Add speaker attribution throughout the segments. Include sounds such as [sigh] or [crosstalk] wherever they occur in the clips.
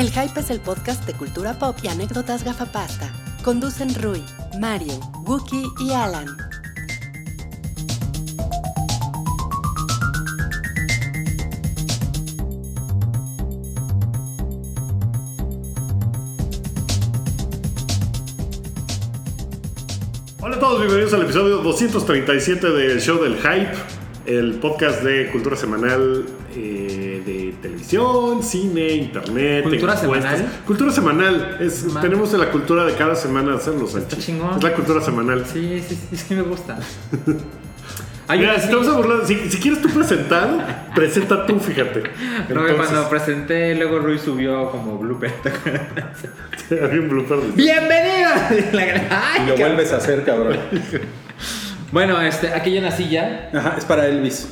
Speaker 1: El Hype es el podcast de cultura pop y anécdotas gafapasta. Conducen Rui, Mario, Wookie y Alan.
Speaker 2: Hola a todos, bienvenidos al episodio 237 del Show del Hype, el podcast de cultura semanal eh, de televisión, cine, internet.
Speaker 3: ¿Cultura
Speaker 2: encuestas.
Speaker 3: semanal?
Speaker 2: Cultura semanal. Es, tenemos la cultura de cada semana hacerlos.
Speaker 3: Está chingón.
Speaker 2: Es la cultura semanal.
Speaker 3: Sí, sí, sí, es que me gusta. [laughs]
Speaker 2: Mira, si te vas a
Speaker 3: sí-
Speaker 2: burlar, si, si quieres tú presentar, presenta tú, fíjate. [laughs]
Speaker 3: No,
Speaker 2: Entonces,
Speaker 3: cuando presenté, luego Rui subió como blooper. ¿te acuerdas? [laughs]
Speaker 2: había un blooper de-
Speaker 3: ¡Bienvenido! La gran- ¡Ay,
Speaker 4: Y lo vuelves a hacer, cabrón.
Speaker 3: Bueno, este, aquí hay una silla.
Speaker 4: Ajá, es para Elvis.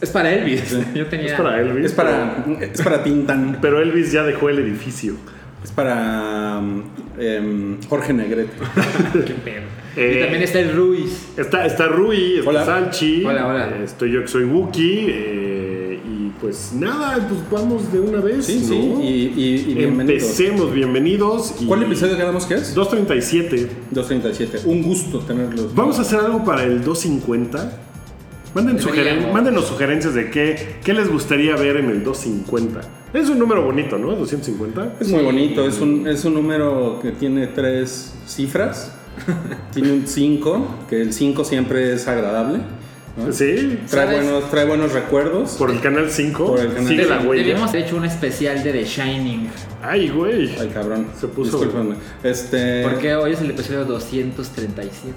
Speaker 3: Es para Elvis. Yo tenía.
Speaker 2: Es para Elvis.
Speaker 4: Es para, es para Tintan.
Speaker 2: Pero Elvis ya dejó el edificio.
Speaker 4: Es para um, em, Jorge Negrete. [laughs]
Speaker 3: Qué pedo.
Speaker 2: Eh,
Speaker 3: y también está el Ruiz.
Speaker 2: Está, está Rui, está
Speaker 4: Hola.
Speaker 2: Salchi.
Speaker 3: Hola, hola.
Speaker 2: eh, Estoy yo que soy Wookie. eh, y pues nada, pues vamos de una vez.
Speaker 4: Sí,
Speaker 2: ¿no?
Speaker 4: sí. Y, y- y bienvenidos.
Speaker 2: Empecemos, bienvenidos. y-
Speaker 4: ¿Cuál episodio quedamos que es?
Speaker 2: 237.
Speaker 4: 237. Un gusto tenerlos.
Speaker 2: Vamos a hacer algo para el 250. Manden sugeren- mándenos sugerencias de qué, qué les gustaría ver en el 250. Es un número bonito, ¿no? 250.
Speaker 4: Es muy bonito. Es un, es un número que tiene tres cifras. [laughs] tiene un 5, que el 5 siempre es agradable. ¿no?
Speaker 2: Sí,
Speaker 4: Trae
Speaker 3: ¿Sabes?
Speaker 4: buenos, trae buenos recuerdos.
Speaker 2: por el canal 5.
Speaker 4: Por el canal
Speaker 2: Sigue la huella.
Speaker 3: Debíamos haber hecho un especial de The Shining.
Speaker 2: Ay, güey.
Speaker 4: Ay, cabrón.
Speaker 2: Se puso-.
Speaker 4: Este...
Speaker 3: Porque hoy es el episodio 237.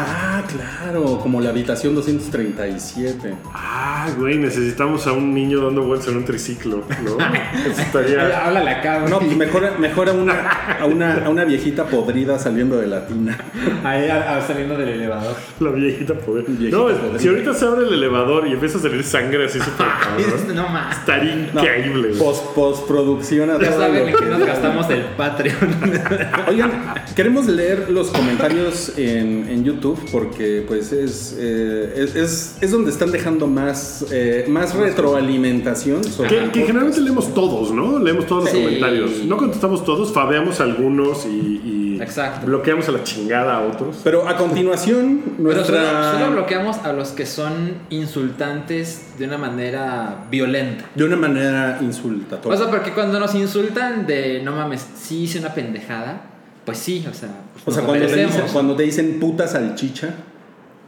Speaker 4: Ah, claro, como la habitación 237.
Speaker 2: Ah, güey, necesitamos a un niño dando vueltas en un triciclo, ¿no? [laughs] Eso estaría.
Speaker 3: Háblale acá, güey.
Speaker 4: No, pues mejor, mejor a, una, a, una, a una viejita podrida saliendo de la tina.
Speaker 3: Ahí a- a- saliendo del elevador.
Speaker 2: La viejita poder.
Speaker 4: Viejita
Speaker 2: no,
Speaker 4: podrida.
Speaker 2: si ahorita se abre el elevador y empieza a salir sangre así súper [laughs] cabrón,
Speaker 3: No más.
Speaker 2: estaría
Speaker 4: No,
Speaker 2: increíble. güey.
Speaker 4: Post, postproducción a
Speaker 3: Ya
Speaker 4: todo
Speaker 3: saben en
Speaker 4: lo
Speaker 3: qué
Speaker 4: que-
Speaker 3: nos [laughs] gastamos el Patreon.
Speaker 4: Oigan, queremos leer los comentarios en, en YouTube porque pues es, eh, es, es, es donde están dejando más, eh, más retroalimentación sobre
Speaker 2: Que, generalmente leemos todos, ¿no? Leemos todos los
Speaker 3: Sí.
Speaker 2: comentarios. No contestamos todos, fabeamos algunos y, y
Speaker 3: Exacto.
Speaker 2: bloqueamos a la chingada a otros.
Speaker 4: Pero a continuación,
Speaker 3: Pero
Speaker 4: nuestra...
Speaker 3: solo, solo bloqueamos a los que son insultantes de una manera violenta.
Speaker 4: De una manera
Speaker 3: O
Speaker 4: insultatoria.
Speaker 3: sea, porque cuando nos insultan de no mames, sí hice una pendejada, pues sí, o sea, pues
Speaker 4: o sea, cuando te, dicen, cuando te dicen puta salchicha,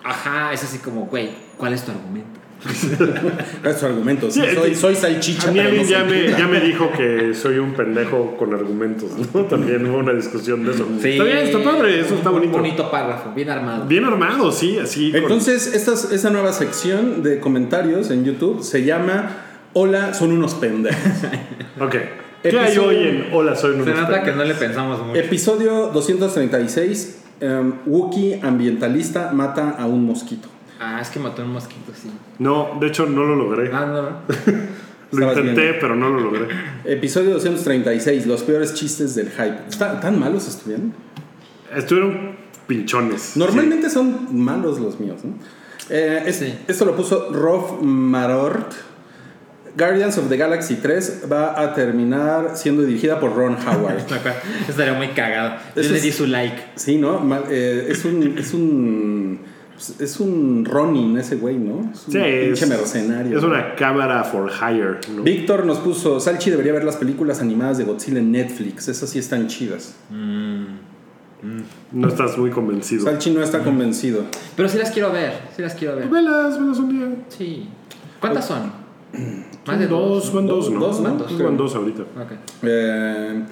Speaker 3: Ajá, es así como, güey, ¿cuál es tu argumento? [laughs]
Speaker 4: es su argumento. Sí,
Speaker 2: Sí,
Speaker 4: soy, soy salchicha.
Speaker 2: A mí
Speaker 4: pero
Speaker 2: alguien
Speaker 4: no
Speaker 2: ya me, ya me dijo que soy un pendejo con argumentos, ¿no? [laughs] También hubo una discusión de eso. Está bien, está padre, eso está
Speaker 3: Un
Speaker 2: bonito.
Speaker 3: bonito párrafo, bien armado.
Speaker 2: Bien armado, sí, así. con-
Speaker 4: Entonces, esta, esta nueva sección de comentarios en YouTube se llama Hola, son unos pendejos.
Speaker 2: Ok. ¿Qué hay hoy en Hola, soy un
Speaker 3: Se nota que no le pensamos mucho.
Speaker 4: Episodio 236. Um, Wookie ambientalista mata a un mosquito.
Speaker 3: Ah, es que mató un mosquito, sí.
Speaker 2: No, de hecho no lo logré.
Speaker 3: Ah, no, no. [laughs]
Speaker 2: Lo
Speaker 4: Estabas
Speaker 2: intenté,
Speaker 4: viendo.
Speaker 2: pero no lo logré.
Speaker 4: Episodio 236. Los peores chistes del hype. ¿Está- ¿Tan malos estuvieron?
Speaker 2: Estuvieron pinchones.
Speaker 4: Normalmente son malos los míos, ¿no? Eh, es-
Speaker 3: Sí.
Speaker 4: Esto lo puso Rolf Marort. Guardians of the Galaxy 3 va a terminar siendo dirigida por Ron [laughs] Howard.
Speaker 3: Estaría muy cagado. Yo
Speaker 4: Eso
Speaker 3: le
Speaker 4: es-
Speaker 3: di su like.
Speaker 4: Sí, ¿no? Eh, es un. Es un. Es un Ronin ese güey, ¿no? Es un
Speaker 2: Sí,
Speaker 4: pinche
Speaker 2: es,
Speaker 4: mercenario.
Speaker 2: es una cámara for hire. ¿no?
Speaker 4: Víctor nos puso. Salchi debería ver las películas animadas de Godzilla en Netflix. Esas sí están chidas.
Speaker 2: No estás muy convencido.
Speaker 4: Salchi no está convencido.
Speaker 3: Pero sí las quiero ver, sí las quiero ver.
Speaker 2: Velas, velas un día.
Speaker 3: Sí. ¿Cuántas son? Más de
Speaker 2: dos,
Speaker 3: dos.
Speaker 2: van dos, ¿no?
Speaker 4: Dos, ¿no?
Speaker 2: Dos, van dos ahorita.
Speaker 4: Eh,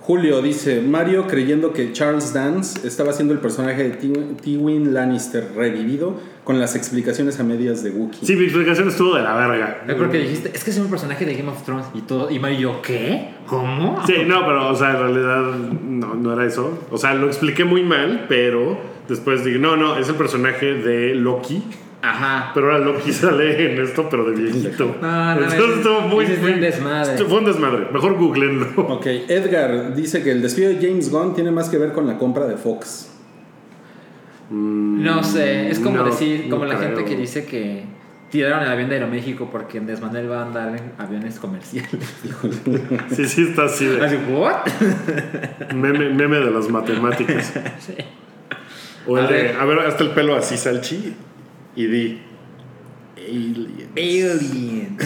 Speaker 4: Julio dice: Mario creyendo que Charles Dance estaba haciendo el personaje de Ty- Tywin Lannister revivido con las explicaciones a medias de Wookiee.
Speaker 2: Sí, mi explicación estuvo de la verga.
Speaker 3: Es porque dijiste, es que es un personaje de Game of Thrones y todo. Y Mario, yo, ¿qué? ¿Cómo?
Speaker 2: Sí, no, pero, o sea, en realidad no, no era eso. O sea, lo expliqué muy mal, pero después dije, no, no, es el personaje de Loki.
Speaker 3: Ajá.
Speaker 2: Pero ahora Loki [laughs] sale en esto, pero de viejito.
Speaker 3: No, no,
Speaker 2: Entonces estuvo muy,
Speaker 3: ese es
Speaker 2: muy-
Speaker 3: un desmadre.
Speaker 2: Fue un desmadre. Mejor googleenlo.
Speaker 4: Ok, Edgar dice que el despido de James Gunn tiene más que ver con la compra de Fox.
Speaker 3: No sé, es como
Speaker 2: No,
Speaker 3: decir,
Speaker 2: no
Speaker 3: como la
Speaker 2: creo.
Speaker 3: gente que dice que tiraron el avión de Aeroméxico porque Andrés Manuel va a andar en aviones comerciales. [laughs]
Speaker 2: Sí, sí, está así de
Speaker 3: Así, ¿what?
Speaker 2: meme, meme de las matemáticas. [laughs] O el
Speaker 3: A
Speaker 2: de,
Speaker 3: ver.
Speaker 2: a ver, hasta el pelo así, salchi, y di. Alien.
Speaker 3: Alien.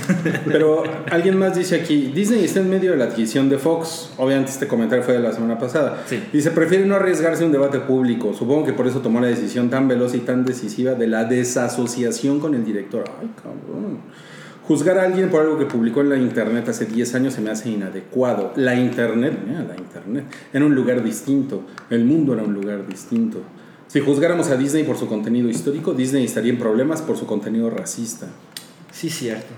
Speaker 4: Pero alguien más dice aquí, Disney está en medio de la adquisición de Fox. Obviamente este comentario fue de la semana pasada.
Speaker 3: Sí.
Speaker 4: Dice, prefiere no arriesgarse a un debate público. Supongo que por eso tomó la decisión tan veloz y tan decisiva de la desasociación con el director. Ay, cabrón. Juzgar a alguien por algo que publicó en la internet hace 10 años se me hace inadecuado. La internet, mira, la internet, era un lugar distinto. El mundo era un lugar distinto. Si juzgáramos a Disney por su contenido histórico, Disney estaría en problemas por su contenido racista.
Speaker 3: Sí, cierto.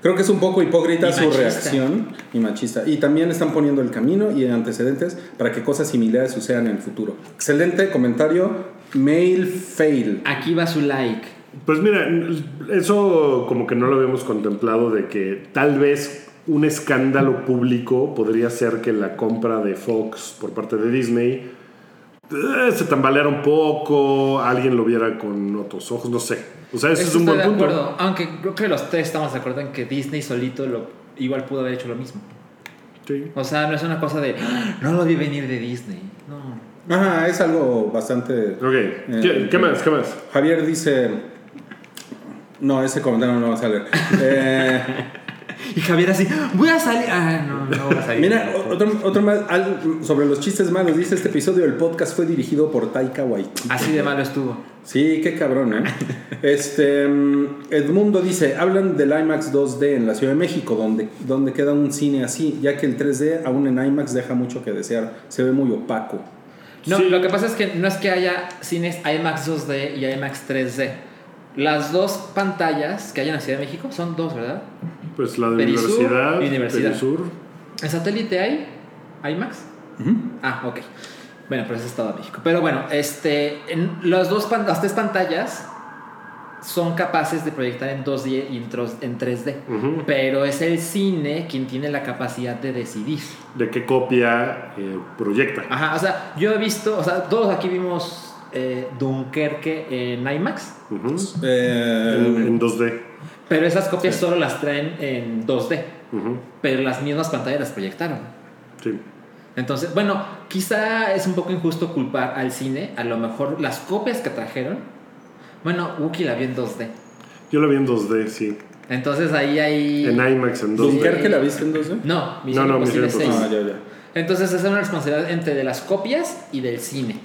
Speaker 4: Creo que es un poco hipócrita
Speaker 3: Y
Speaker 4: su
Speaker 3: machista.
Speaker 4: reacción y machista. Y también están poniendo el camino y antecedentes para que cosas similares sucedan en el futuro. Excelente comentario. Mail fail.
Speaker 3: Aquí va su like.
Speaker 2: Pues mira, eso como que no lo habíamos contemplado de que tal vez un escándalo público podría ser que la compra de Fox por parte de Disney eh, se tambaleara un poco, alguien lo viera con otros ojos, no sé. O sea, ese es
Speaker 3: Eso
Speaker 2: un
Speaker 3: estoy
Speaker 2: buen
Speaker 3: de
Speaker 2: punto.
Speaker 3: acuerdo. Aunque creo que los tres estamos de acuerdo en que Disney solito lo, igual pudo haber hecho lo mismo.
Speaker 2: Sí.
Speaker 3: O sea, no es una cosa de "Ah, no lo vi venir de Disney. No.
Speaker 4: Ajá, es algo bastante.
Speaker 2: Ok, ¿Qué, qué más? ¿Qué más?
Speaker 4: Javier dice. No, ese comentario no va a salir. Eh, [laughs]
Speaker 3: Y Javier así, voy a salir. Ah, no, no voy a salir.
Speaker 4: mira, otro, otro más sobre los chistes malos. Dice: Este episodio del podcast fue dirigido por Taika Waititi.
Speaker 3: Así de malo estuvo.
Speaker 4: Sí, qué cabrón, ¿eh? [laughs] Este, mm, Edmundo dice, hablan del IMAX 2D en la Ciudad de México, donde, donde queda un cine así, ya que el 3D aún en IMAX deja mucho que desear, se ve muy opaco.
Speaker 3: No,
Speaker 2: Sí.
Speaker 3: lo que pasa es que no es que haya cines IMAX 2D y IMAX 3D. Las dos pantallas que hay en la Ciudad de México son dos, ¿verdad?
Speaker 2: Pues la de
Speaker 3: Perisur
Speaker 2: Universidad,
Speaker 3: y Universidad.
Speaker 2: Perisur.
Speaker 3: ¿En satélite hay IMAX? Ah, ok. Bueno, pero es Estado de México. Pero bueno, este, en las, dos, las tres pantallas son capaces de proyectar en 2D y en, tros- en 3D.
Speaker 2: Ujú.
Speaker 3: Pero es el cine quien tiene la capacidad de decidir.
Speaker 2: de qué copia eh, proyecta.
Speaker 3: Ajá, o sea, yo he visto, o sea, todos aquí vimos eh, Dunkerque en IMAX,
Speaker 4: Eh,
Speaker 2: en, en 2D.
Speaker 3: pero esas copias solo las traen en 2D,
Speaker 2: Ujú.
Speaker 3: pero las mismas pantallas las proyectaron.
Speaker 2: Sí.
Speaker 3: Entonces, bueno, quizá es un poco injusto culpar al cine, a lo mejor las copias que trajeron. Bueno, Wookiee la vio en 2D.
Speaker 2: Yo la vi en 2D, sí.
Speaker 3: Entonces ahí hay.
Speaker 2: En IMAX en 2D.
Speaker 4: ¿Dunkerque la viste en 2D?
Speaker 3: No, Misión
Speaker 2: No, no,
Speaker 3: Imposible
Speaker 2: Misión
Speaker 3: 6.
Speaker 4: Ah, ya, ya.
Speaker 3: Entonces esa es una responsabilidad entre de las copias y del cine.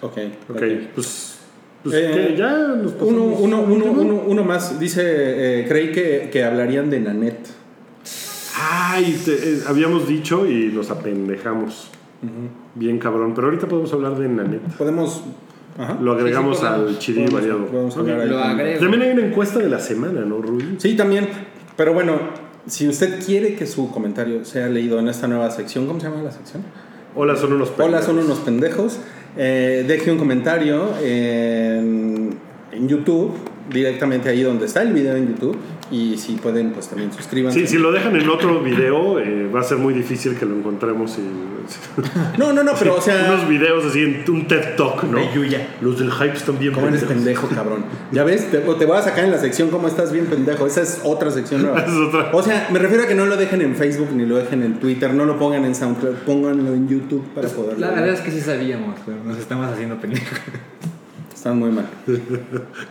Speaker 4: Ok.
Speaker 2: Ok,
Speaker 4: ok.
Speaker 2: pues, pues
Speaker 4: Eh,
Speaker 2: ¿qué? ya nos.
Speaker 4: Uno, uno, uno, uno, uno más, dice, eh, creí que, que hablarían de Nanette.
Speaker 2: Ay, te- eh, habíamos dicho y nos apendejamos. Bien cabrón, pero ahorita podemos hablar de Nanette.
Speaker 4: Podemos... Ajá.
Speaker 2: Lo agregamos
Speaker 3: Sí, sí, podemos.
Speaker 2: al
Speaker 4: Podemos-
Speaker 2: variado.
Speaker 4: podemos ahí.
Speaker 2: También hay una encuesta de la semana, ¿no, Rui?
Speaker 4: Sí, también. Pero bueno, si usted quiere que su comentario sea leído en esta nueva sección, ¿cómo se llama la sección?
Speaker 2: Hola, son unos
Speaker 4: Hola, son
Speaker 2: pendejos.
Speaker 4: unos pendejos. Eh, deje un comentario en, en YouTube, directamente ahí donde está el video en YouTube. Y si pueden, pues también suscríbanse.
Speaker 2: Sí, si lo dejan en otro video, eh, va a ser muy difícil que lo encontremos. Y,
Speaker 4: No, no, no, pero o sea...
Speaker 2: unos videos así en un TED Talk, ¿no?
Speaker 3: De Yuya.
Speaker 2: Los del hype están bien
Speaker 4: ¿Cómo eres
Speaker 2: pendejos.
Speaker 4: pendejo, cabrón? Ya ves, te, te voy a sacar en la sección cómo estás bien pendejo. Esa es otra sección nueva.
Speaker 2: Esa es otra.
Speaker 4: O sea, me refiero a que no lo dejen en Facebook ni lo dejen en Twitter, no lo pongan en SoundCloud, pónganlo en YouTube para poder.
Speaker 3: La verdad es que sí sabíamos, pero nos estamos haciendo pendejos.
Speaker 4: Están muy mal. [laughs]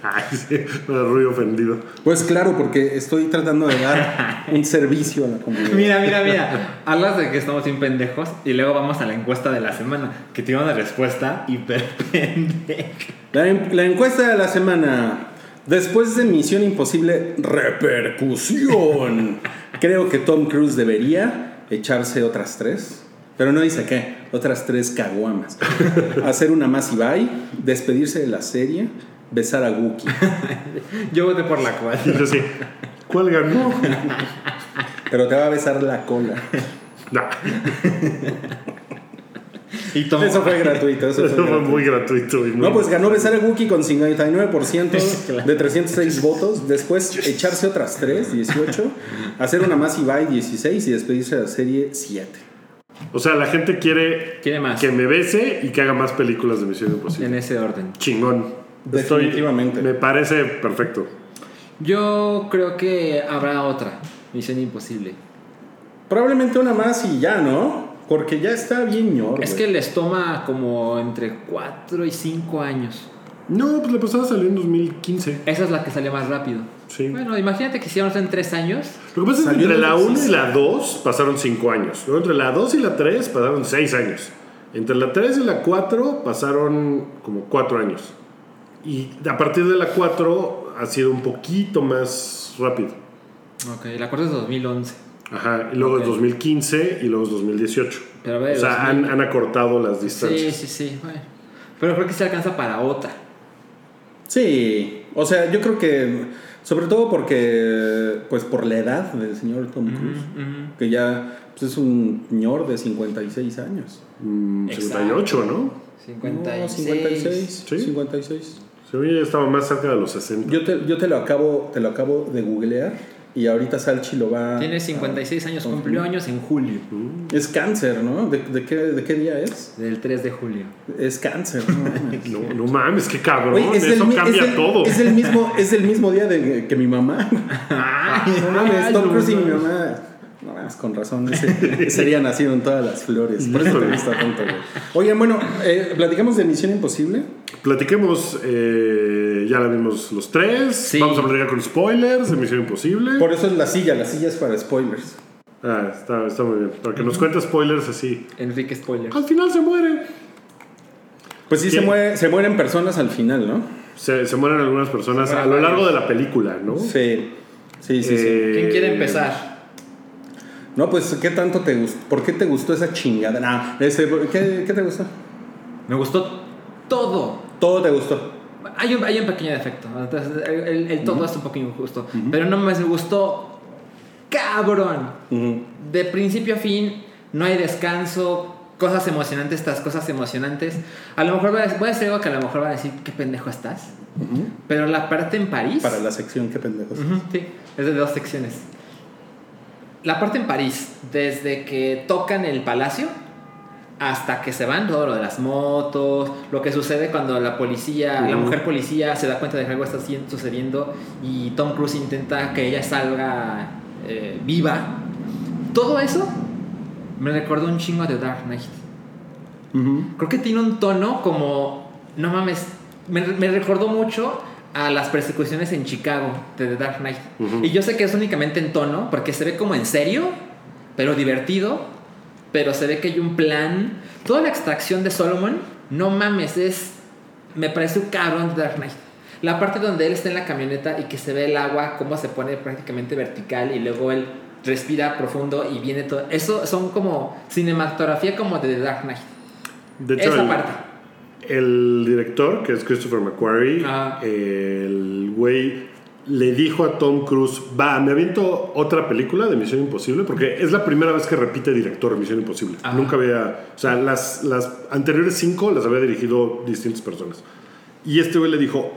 Speaker 2: Ay, sí, Rui ofendido.
Speaker 4: Pues claro, porque estoy tratando de dar un servicio a la comunidad.
Speaker 3: Mira, mira, mira. Hablas de que estamos bien pendejos y luego vamos a la encuesta de la semana, que tiene una respuesta hiper pendeja.
Speaker 4: La, en- la encuesta de la semana. Después de Misión Imposible, repercusión. Creo que Tom Cruise debería echarse otras tres. Pero no dice qué. Otras tres caguamas. [laughs] Hacer una más Ibai. Despedirse de la serie. Besar a Wookiee. [laughs]
Speaker 3: Yo voté por la cual. [laughs]
Speaker 2: Yo sí, ¿cuál ganó?
Speaker 4: Pero te va a besar la cola.
Speaker 2: No,
Speaker 3: Y tomo-
Speaker 4: Eso fue gratuito. Eso
Speaker 2: eso
Speaker 4: fue
Speaker 2: fue
Speaker 4: gratuito.
Speaker 2: muy gratuito. y muy-
Speaker 4: No, pues ganó besar a Wookiee con 59% de 306 votos. Después echarse otras 3, 18. Hacer una más Ibai, 16. Y despedirse de la serie, 7.
Speaker 2: O sea, la gente quiere
Speaker 3: Quiere más.
Speaker 2: que me bese y que haga más películas de Misión Imposible.
Speaker 3: En ese orden.
Speaker 2: Chingón. Estoy-
Speaker 4: Definitivamente.
Speaker 2: me parece perfecto.
Speaker 3: Yo creo que habrá otra. Misión Imposible.
Speaker 4: Probablemente una más y ya, ¿no? Porque ya está bien ñor.
Speaker 3: Es que les toma como entre 4 y 5 años.
Speaker 2: No, pues la pasada salió en 2015.
Speaker 3: Esa es la que sale más rápido.
Speaker 2: Sí.
Speaker 3: Bueno, imagínate que hicieron en 3 años.
Speaker 2: Lo que pasa es que entre
Speaker 4: en
Speaker 2: la 1 y
Speaker 4: 2016.
Speaker 2: la 2 pasaron 5 años. Luego entre la 2 y la 3 pasaron 6 años. Entre la 3 y la 4 pasaron como 4 años. Y a partir de la 4 ha sido un poquito más rápido.
Speaker 3: Ok, la cuarta es 2011.
Speaker 2: Ajá, y luego
Speaker 3: Ok.
Speaker 2: es 2015 y luego es 2018.
Speaker 3: Pero a ver,
Speaker 2: o sea,
Speaker 3: 2000.
Speaker 2: han, han acortado las
Speaker 3: Sí,
Speaker 2: distancias.
Speaker 3: sí, sí. bueno. Pero creo que se alcanza para otra.
Speaker 4: Sí, o sea, yo creo que, sobre todo porque, pues por la edad del señor Tom Cruise, que ya pues, es un señor de 56 años.
Speaker 2: Mm,
Speaker 3: Exacto.
Speaker 2: 58, ¿no?
Speaker 3: 56.
Speaker 4: No, 56.
Speaker 2: Sí.
Speaker 4: 56.
Speaker 2: Según yo estaba más cerca de los 60.
Speaker 4: Yo te, yo te lo acabo, te lo acabo de googlear y ahorita Salchi lo va.
Speaker 3: Tiene 56 años, cumplió años en julio.
Speaker 4: Es cáncer, ¿no? ¿De, de qué, ¿De qué día es?
Speaker 3: Del 3 de julio.
Speaker 4: Es cáncer, ¿no? mames. [laughs]
Speaker 2: No, no mames, qué cabrón.
Speaker 4: Oye, es
Speaker 2: Eso cambia
Speaker 4: es
Speaker 2: todo.
Speaker 4: Es el mismo, es el mismo día de que mi mamá. [laughs] no mames, Tom
Speaker 2: no
Speaker 4: Cruise y mi mamá. No mames, con razón. Ese, ese día nacieron todas las flores. Por eso te gusta tanto, güey. Oigan, bueno, eh, platicamos de Misión Imposible.
Speaker 2: Platiquemos, eh, ya la vimos los tres.
Speaker 3: Sí.
Speaker 2: Vamos a platicar con spoilers de Misión Imposible.
Speaker 4: Por eso es la silla, la silla es para spoilers.
Speaker 2: Ah, está, está muy bien. Para que nos cuente spoilers así.
Speaker 3: Enrique Spoiler.
Speaker 2: Al final se muere.
Speaker 4: Pues sí,
Speaker 2: ¿Qué?
Speaker 4: se, muere, se mueren personas al final, ¿no?
Speaker 2: Se, se mueren algunas personas
Speaker 3: Se
Speaker 2: a lo largo
Speaker 3: varios.
Speaker 2: de la película, ¿no?
Speaker 4: Sí. Sí, sí, sí.
Speaker 2: Eh,
Speaker 3: ¿Quién quiere empezar?
Speaker 4: No, pues, ¿qué tanto te gustó? ¿Por qué te gustó esa chingada? Ah, ese, ¿qué, ¿Qué te gustó?
Speaker 3: Me gustó todo.
Speaker 4: Todo te gustó.
Speaker 3: Hay un, hay un pequeño defecto. Entonces, el, el- el todo es un poco injusto. Pero no me gustó cabrón.
Speaker 4: Ujú.
Speaker 3: De principio a fin, no hay descanso. Cosas emocionantes, estas cosas emocionantes. A lo mejor voy a, voy a decir algo que a lo mejor va a decir, ¿qué pendejo estás? Pero la parte en París.
Speaker 4: Para la sección, qué pendejos.
Speaker 3: Ujú, sí, es de dos secciones. La parte en París, desde que tocan el palacio hasta que se van, todo lo de las motos, lo que sucede cuando la policía, la mujer policía se da cuenta de que algo está sucediendo y Tom Cruise intenta que ella salga eh, viva. Todo eso me recordó un chingo de Dark Knight.
Speaker 4: Ujú.
Speaker 3: Creo que tiene un tono como. No mames. Me, me recordó mucho a las persecuciones en Chicago de The Dark Knight. Y yo sé que es únicamente en tono, porque se ve como en serio, pero divertido. Pero se ve que hay un plan. Toda la extracción de Solomon, no mames, es. Me parece un cabrón de Dark Knight. La parte donde él está en la camioneta y que se ve el agua, cómo se pone prácticamente vertical y luego él respira profundo y viene todo. Eso son como cinematografía como de The Dark Knight.
Speaker 2: De hecho,
Speaker 3: Esa
Speaker 2: el,
Speaker 3: parte.
Speaker 2: el director, que es Christopher McQuarrie,
Speaker 3: Ah.
Speaker 2: el güey le dijo a Tom Cruise, va, me aviento otra película de Misión Imposible, porque es la primera vez que repite director de Misión Imposible.
Speaker 3: Ajá.
Speaker 2: Nunca había, o sea, las, las anteriores cinco las había dirigido distintas personas. Y este güey le dijo,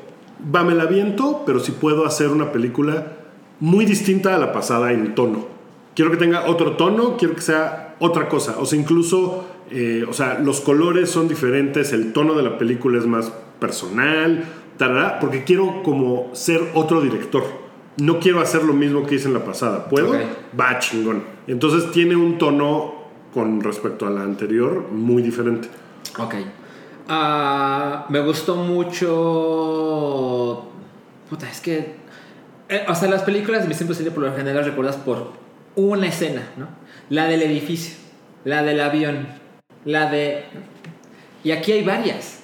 Speaker 2: va, me la aviento, pero si puedo hacer una película muy distinta a la pasada en tono. Quiero que tenga otro tono, quiero que sea otra cosa. O sea, incluso, eh, o sea, los colores son diferentes, el tono de la película es más personal, tarará, porque quiero como ser otro director. No quiero hacer lo mismo que hice en la pasada. ¿Puedo? Va, chingón. Entonces tiene un tono con respecto a la anterior muy diferente.
Speaker 3: Ok. Ah, me gustó mucho. Puta, es que. eh, o sea, las películas de Misión Imposible por lo general recuerdas por una escena, ¿no? La del edificio, la del avión, la de. Y aquí hay varias.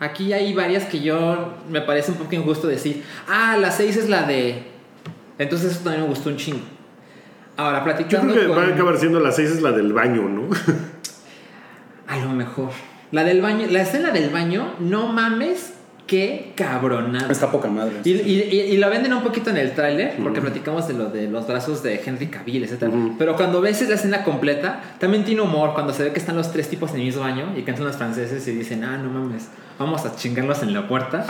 Speaker 3: Aquí hay varias que yo. Me parece un poco injusto decir. Ah, la 6 es la de. Entonces eso también me gustó un chingo. Ahora,
Speaker 2: Yo
Speaker 3: platicando.
Speaker 2: creo que
Speaker 3: con-
Speaker 2: va a acabar siendo las seis es la del baño, ¿no? [laughs]
Speaker 3: A lo mejor. La del baño, la escena del baño, no mames, qué cabronada.
Speaker 4: Está poca madre.
Speaker 3: Y, y, y- y la venden un poquito en el tráiler, porque platicamos de lo de los brazos de Henry Cavill, etc. Pero cuando ves la escena completa, también tiene humor cuando se ve que están los tres tipos en el mismo baño y cantan los franceses y dicen, ah, no mames, vamos a chingarlos en la puerta.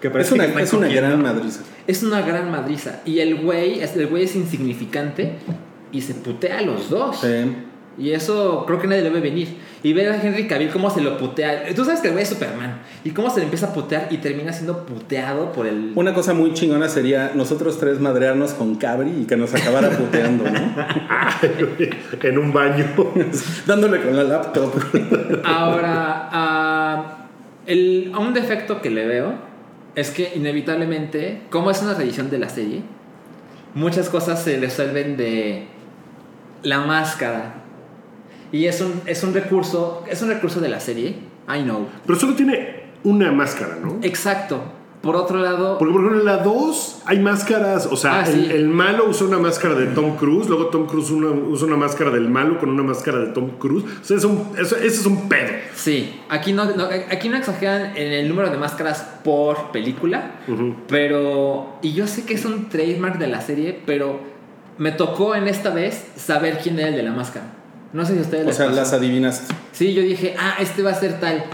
Speaker 3: Que
Speaker 4: Es una,
Speaker 3: que están
Speaker 4: es una
Speaker 3: cogiendo.
Speaker 4: gran madriza.
Speaker 3: Es una gran madriza. Y el güey, el güey es insignificante y se putea a los dos.
Speaker 4: Sí.
Speaker 3: Y eso creo que nadie le ve venir. Y ver a Henry Cavill cómo se lo putea. Tú sabes que el güey es Superman. Y cómo se le empieza a putear y termina siendo puteado por el.
Speaker 4: Una cosa muy chingona sería nosotros tres madrearnos con Cabri y que nos acabara [laughs] puteando, ¿no?
Speaker 2: en un baño. [laughs]
Speaker 4: Dándole con la laptop.
Speaker 3: Ahora, ah, el, un defecto que le veo es que inevitablemente, como es una revisión de la serie, muchas cosas se resuelven de la máscara. Y es un, es un recurso, es un recurso de la serie, I know.
Speaker 2: Pero solo tiene una máscara, ¿no?
Speaker 3: Exacto. Por otro lado.
Speaker 2: Porque, por ejemplo, en la 2 hay máscaras. O sea,
Speaker 3: Ah,
Speaker 2: el,
Speaker 3: sí.
Speaker 2: el malo usa una máscara de Tom Cruise. Luego Tom Cruise una- usa una máscara del malo con una máscara de Tom Cruise. O sea, es un, eso- ese es un pedo.
Speaker 3: Sí, aquí no, no- aquí no exageran en el número de máscaras por película, pero... Y yo sé que es un trademark de la serie, pero me tocó en esta vez saber quién era el de la máscara. No sé si a ustedes
Speaker 4: O
Speaker 3: les
Speaker 4: sea,
Speaker 3: pasó.
Speaker 4: las adivinaste.
Speaker 3: Sí, yo dije, ah, este va a ser tal.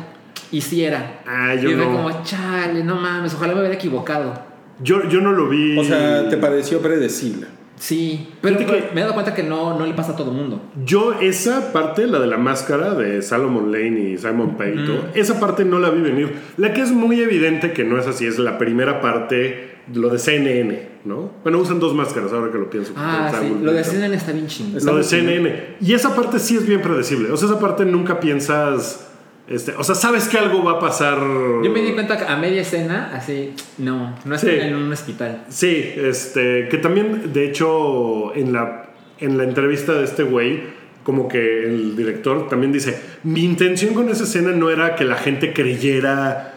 Speaker 3: Y sí era.
Speaker 2: Ah, yo
Speaker 3: y
Speaker 2: no.
Speaker 3: como, chale, no mames, ojalá me hubiera equivocado.
Speaker 2: Yo, yo no lo vi.
Speaker 4: O sea, te pareció predecible.
Speaker 3: Sí, pero
Speaker 2: que-
Speaker 3: me he dado cuenta que no, no le pasa a todo mundo.
Speaker 2: Yo esa parte, la de la máscara de Salomon Lane y Simon todo, esa parte no la vi venir. La que es muy evidente que no es así es la primera parte, lo de CNN, ¿no? Bueno, usan dos máscaras ahora que lo pienso.
Speaker 3: Ah, sí, lo de. CNN está bien chingón.
Speaker 4: Está
Speaker 2: Lo de. CNN. Y esa parte sí es bien predecible. O sea, esa parte nunca piensas... Este, o sea, sabes que algo va a pasar...
Speaker 3: Yo me di cuenta que a media escena, así, no, no
Speaker 2: Sí.
Speaker 3: estoy en un hospital.
Speaker 2: Sí, este, que también, de hecho, en la, en la entrevista de este güey, como que el director también dice, mi intención con esa escena no era que la gente creyera,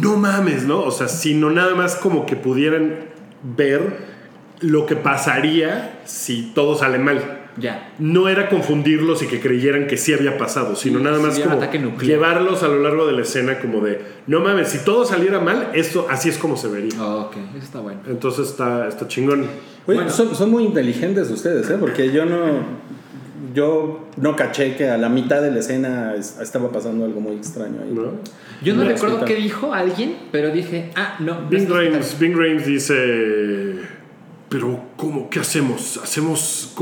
Speaker 2: no mames, ¿no? O sea, sino nada más como que pudieran ver lo que pasaría si todo sale mal.
Speaker 3: Ya.
Speaker 2: No era confundirlos y que creyeran que sí había pasado, sino
Speaker 3: Sí,
Speaker 2: nada más como llevarlos a lo largo de la escena como de, no mames, si todo saliera mal, esto así es como se vería.
Speaker 3: Oh, ok, eso está bueno.
Speaker 2: Entonces está, está chingón.
Speaker 4: Oye,
Speaker 3: Bueno.
Speaker 4: son, son muy inteligentes ustedes, ¿eh? Porque yo no. Yo no caché que a la mitad de la escena es- estaba pasando algo muy extraño ahí.
Speaker 2: ¿no?
Speaker 3: Yo no recuerdo qué dijo alguien, pero dije, ah, no.
Speaker 2: Bing. Rames, Bing Rames dice, pero ¿cómo? ¿Qué hacemos? ¿Hacemos?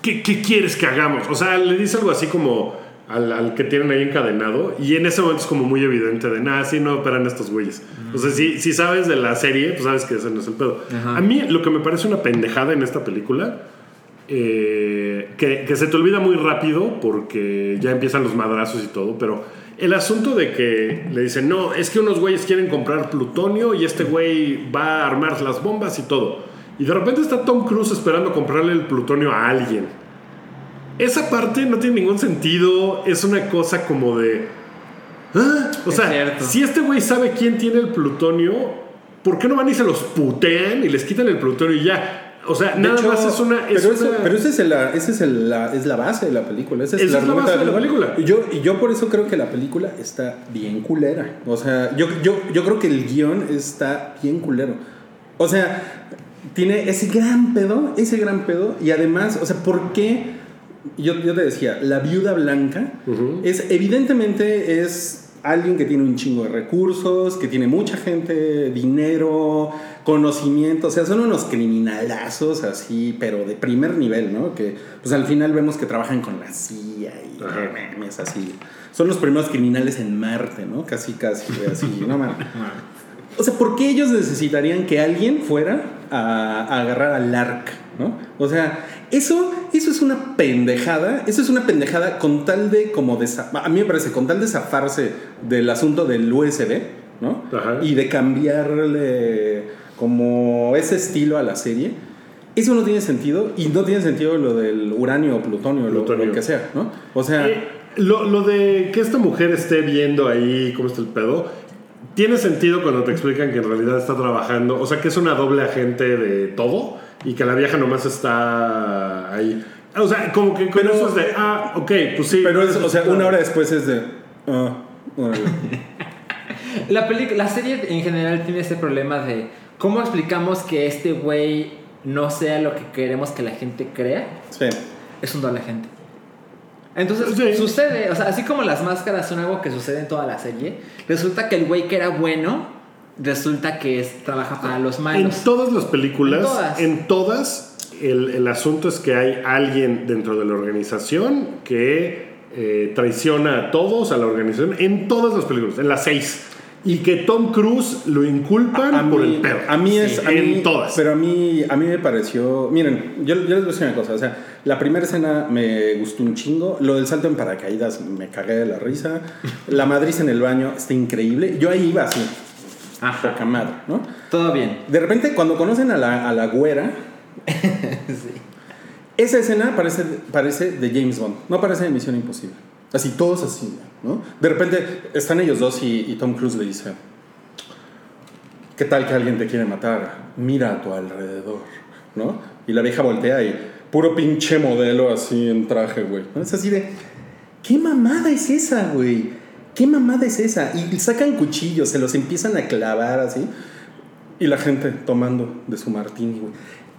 Speaker 2: ¿Qué, qué quieres que hagamos? O sea, le dice algo así como al, al que tienen ahí encadenado y en ese momento es como muy evidente de, nada, sí, no operan estos güeyes. O sea, si, si sabes de la serie, pues sabes que ese no es el pedo.
Speaker 3: Ajá.
Speaker 2: A mí lo que me parece una pendejada en esta película... eh, que, que se te olvida muy rápido porque ya empiezan los madrazos y todo, pero el asunto de que le dicen, no, es que unos güeyes quieren comprar plutonio y este güey va a armar las bombas y todo. Y de repente está Tom Cruise esperando comprarle el plutonio a alguien. Esa parte no tiene ningún sentido, es una cosa como de... ¿ah? O
Speaker 3: Es
Speaker 2: sea,
Speaker 3: cierto.
Speaker 2: si este güey sabe quién tiene el plutonio, ¿por qué no van y se los putean y les quitan el plutonio y ya? O sea,
Speaker 4: De
Speaker 2: nada
Speaker 4: hecho,
Speaker 2: más es una... es
Speaker 4: pero,
Speaker 2: una-
Speaker 4: pero ese es, el, ese es, el- la, es la base de la película. Ese es,
Speaker 2: Esa es la base de la película.
Speaker 4: Y yo, y yo por eso creo que la película está bien culera. O sea, yo, yo, yo creo que el guion está bien culero. O sea, tiene ese gran pedo, ese gran pedo. Y además, o sea, ¿por qué? Yo, yo te decía, la viuda blanca es evidentemente es alguien que tiene un chingo de recursos, que tiene mucha gente, dinero, conocimiento, o sea, son unos criminalazos así, pero de primer nivel, ¿no? Que pues al final vemos que trabajan con la CIA y
Speaker 2: Ajá.
Speaker 4: memes así. Son los primeros criminales en Marte, ¿no? Casi, casi, así, [laughs] no mames. O sea, ¿por qué ellos necesitarían que alguien fuera a, a agarrar al ARC? ¿No? O sea, eso, eso es una pendejada. Eso es una pendejada con tal de como de a mí me parece con tal de zafarse del asunto del USB, ¿no?
Speaker 2: Ajá.
Speaker 4: Y de cambiarle como ese estilo a la serie. Eso no tiene sentido y no tiene sentido lo del uranio o plutonio, lo-
Speaker 2: Plutonio.
Speaker 4: lo que sea, ¿no? O sea,
Speaker 2: Eh, lo, lo de que esta mujer esté viendo ahí cómo está el pedo, tiene sentido cuando te explican que en realidad está trabajando, o sea, que es una doble agente de todo y que la vieja nomás está ahí. O sea, como que con
Speaker 4: Pero-
Speaker 2: eso es de, ah, ok, pues sí.
Speaker 4: pero es, o sea, una hora después es de ah. [laughs]
Speaker 3: La, serie en general tiene ese problema de cómo explicamos que este güey no sea lo que queremos que la gente crea.
Speaker 4: Sí.
Speaker 3: Es un doble agente. Entonces
Speaker 2: Sí.
Speaker 3: sucede, o sea, así como las máscaras son algo que sucede en toda la serie, resulta que el güey que era bueno, resulta que es, trabaja para los
Speaker 2: En
Speaker 3: malos.
Speaker 2: todas las películas,
Speaker 3: En todas.
Speaker 2: en todas, el, el asunto es que hay alguien dentro de la organización que eh, traiciona a todos, a la organización, en todas las películas, en las seis. Y que Tom Cruise lo inculpan
Speaker 4: A
Speaker 2: por
Speaker 4: mí-
Speaker 2: el perro.
Speaker 4: A mí es.
Speaker 2: Sí,
Speaker 4: a
Speaker 2: en
Speaker 4: mí-
Speaker 2: todas.
Speaker 4: Pero a mí, a mí me pareció. Miren, yo, yo les voy a decir una cosa. O sea, la primera escena me gustó un chingo. Lo del salto en paracaídas me cagué de la risa. La madriz en el baño está increíble. Yo ahí iba así,
Speaker 3: Ajá.
Speaker 4: poca madre, ¿no?
Speaker 3: Todo bien.
Speaker 4: De repente, cuando conocen a la, a la güera, [laughs] esa escena parece, parece de James Bond, no parece de Misión Imposible. Así, todos así, ¿no? De repente están ellos dos y, y Tom Cruise le dice, ¿qué tal que alguien te quiere matar? Mira a tu alrededor, ¿no? Y la vieja voltea y puro pinche modelo así en traje, güey. ¿no? Es así de, ¿qué mamada es esa, güey? ¿Qué mamada es esa? Y sacan cuchillos, se los empiezan a clavar así. Y la gente tomando de su martini, güey.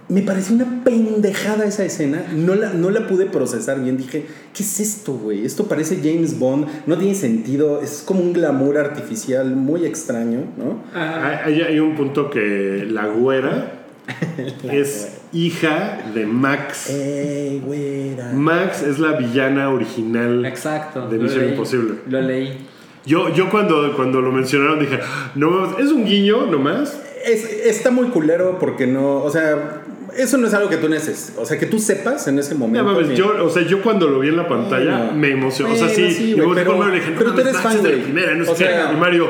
Speaker 4: Me pareció una pendejada esa escena. No la, no la pude procesar bien. Dije, ¿qué es esto, güey? Esto parece James Bond. No tiene sentido. Es como un glamour artificial muy extraño, ¿no?
Speaker 3: Ah,
Speaker 2: Hay, hay un punto que la güera [laughs] es hija de Max.
Speaker 4: ¡Ey, güera!
Speaker 2: Max es la villana original
Speaker 3: exacto.
Speaker 2: de Misión. Imposible.
Speaker 3: Lo leí.
Speaker 2: Yo, yo cuando, cuando lo mencionaron dije, no, mames, es un guiño nomás.
Speaker 4: Es- está muy culero porque no. O sea, eso no es algo que tú necesites. O sea, que tú sepas en ese
Speaker 2: No
Speaker 4: momento.
Speaker 2: mames, yo, o sea, yo cuando lo vi en la pantalla me emocionó. o sea, sí,
Speaker 4: sí,
Speaker 2: yo volteé
Speaker 4: pero-
Speaker 2: dije,
Speaker 4: pero tú eres fan,
Speaker 2: de la primera, no sé
Speaker 4: O
Speaker 2: qué.
Speaker 4: sea,
Speaker 2: Y Mario,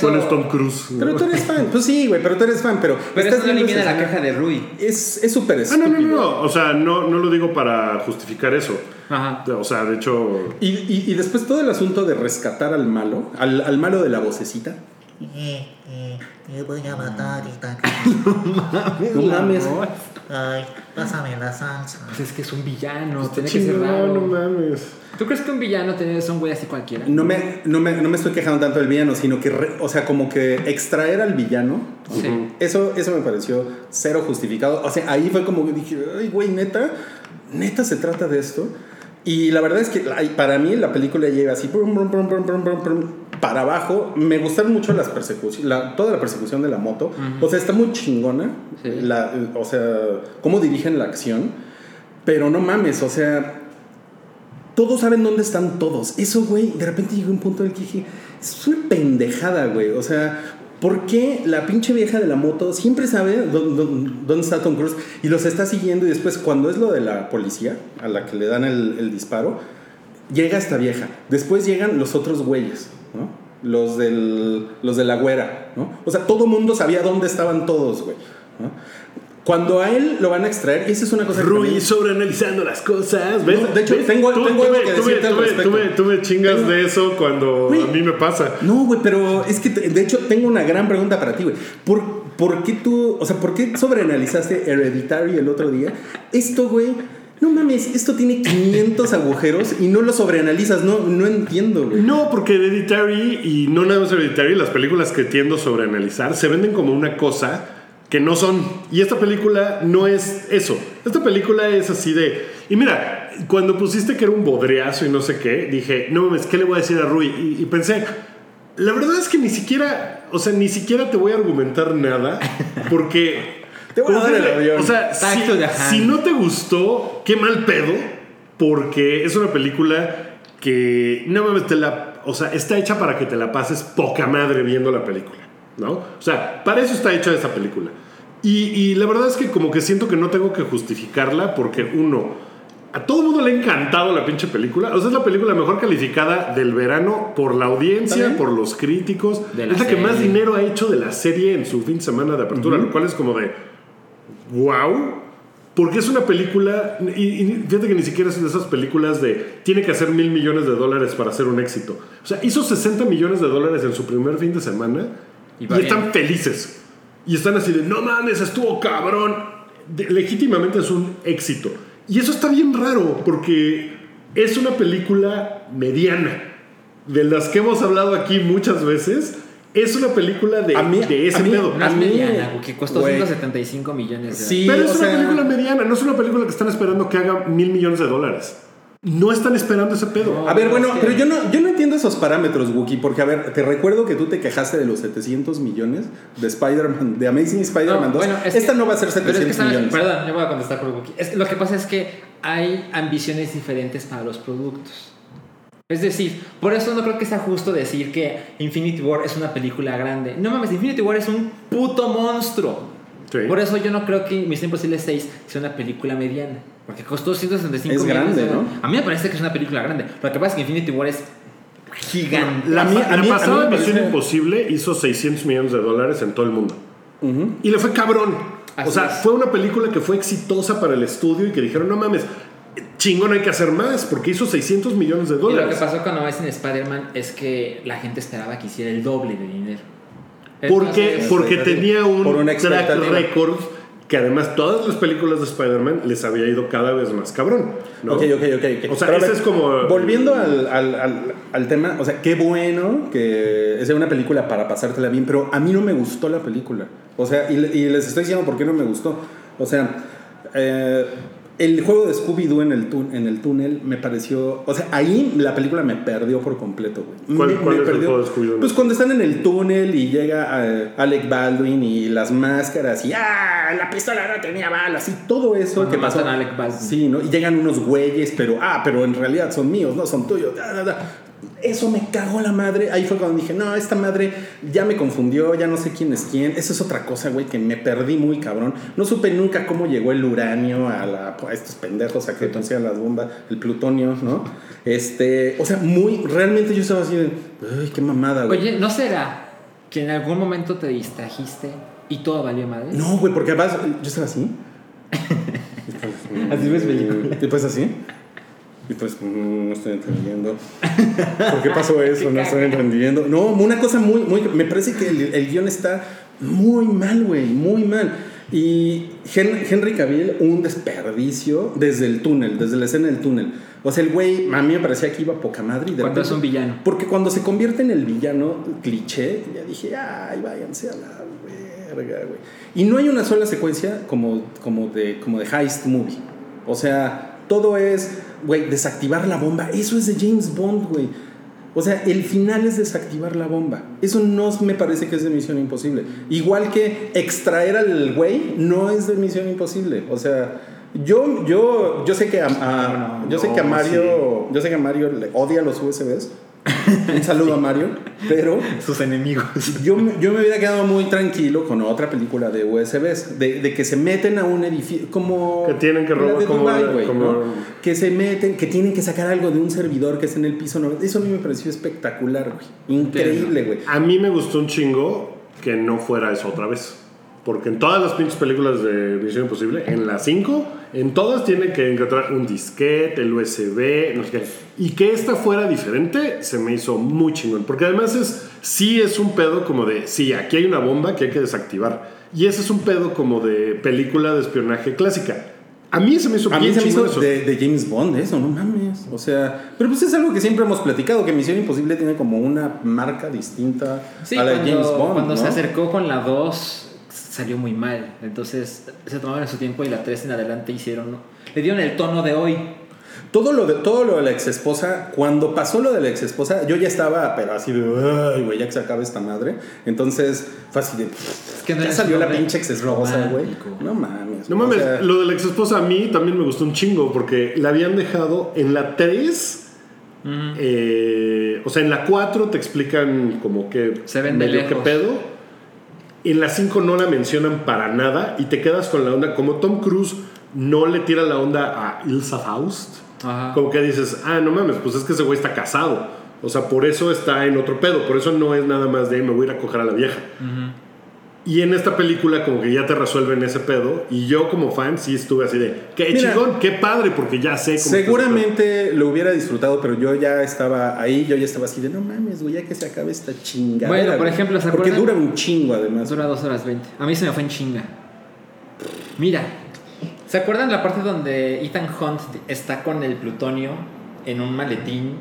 Speaker 2: ¿cuál es Tom Cruise?
Speaker 4: Pero tú eres fan. Pues sí, güey, pero tú eres fan. Pero,
Speaker 3: Pero
Speaker 4: estás
Speaker 3: eso no elimina la caja de Rui.
Speaker 4: Es es súper
Speaker 2: Ah, no, no, no, no. O sea, no, no lo digo para justificar eso.
Speaker 3: Ajá.
Speaker 2: O sea, de hecho,
Speaker 4: Y, y, y después todo el asunto de rescatar al malo, al, al malo de la vocecita.
Speaker 5: Eh, eh, voy a matar y tal. [laughs]
Speaker 4: No mames.
Speaker 5: Ay, pásame la salsa.
Speaker 3: Pues es que es un villano. Tiene que ser raro.
Speaker 2: no mames.
Speaker 3: ¿Tú crees que un villano tiene es un güey así cualquiera?
Speaker 4: No me, no, me, no me estoy quejando tanto del villano, sino que, re- o sea, como que extraer al villano,
Speaker 3: Sí.
Speaker 4: eso, eso me pareció cero justificado. O sea, ahí fue como que dije, ay, güey, neta, neta se trata de esto. Y la verdad es que para mí la película llega así, brum, brum, brum, para abajo. Me gustaron mucho las persecuciones, la- toda la persecución de la moto. O sea, está muy chingona.
Speaker 3: Sí.
Speaker 4: La, o sea, cómo dirigen la acción. Pero no mames, o sea, todos saben dónde están todos. Eso, güey, de repente llegó un punto en el que dije, es una pendejada, güey. O sea, ¿por qué la pinche vieja de la moto siempre sabe dó- dó- dónde está Tom Cruise y los está siguiendo y después cuando es lo de la policía, a la que le dan el, el disparo, llega esta vieja. Después llegan los otros güeyes, ¿no? Los, del, los de la güera, ¿no? O sea, todo mundo sabía dónde estaban todos, güey. ¿no? Cuando a él lo van a extraer, esa es una cosa que
Speaker 2: Rui
Speaker 4: también-
Speaker 2: sobreanalizando las cosas. ¿ves?
Speaker 4: No, de hecho,
Speaker 2: ¿ves?
Speaker 4: tengo- tengo algo que
Speaker 2: tú me-
Speaker 4: decirte al
Speaker 2: tú me-
Speaker 4: respecto.
Speaker 2: tú me- tú me chingas
Speaker 4: Tengo-
Speaker 2: de eso cuando
Speaker 4: Güey.
Speaker 2: a mí me pasa.
Speaker 4: No, güey, pero es que de hecho tengo una gran pregunta para ti, güey. ¿Por, ¿Por qué tú, o sea, por qué sobreanalizaste Hereditary el otro día? Esto, güey, no mames, esto tiene 500 [laughs] agujeros y no lo sobreanalizas, no, no entiendo, güey.
Speaker 2: No, porque Hereditary y no nada más Hereditary, las películas que tiendo sobre analizar se venden como una cosa que no son. Y esta película no es eso. Esta película es así de. Y mira, cuando pusiste que era un bodriazo y no sé qué, dije, no mames, ¿qué le voy a decir a Rui? Y, y pensé, la verdad es que ni siquiera, o sea, ni siquiera te voy a argumentar nada, porque.
Speaker 4: Te voy a dar el avión.
Speaker 2: O sea, si, si no te gustó, qué mal pedo, porque es una película que, no mames, te la, o sea, está hecha para que te la pases poca madre viendo la película, ¿no? O sea, para eso está hecha esta película. Y, y la verdad es que como que siento que no tengo que justificarla porque uno, a todo el mundo le ha encantado la pinche película. O sea, es la película mejor calificada del verano por la audiencia,
Speaker 4: ¿También?
Speaker 2: por los críticos.
Speaker 3: De la
Speaker 2: es la que más
Speaker 3: serie.
Speaker 2: dinero ha hecho de la serie en su fin de semana de apertura, lo cual es como de, wow. Porque es una película, y, y fíjate que ni siquiera es de esas películas de tiene que hacer mil millones de dólares para hacer un éxito. O sea, hizo 60 millones de dólares en su primer fin de semana
Speaker 3: Y
Speaker 2: y, están felices. Y están así de, no mames, estuvo cabrón. De- legítimamente es un éxito. Y eso está bien raro, porque es una película mediana. De las que hemos hablado aquí muchas veces, es una película de,
Speaker 4: A mí-
Speaker 2: de ese
Speaker 4: a mí-
Speaker 2: pedo.
Speaker 3: No es
Speaker 4: A mí-
Speaker 3: mediana, que costó
Speaker 4: güey.
Speaker 3: 175 millones de
Speaker 4: Sí,
Speaker 2: Pero
Speaker 4: o
Speaker 2: es una
Speaker 4: sea-
Speaker 2: película mediana, no es una película que están esperando que haga mil millones de dólares. no están esperando ese pedo.
Speaker 4: A ver, bueno,
Speaker 3: es que-
Speaker 4: pero yo no, yo no entiendo esos parámetros, Wookie, porque a ver, te recuerdo que tú te quejaste de los 700 millones de Spider-Man, de Amazing Spider-Man 2.
Speaker 3: bueno, es
Speaker 4: Esta
Speaker 3: que-
Speaker 4: no va a ser
Speaker 3: pero es que
Speaker 4: 700
Speaker 3: están-
Speaker 4: millones.
Speaker 3: Perdón, yo voy a contestar por Wookie. Es que lo que pasa es que hay ambiciones diferentes para los productos. Es decir, por eso no creo que sea justo decir que Infinity War es una película grande. No mames, Infinity War es un puto monstruo.
Speaker 2: Sí.
Speaker 3: Por eso yo no creo que Misión Imposible 6 sea una película mediana. Porque costó 165
Speaker 4: Es
Speaker 3: millones de
Speaker 4: grande,
Speaker 3: dólares. A mí me parece que es una película grande. Lo que pasa es que Infinity War es gigante.
Speaker 2: La,
Speaker 4: mí-
Speaker 2: pasada Misión
Speaker 4: parece-
Speaker 2: Imposible hizo 600 millones de dólares en todo el mundo. Y le fue cabrón.
Speaker 3: Así
Speaker 2: o sea,
Speaker 3: es.
Speaker 2: fue una película que fue exitosa para el estudio y que dijeron, no mames, chingón hay que hacer más porque hizo 600 millones de
Speaker 3: Y lo que
Speaker 2: dólares.
Speaker 3: pasó con Amazing Spider-Man es que la gente esperaba que hiciera el doble de dinero.
Speaker 2: Porque,
Speaker 3: Entonces,
Speaker 2: porque tenía un
Speaker 4: Por
Speaker 2: track record que además todas las películas de Spider-Man les había ido cada vez más cabrón. ¿no?
Speaker 4: Ok, ok, ok.
Speaker 2: O sea, ese
Speaker 4: ver,
Speaker 2: es como-
Speaker 4: Volviendo al, al, al, al tema, o sea, qué bueno que sea una película para pasártela bien, pero a mí no me gustó la película. O sea, y, y les estoy diciendo por qué no me gustó. O sea, eh, el juego de Scooby-Doo en, el tú- en el túnel me pareció. O sea, ahí la película me perdió por completo, güey.
Speaker 2: ¿Cuál-
Speaker 4: Me-
Speaker 2: cuál
Speaker 4: me
Speaker 2: es el juego de Scooby-Doo?
Speaker 4: Pues cuando están en el túnel y llega eh, Alec Baldwin y las máscaras y ¡ah! La pistola no tenía balas y todo eso
Speaker 3: Cuando
Speaker 4: que pasó.
Speaker 3: matan a Alec Baldwin.
Speaker 4: Sí, ¿no? Y llegan unos güeyes, pero ah, pero en realidad son míos, no son tuyos. da, da, da. Eso me cagó la madre. Ahí fue cuando dije, no, esta madre ya me confundió, ya no sé quién es quién. Eso es otra cosa, güey, que me perdí muy cabrón. No supe nunca cómo llegó el uranio a, la- a estos pendejos a que pusieran las bombas, el plutonio, ¿no? Este, o sea, muy, realmente yo estaba así de, ay, qué mamada, güey.
Speaker 3: Oye, ¿no será que en algún momento te distrajiste y todo valió madre?
Speaker 4: No, güey, porque además yo estaba así. [laughs]
Speaker 3: Así ves
Speaker 4: pues así. Y pues no estoy entendiendo. ¿Por qué pasó eso? [laughs] No estoy entendiendo. No, una cosa muy, muy. Me parece que el, el guion está muy mal, güey, muy mal. Y Hen- Henry Cavill, un desperdicio desde el túnel, desde la escena del túnel. O sea, el güey, a mí me parecía que iba poca madre. Y de
Speaker 3: Cuando
Speaker 4: repente-
Speaker 3: es un villano.
Speaker 4: Porque cuando se convierte en el villano cliché, ya dije, ay, váyanse a la verga, güey. Y no hay una sola secuencia como, como, de, como de heist movie. O sea, todo es, güey, desactivar la bomba. Eso es de James Bond, güey. O sea, el final es desactivar la bomba. Eso no me parece que es de Misión Imposible. Igual que extraer al güey no es de Misión Imposible. O sea, yo, yo, yo sé que a, a- yo sé que a Mario, yo sé que a Mario le odia los USBs. [laughs] Un saludo a Mario, pero
Speaker 3: Sus enemigos.
Speaker 4: yo, me- yo me hubiera quedado muy tranquilo con otra película de USBs, de, de que se meten a un edificio, como...
Speaker 2: Que tienen que robar como-
Speaker 4: Dubái, güey,
Speaker 2: como-
Speaker 4: ¿no? Que se meten, que tienen que sacar algo de un servidor que está en el piso 90. Eso a mí me pareció espectacular, güey. Increíble, güey.
Speaker 2: A mí me gustó un chingo que no fuera eso otra vez. Porque en todas las pinches películas de Misión Imposible, en las 5, en todas tienen que encontrar un disquete, el USB, no sé qué. Y que esta fuera diferente se me hizo muy chingón. Porque además es, sí es un pedo como de, sí, aquí hay una bomba que hay que desactivar. Y ese es un pedo como de película de espionaje clásica. A mí se me hizo
Speaker 4: A mí se me
Speaker 2: chingón
Speaker 4: hizo
Speaker 2: eso.
Speaker 4: de, de James Bond eso, no mames. O sea, pero pues es algo que siempre hemos platicado, que Misión Imposible tiene como una marca distinta
Speaker 3: Sí,
Speaker 4: a la de
Speaker 3: cuando,
Speaker 4: James Bond.
Speaker 3: cuando se
Speaker 4: ¿no?
Speaker 3: acercó con la 2 salió muy mal. Entonces se tomaron su tiempo y la 3 en adelante hicieron. Le dieron el tono de hoy.
Speaker 4: Todo lo de, todo lo de la ex esposa, cuando pasó lo de la ex esposa, yo ya estaba, pero así de, ay, güey, ya que se acabe esta madre. Entonces, fue así de,
Speaker 3: que no
Speaker 4: ya salió la pinche ex esposa, güey. No mames.
Speaker 2: No mames,
Speaker 4: o sea,
Speaker 2: lo de la ex esposa a mí también me gustó un chingo porque la habían dejado en la 3. eh, o sea, en la 4 te explican como que
Speaker 3: Se ven de
Speaker 2: medio qué
Speaker 3: lejos.
Speaker 2: pedo. En la 5 no la mencionan para nada y te quedas con la onda. Como Tom Cruise no le tira la onda a Ilsa Faust,
Speaker 3: Ajá.
Speaker 2: como que dices, ah, no mames, pues es que ese güey está casado. O sea, por eso está en otro pedo. Por eso no es nada más de me voy a ir a coger a la vieja. Y en esta película como que ya te resuelven ese pedo y yo como fan sí estuve así de, qué
Speaker 4: Mira,
Speaker 2: chingón, qué padre, porque ya sé cómo
Speaker 4: Seguramente lo hubiera disfrutado, pero yo ya estaba ahí, yo ya estaba así de, no mames, güey, ya que se acabe esta chingada.
Speaker 3: Bueno, por ejemplo, ¿se
Speaker 4: Porque dura un chingo además.
Speaker 3: Dura 2 horas 20. A mí se me fue en chinga. Mira, ¿se acuerdan la parte donde Ethan Hunt está con el plutonio en un maletín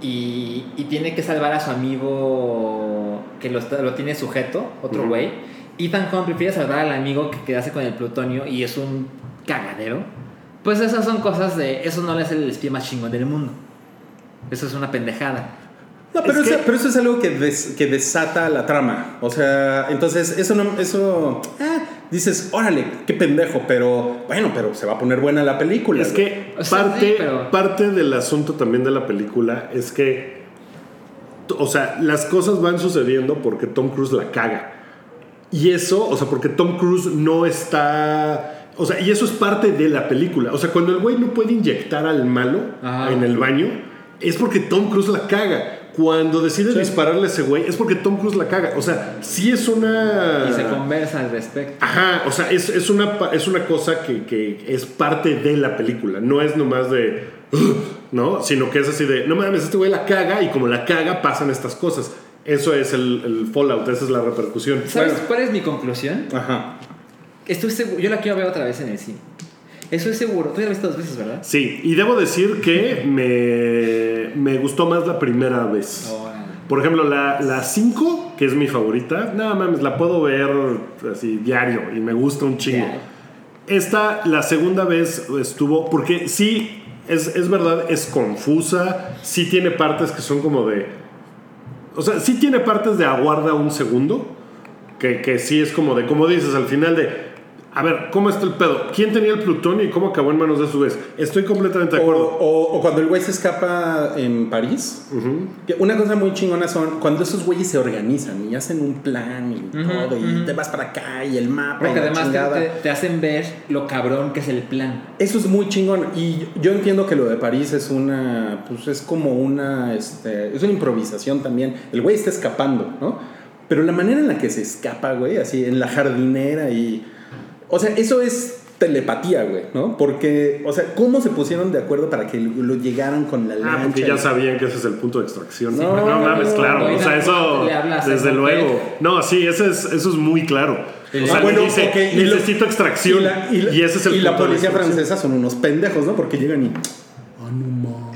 Speaker 3: y, y tiene que salvar a su amigo que lo, está- lo tiene sujeto, otro güey? Ethan Hunt prefiere salvar al amigo que quedarse con el plutonio y es un cagadero. Pues esas son cosas de. Eso no le hace el espía más chingón del mundo. Eso es una pendejada.
Speaker 4: No, pero,
Speaker 2: Es
Speaker 4: eso,
Speaker 2: que-
Speaker 4: pero eso es algo que, des- que desata la trama. O sea, entonces eso no, eso, ah, dices, órale, qué pendejo, pero bueno, pero se va a poner buena la película.
Speaker 2: Es que
Speaker 3: O sea,
Speaker 2: parte,
Speaker 3: sí, pero-
Speaker 2: parte del asunto también de la película es que, o sea, las cosas van sucediendo porque Tom Cruise la caga. Y eso, o sea, porque Tom Cruise no está... O sea, y eso es parte de la película. O sea, cuando el güey no puede inyectar al malo
Speaker 3: Ajá.
Speaker 2: en el baño, es porque Tom Cruise la caga. Cuando decide dispararle a ese güey, es porque Tom Cruise la caga. O sea, sí es una...
Speaker 3: Y se conversa al respecto.
Speaker 2: Ajá, o sea, es, es una, es una cosa que, que es parte de la película, no es nomás de, ¿no? Sino que es así de, no mames, este güey la caga y como la caga pasan estas cosas. Eso es el, el fallout, esa es la repercusión.
Speaker 3: ¿Sabes
Speaker 4: Bueno.
Speaker 3: cuál es mi conclusión?
Speaker 4: Ajá.
Speaker 3: Estoy seguro. Yo la quiero ver otra vez en el cine. Estoy seguro. Tú ya la viste dos veces, ¿verdad?
Speaker 2: Sí, y debo decir que me, me gustó más la primera vez.
Speaker 3: Órale.
Speaker 2: Por ejemplo, la 5, que es mi favorita, nada mames, la puedo ver así diario y me gusta un chingo.
Speaker 3: Diario.
Speaker 2: Esta, la segunda vez estuvo, porque sí, es, es verdad, es confusa, sí tiene partes que son como de... O sea, sí tiene partes de aguarda un segundo, que, que sí es como de, como dices, al final de... A ver, ¿cómo está el pedo? ¿Quién tenía el plutonio y cómo acabó en manos de su vez? Estoy completamente de acuerdo.
Speaker 4: o- o cuando el güey se escapa en París. que Una cosa muy chingona son cuando esos güeyes se organizan y hacen un plan y todo, y te vas para acá y el mapa
Speaker 3: Porque
Speaker 4: y la
Speaker 3: además
Speaker 4: chingada.
Speaker 3: te, te hacen ver lo cabrón que es el plan.
Speaker 4: Eso es muy chingón. Y yo entiendo que lo de París es una. Pues es como una. Este, es una improvisación también. El güey está escapando, ¿no? Pero la manera en la que se escapa, güey, así en la jardinera y. O sea, eso es telepatía, güey, ¿no? Porque, o sea, ¿cómo se pusieron de acuerdo para que lo, llegaran con la
Speaker 2: Ah,
Speaker 4: lancha?
Speaker 2: porque ya sabían que ese es el punto de extracción.
Speaker 4: No,
Speaker 2: no, mames, claro.
Speaker 3: no,
Speaker 2: o sea, eso, desde luego.
Speaker 3: papel.
Speaker 2: No, sí, eso es, eso es muy claro. O sea,
Speaker 4: Ah, bueno,
Speaker 2: dice,
Speaker 4: ok, y lo-
Speaker 2: necesito extracción.
Speaker 4: Y, la, y la-
Speaker 2: y ese es el
Speaker 4: y la
Speaker 2: punto
Speaker 4: policía francesa son unos pendejos, ¿no? Porque llegan y. Ah, no.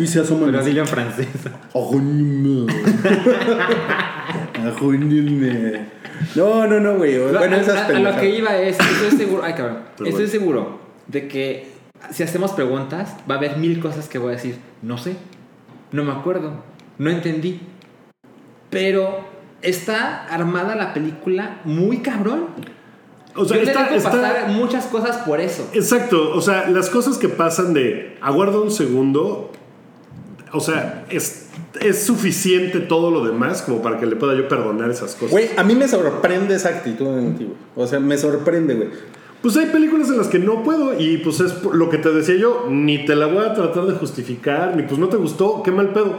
Speaker 4: Y se asoman. así.
Speaker 3: en francés. [laughs]
Speaker 4: No, no, no, güey. Bueno,
Speaker 3: a,
Speaker 4: esas
Speaker 3: a- a lo que iba es, estoy seguro, ay cabrón,
Speaker 2: Pero
Speaker 3: estoy
Speaker 2: bueno.
Speaker 3: seguro de que si hacemos preguntas va a haber mil cosas que voy a decir, no sé, no me acuerdo, no entendí, pero está armada la película muy cabrón.
Speaker 2: O sea,
Speaker 3: Yo
Speaker 2: está, está-
Speaker 3: pasar muchas cosas por eso.
Speaker 2: Exacto. O sea, las cosas que pasan de aguarda un segundo. O sea, es, es suficiente todo lo demás como para que le pueda yo perdonar esas cosas.
Speaker 4: Güey, a mí me sorprende esa actitud en ti, güey. O sea, me sorprende, güey.
Speaker 2: Pues hay películas en las que no puedo y pues es lo que te decía yo, ni te la voy a tratar de justificar, ni pues no te gustó, qué mal pedo.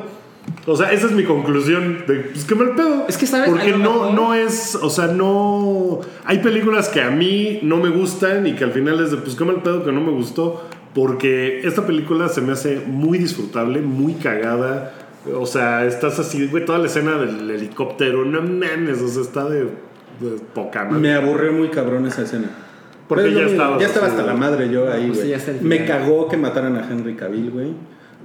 Speaker 2: O sea, esa es mi conclusión de pues qué mal pedo.
Speaker 3: Es que, ¿sabes?
Speaker 2: Porque no, no es, o sea, no... Hay películas que a mí no me gustan y que al final es de pues qué mal pedo que no me gustó. Porque esta película se me hace muy disfrutable, muy cagada. O sea, estás así, güey, toda la escena del helicóptero, no mames, o sea, está de, de poca madre.
Speaker 4: Me aburrió muy cabrón esa escena.
Speaker 2: Porque ya
Speaker 4: mismo,
Speaker 2: estabas
Speaker 4: ya estaba hasta la madre yo ahí,
Speaker 3: pues
Speaker 4: güey. me cagó que mataran a Henry Cavill, güey.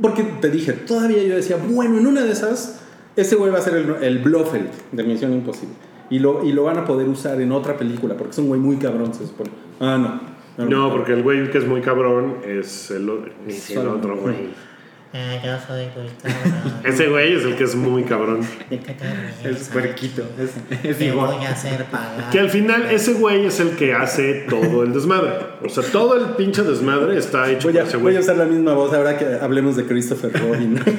Speaker 4: Porque te dije, todavía yo decía, bueno, en una de esas, ese güey va a ser el, el Blofeld de Misión Imposible. Y lo, y lo van a poder usar en otra película, porque es un güey muy cabrón, se supone. Ah, no.
Speaker 2: No, porque el güey que es muy cabrón es el, es otro güey.
Speaker 5: Ah, yo soy muy cabrón.
Speaker 2: Ese güey es el que es muy cabrón.
Speaker 5: ¿De qué te ríes?
Speaker 3: puerquito, es, es igual.
Speaker 5: voy a hacer pagar.
Speaker 2: Que al final ese güey es el que hace todo el desmadre. O sea, todo el pinche desmadre está hecho
Speaker 4: Voy a,
Speaker 2: por ese
Speaker 4: voy
Speaker 2: güey.
Speaker 4: a usar la misma voz ahora que hablemos de Christopher Robin. [laughs] [laughs]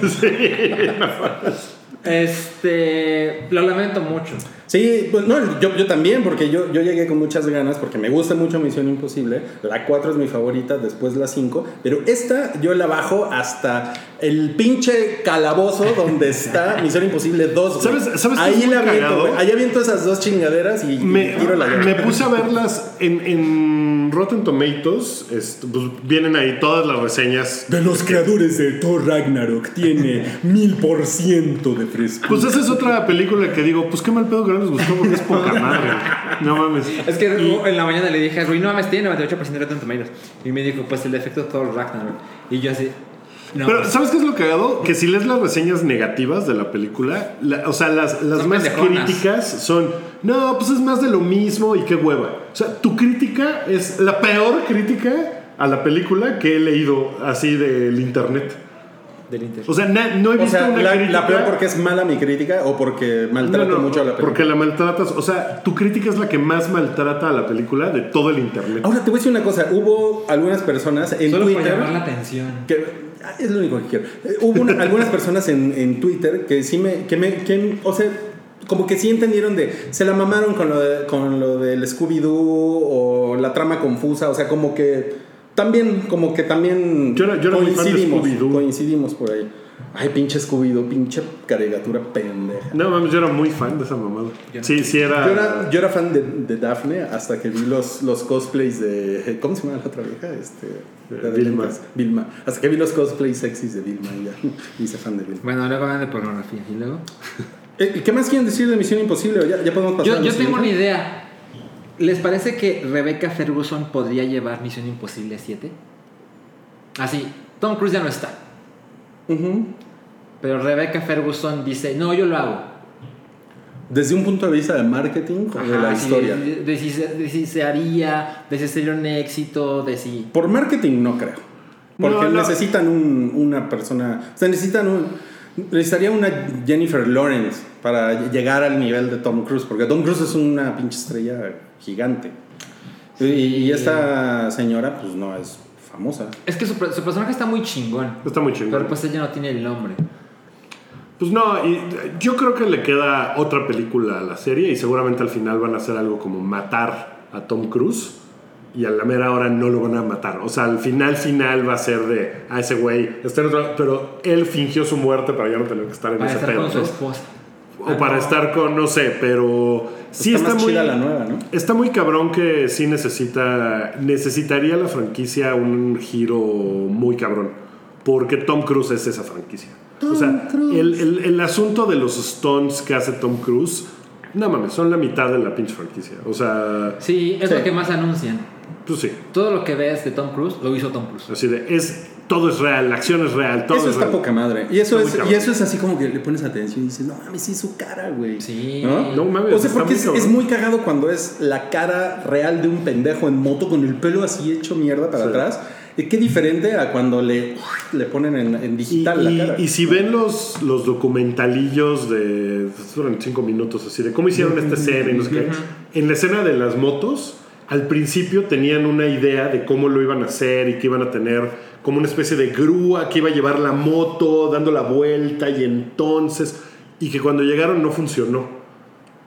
Speaker 3: Este, lo lamento mucho.
Speaker 4: Sí, pues no, yo, yo también, porque yo, yo llegué con muchas ganas, porque me gusta mucho Misión Imposible. La 4 es mi favorita, después la 5. Pero esta yo la bajo hasta el pinche calabozo donde está [laughs] Misión Imposible 2. güey.
Speaker 2: ¿Sabes- sabes
Speaker 4: Ahí
Speaker 2: es
Speaker 4: la aviento. Ahí aviento esas dos chingaderas y, y
Speaker 2: Me,
Speaker 4: tiro la llave.
Speaker 2: me puse a verlas en, en Rotten Tomatoes. est- pues, vienen ahí todas las reseñas.
Speaker 4: De los creadores de Thor Ragnarok tiene mil por ciento de fresco.
Speaker 2: Pues esa es otra película que digo, pues qué mal pedo que no les gustó porque es poca madre. No mames.
Speaker 3: Es que
Speaker 2: Y-
Speaker 3: en la mañana le dije Rui, no mames, tiene 98% de Rotten Tomatoes. Y me dijo, pues el defecto de Thor Ragnarok. Y yo así, no.
Speaker 2: Pero, ¿sabes qué es lo cagado? Que si lees las reseñas negativas de la película, la- o sea, las, las más
Speaker 3: pendejonas.
Speaker 2: críticas son, no, pues es más de lo mismo y qué hueva. O sea, tu crítica es, la peor crítica a la película que he leído así del internet.
Speaker 3: Del Inter.
Speaker 2: O sea, na- no he
Speaker 4: O
Speaker 2: visto
Speaker 4: sea,
Speaker 2: una
Speaker 4: la,
Speaker 2: crítica.
Speaker 4: la peor porque es mala mi crítica o porque maltrato
Speaker 2: No, no,
Speaker 4: mucho a la película.
Speaker 2: Porque la maltratas. O sea, tu crítica es la que más maltrata a la película de todo el internet.
Speaker 4: Ahora te voy a decir una cosa. Hubo algunas personas en
Speaker 3: Solo por
Speaker 4: Twitter.
Speaker 3: llamar la atención.
Speaker 4: que, ah, es lo único que quiero. Hubo una- algunas personas en, en Twitter que sí me, que me, que, o sea, como que sí entendieron de, se la mamaron con lo, de- con lo del Scooby-Doo o la trama confusa, o sea, como que también, como que también
Speaker 2: Yo era- yo era muy fan de
Speaker 4: coincidimos,
Speaker 2: Scooby-Doo.
Speaker 4: coincidimos por ahí. Ay, pinche Scooby-Doo, pinche caricatura pendeja.
Speaker 2: No mames, yo era muy fan de esa mamada. Sí, sí era.
Speaker 4: Yo era, yo era fan de, de Daphne hasta que vi los, los cosplays de. ¿Cómo se llama la otra vieja? Este, de
Speaker 2: Vilma.
Speaker 4: Vilma. Hasta que vi los cosplays sexys de Vilma y ya [laughs] me hice fan de Vilma.
Speaker 3: Bueno, luego hablan de pornografía. ¿Y luego?
Speaker 4: Eh, ¿Qué más quieren decir de Misión Imposible? Ya, ya podemos pasar
Speaker 3: Yo, yo tengo una idea. ¿Les parece que Rebecca Ferguson podría llevar Misión Imposible 7? Así, Tom Cruise ya no está.
Speaker 4: Ujú.
Speaker 3: Pero Rebecca Ferguson dice, no, yo lo hago.
Speaker 4: Desde un punto de vista de marketing o de la
Speaker 3: sí,
Speaker 4: historia.
Speaker 3: De, de si se, de si se haría, de si sería un éxito, de si...
Speaker 4: Por marketing no creo. Porque
Speaker 2: No, no.
Speaker 4: necesitan un- una persona. O sea, necesitan un. Necesitaría una Jennifer Lawrence para llegar al nivel de Tom Cruise. Porque Tom Cruise es una pinche estrella gigante. Y, y esta señora, pues no es famosa.
Speaker 3: Es que su, per- su personaje está muy chingón.
Speaker 2: Está muy chingón.
Speaker 3: Pero pues ella no tiene el nombre.
Speaker 2: Pues no, y yo creo que le queda otra película a la serie y seguramente al final van a hacer algo como matar a Tom Cruise y a la mera hora no lo van a matar. O sea, al final final va a ser de a ese güey, está en otro- pero él fingió su muerte para ya no tener que estar en
Speaker 3: Para
Speaker 2: ese
Speaker 3: estar
Speaker 2: pedo.
Speaker 3: con su esposa.
Speaker 2: O para estar con, no sé, pero sí
Speaker 4: Está
Speaker 2: está,
Speaker 4: más
Speaker 2: muy
Speaker 4: chida la nueva, ¿no?
Speaker 2: Está muy cabrón que sí necesita necesitaría la franquicia un giro muy cabrón, porque Tom Cruise es esa franquicia. o sea, el, el- el asunto de los stunts que hace Tom Cruise, no mames, son la mitad de la pinche franquicia. O sea,
Speaker 3: Sí, es
Speaker 4: Sí.
Speaker 3: lo que más anuncian.
Speaker 2: pues sí,
Speaker 3: Todo lo que ves de Tom Cruise lo hizo Tom Cruise.
Speaker 2: así de es todo es real, la acción es real, todo
Speaker 4: Eso
Speaker 2: es
Speaker 4: está
Speaker 2: real.
Speaker 4: poca madre. Y eso,
Speaker 2: Está
Speaker 4: es, y eso es así como que le pones atención y dices, no mames, sí, su cara, güey.
Speaker 3: Sí.
Speaker 4: ¿No?
Speaker 2: No mames,
Speaker 4: O sea, porque
Speaker 2: muy
Speaker 4: es, muy cagado cuando es la cara real de un pendejo en moto con el pelo así hecho mierda para
Speaker 2: Sí.
Speaker 4: atrás. Y qué diferente a cuando le, le ponen en, digital
Speaker 2: y-
Speaker 4: la cara.
Speaker 2: y si ven los, los documentalillos de. pues, duran cinco minutos así, de cómo hicieron esta escena y no sé qué. En la escena de las motos, al principio tenían una idea de cómo lo iban a hacer y que iban a tener como una especie de grúa que iba a llevar la moto dando la vuelta y entonces. Y que cuando llegaron no funcionó.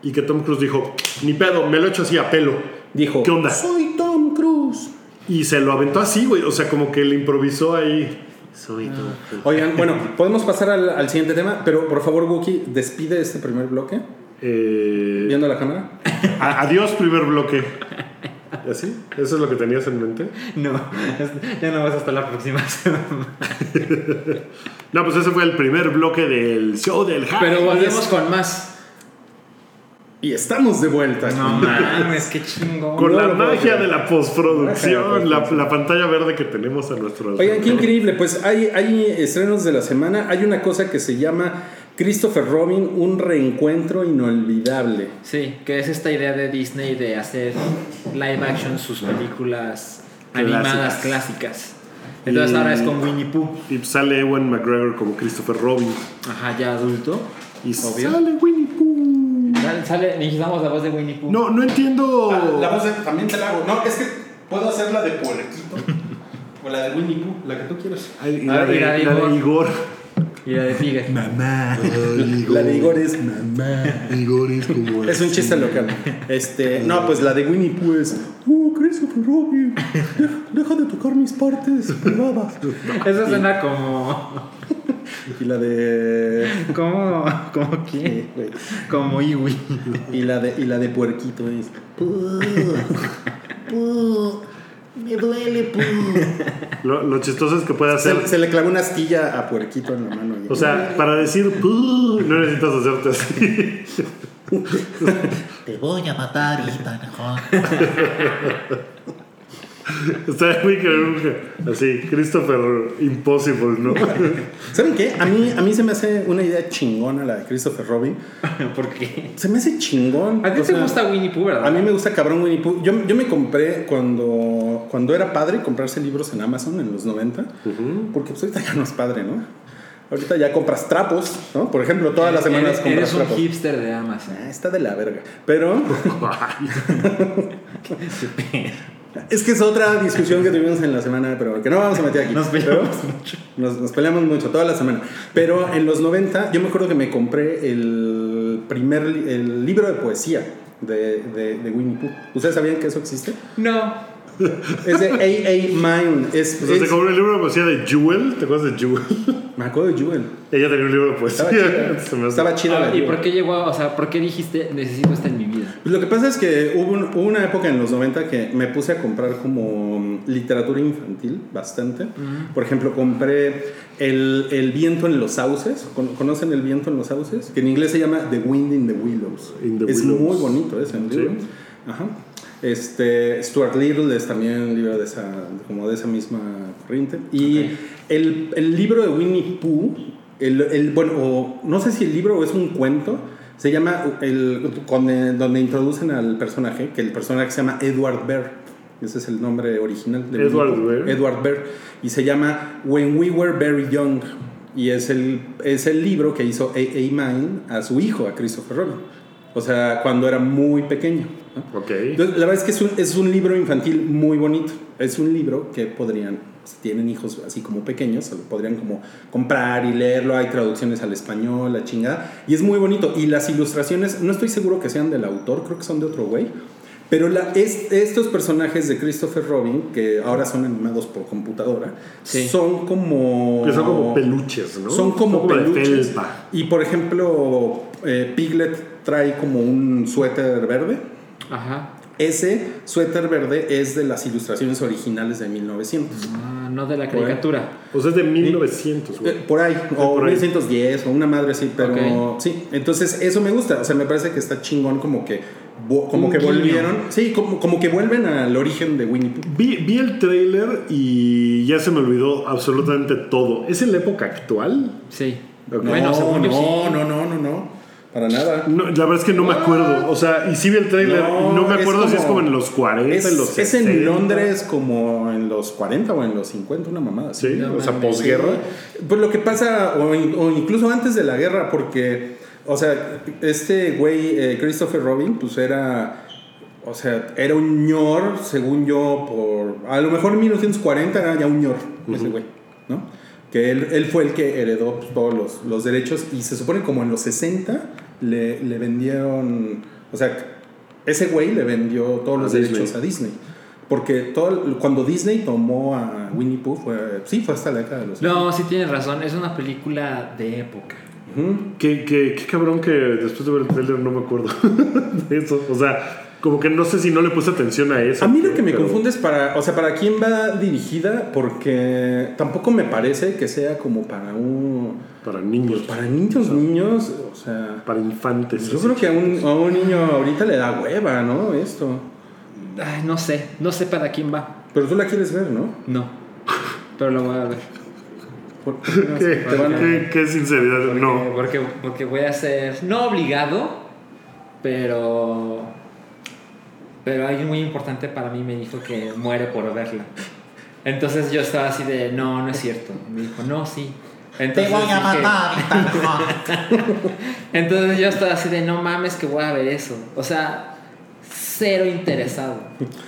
Speaker 2: Y que Tom Cruise dijo: Ni pedo, me lo he hecho así a pelo.
Speaker 4: Dijo,
Speaker 2: ¿Qué onda?
Speaker 4: soy Tom Cruise.
Speaker 2: Y se lo aventó así, güey. O sea, como que le improvisó ahí. Soy Tom Cruise.
Speaker 4: Oigan, bueno, [laughs] podemos pasar al, al siguiente tema, pero por favor, Wookie, despide este primer bloque,
Speaker 2: Eh,
Speaker 4: viendo la cámara.
Speaker 2: A- Adiós, primer bloque. [laughs] ¿Y así? ¿Eso es lo que tenías en mente? [laughs]
Speaker 3: No, ya no vas hasta la próxima [laughs] semana.
Speaker 2: No, pues ese fue el primer bloque del show del hype.
Speaker 3: Pero volvemos con más.
Speaker 4: Y estamos de vuelta.
Speaker 3: No mames, qué chingón.
Speaker 2: Con
Speaker 4: no
Speaker 2: la magia de la postproducción, la, pantalla verde que tenemos a nuestro
Speaker 4: Oigan, qué
Speaker 2: alrededor.
Speaker 4: increíble. Pues hay, hay estrenos de la semana. Hay una cosa que se llama Christopher Robin, un reencuentro inolvidable.
Speaker 3: Sí, que es esta idea de Disney de hacer live action sus películas animadas clásicas. Entonces
Speaker 2: Y-
Speaker 3: ahora es con Winnie Pooh.
Speaker 2: Y sale Ewan McGregor como Christopher Robin.
Speaker 3: Ajá, ya adulto.
Speaker 2: Y
Speaker 4: Obvio.
Speaker 2: sale Winnie Pooh.
Speaker 3: Sale, sale, necesitamos la voz de Winnie Pooh.
Speaker 2: No, no entiendo.
Speaker 4: Ah, voz también te la hago. No, es que puedo hacer la de Puerquito. o la de Winnie Pooh, la que tú quieras.
Speaker 2: Ay, y
Speaker 3: Ah,
Speaker 2: la, de,
Speaker 3: la de
Speaker 2: la de
Speaker 3: Igor. Y la de Figueroa.
Speaker 2: Mamá.
Speaker 4: La de Igor es mamá.
Speaker 2: Igor es como.
Speaker 4: Es un chiste local. Este, no, pues la de Winnie Pooh es. Oh, Christopher Robin, deja, deja de tocar mis partes privadas.
Speaker 3: Eso suena como.
Speaker 4: Y la de.
Speaker 3: ¿Cómo? ¿Cómo
Speaker 4: Sí, güey.
Speaker 3: Como Iwi.
Speaker 4: Y la de, y la de Puerquito es.
Speaker 5: Puh, puh, me duele, puh. [laughs]
Speaker 2: Lo, lo chistoso es que puede hacer.
Speaker 4: Se, se le clavó una astilla a Puerquito en la mano.
Speaker 2: O sea, para decir "Puh", no necesitas hacerte así.
Speaker 5: Te voy a matar, Ethan. [laughs]
Speaker 2: Está muy cabrón. Así, Christopher Impossible, ¿no?
Speaker 4: ¿Saben qué? A mí, a mí se me hace una idea chingona la de Christopher Robin. [laughs]
Speaker 3: ¿Por qué?
Speaker 4: Se me hace chingón.
Speaker 3: A ti
Speaker 4: o
Speaker 3: te
Speaker 4: sea,
Speaker 3: gusta Winnie Pooh, ¿verdad?
Speaker 4: A mí me gusta cabrón Winnie Pooh. Yo, yo me compré cuando, cuando era padre comprarse libros en Amazon en los 90. Porque pues ahorita ya no es padre, ¿no? Ahorita ya compras trapos, ¿no? Por ejemplo, todas las semanas
Speaker 3: Eres,
Speaker 4: compras
Speaker 3: eres un
Speaker 4: trapos.
Speaker 3: hipster de Amazon.
Speaker 4: Ah, está de la verga. Pero [laughs] [laughs] es que es otra discusión que tuvimos en la semana, pero que no vamos a meter aquí.
Speaker 3: Nos
Speaker 4: Pero-
Speaker 3: peleamos mucho.
Speaker 4: Nos, nos peleamos mucho toda la semana. Pero en los 90, yo me acuerdo que me compré el primer el libro de poesía de, de, de Winnie Pooh. ¿Ustedes sabían que eso existe?
Speaker 3: No.
Speaker 4: Es de A.A. Mine. Es,
Speaker 2: O sea, te
Speaker 4: es-
Speaker 2: compré el libro de poesía de Jewel. ¿Te acuerdas de Jewel? [laughs]
Speaker 4: me acuerdo de Jewel.
Speaker 2: Ella tenía un libro de poesía.
Speaker 4: Estaba chida. [laughs]
Speaker 2: Se me hace-
Speaker 4: Estaba chida la
Speaker 3: Ah, ¿Y
Speaker 4: Jewel.
Speaker 3: por qué llegó, o sea, por qué dijiste necesito esto en mi vida?
Speaker 4: Pues lo que pasa es que hubo, un- hubo una época en los 90 que me puse a comprar como mm, literatura infantil bastante. Por ejemplo, compré el, el viento en los sauces. ¿Con- ¿Conocen el viento en los sauces? Que en inglés se llama The Wind in the Willows.
Speaker 2: In the
Speaker 4: es
Speaker 2: Willows.
Speaker 4: muy bonito ese libro. Ajá. Este, Stuart Little es también un libro de esa, como de esa misma corriente. Y el, el libro de Winnie Pooh, el, el- bueno, o no sé si el libro o es un cuento, se llama, el, el- donde introducen al personaje, que el personaje se llama Edward Bear. Ese es el nombre original de
Speaker 2: Edward. Bear.
Speaker 4: Edward Bear. Y se llama When We Were Very Young. Y es el, es el libro que hizo A.A. Mine a su hijo, a Christopher Robin. O sea, cuando era muy pequeño. ¿no?
Speaker 2: Ok.
Speaker 4: Entonces, la verdad es que es un, es un libro infantil muy bonito. Es un libro que podrían, si tienen hijos así como pequeños, se lo podrían como comprar y leerlo. Hay traducciones al español, la chingada. Y es muy bonito. Y las ilustraciones, no estoy seguro que sean del autor, creo que son de otro güey. Pero la, es- estos personajes de Christopher Robin, que ahora son animados por computadora,
Speaker 3: Sí.
Speaker 4: son como...
Speaker 2: Que son como peluches, ¿no?
Speaker 4: Son como
Speaker 2: de
Speaker 4: peluches. Y por ejemplo, eh, Piglet trae como un suéter verde.
Speaker 3: Ajá.
Speaker 4: Ese suéter verde es de las ilustraciones originales de 1900.
Speaker 3: Ah, no de la caricatura.
Speaker 2: O sea, es de 1900, güey.
Speaker 4: Eh, por ahí, o
Speaker 2: por ahí.
Speaker 4: 1910, o una madre así, pero
Speaker 3: Ok.
Speaker 4: sí. Entonces, eso me gusta. O sea, me parece que está chingón como que, como
Speaker 3: Un
Speaker 4: que
Speaker 3: guiño.
Speaker 4: volvieron. Sí, como, como que vuelven al origen de Winnie Pooh.
Speaker 2: Vi, vi el trailer y ya se me olvidó absolutamente todo. ¿Es en la época actual?
Speaker 3: Sí.
Speaker 2: Ok.
Speaker 3: Bueno,
Speaker 4: no, no, no, no, no, no. Para nada.
Speaker 2: No, la verdad es que no me acuerdo. O sea, y sí vi el trailer.
Speaker 4: No,
Speaker 2: No, me
Speaker 4: es
Speaker 2: acuerdo si es
Speaker 4: como-
Speaker 2: en los 40,
Speaker 4: Es,
Speaker 2: en los
Speaker 4: es
Speaker 2: 60.
Speaker 4: en Londres como en los 40 o en los 50, una mamada.
Speaker 2: Sí,
Speaker 3: No
Speaker 2: o sea, posguerra.
Speaker 4: Pues lo que pasa, o incluso antes de la guerra, porque, o sea, este güey, eh, Christopher Robin, pues era, o sea, era un ñor, según yo, por, a lo mejor en 1940 era ya un ñor, ese güey, ¿no? Que él, él fue el que heredó pues, todos los, los derechos y se supone como en los 60 le, le vendieron, o sea, ese güey le vendió todos
Speaker 2: A
Speaker 4: los
Speaker 2: Disney.
Speaker 4: derechos a Disney. Porque todo, cuando Disney tomó a Winnie Pooh, fue, sí, fue hasta la década de los
Speaker 3: No, sí tienes razón. Es una película de época.
Speaker 2: Qué- qué cabrón que después de ver el trailer no me acuerdo [laughs] de eso. O sea, como que no sé si no le puse atención a eso.
Speaker 4: A mí lo que me
Speaker 2: pero-
Speaker 4: confunde es para, o sea, para quién va dirigida, porque tampoco me parece que sea como para un,
Speaker 2: Para niños.
Speaker 4: para niños, niños, o sea,
Speaker 2: Para infantes.
Speaker 4: yo creo que a un, a un niño ahorita le da hueva, ¿no? Esto.
Speaker 3: Ay, no sé. No sé para quién va.
Speaker 4: Pero tú la quieres ver, ¿no?
Speaker 3: No. Pero lo voy a ver.
Speaker 4: Por- [laughs]
Speaker 2: ¿Qué,
Speaker 4: te van a-
Speaker 2: qué- qué sinceridad. No.
Speaker 3: Porque, porque voy a ser. No obligado, pero. Pero alguien muy importante para mí me dijo que muere por verla. Entonces yo estaba así de, no, no es cierto. Me dijo, no, sí.
Speaker 5: Te
Speaker 3: Entonces
Speaker 5: voy a matar. [laughs]
Speaker 3: Entonces yo estaba así de, no mames que voy a ver eso. O sea, cero interesado.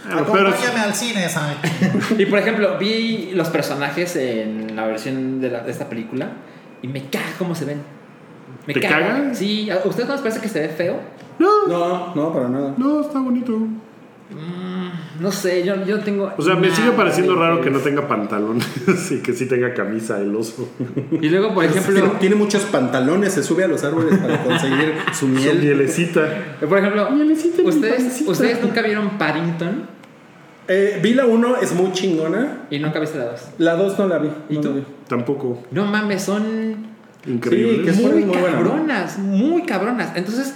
Speaker 2: Ah, pero
Speaker 5: Acompáñame al cine, ¿sabes? [laughs]
Speaker 3: Y por ejemplo, vi los personajes en la versión de, la- de esta película y me caga cómo se ven. Me
Speaker 2: ¿Te caga?
Speaker 3: Sí, ¿a ustedes no les parece que se ve feo?
Speaker 2: no,
Speaker 4: No, no, para nada.
Speaker 2: no, está bonito.
Speaker 3: No sé, yo, yo tengo.
Speaker 2: O sea, me sigue pareciendo raro que no tenga pantalones [laughs] y que sí tenga camisa el oso.
Speaker 3: Y luego, por ejemplo,
Speaker 4: tiene muchos pantalones, se sube a los árboles para conseguir su
Speaker 2: Su
Speaker 4: miel.
Speaker 2: mielecita.
Speaker 3: por ejemplo,
Speaker 2: Mielecita
Speaker 3: ustedes, ustedes nunca vieron Paddington
Speaker 4: Eh, vi la 1, es muy chingona.
Speaker 3: y nunca viste la 2.
Speaker 4: La 2 no la vi.
Speaker 3: ¿Y
Speaker 4: no
Speaker 3: tú?
Speaker 4: la vi.
Speaker 2: Tampoco.
Speaker 3: No mames, son
Speaker 2: Increíble.
Speaker 4: que es
Speaker 3: muy,
Speaker 4: muy buena, ¿no?
Speaker 3: cabronas, muy cabronas. Entonces,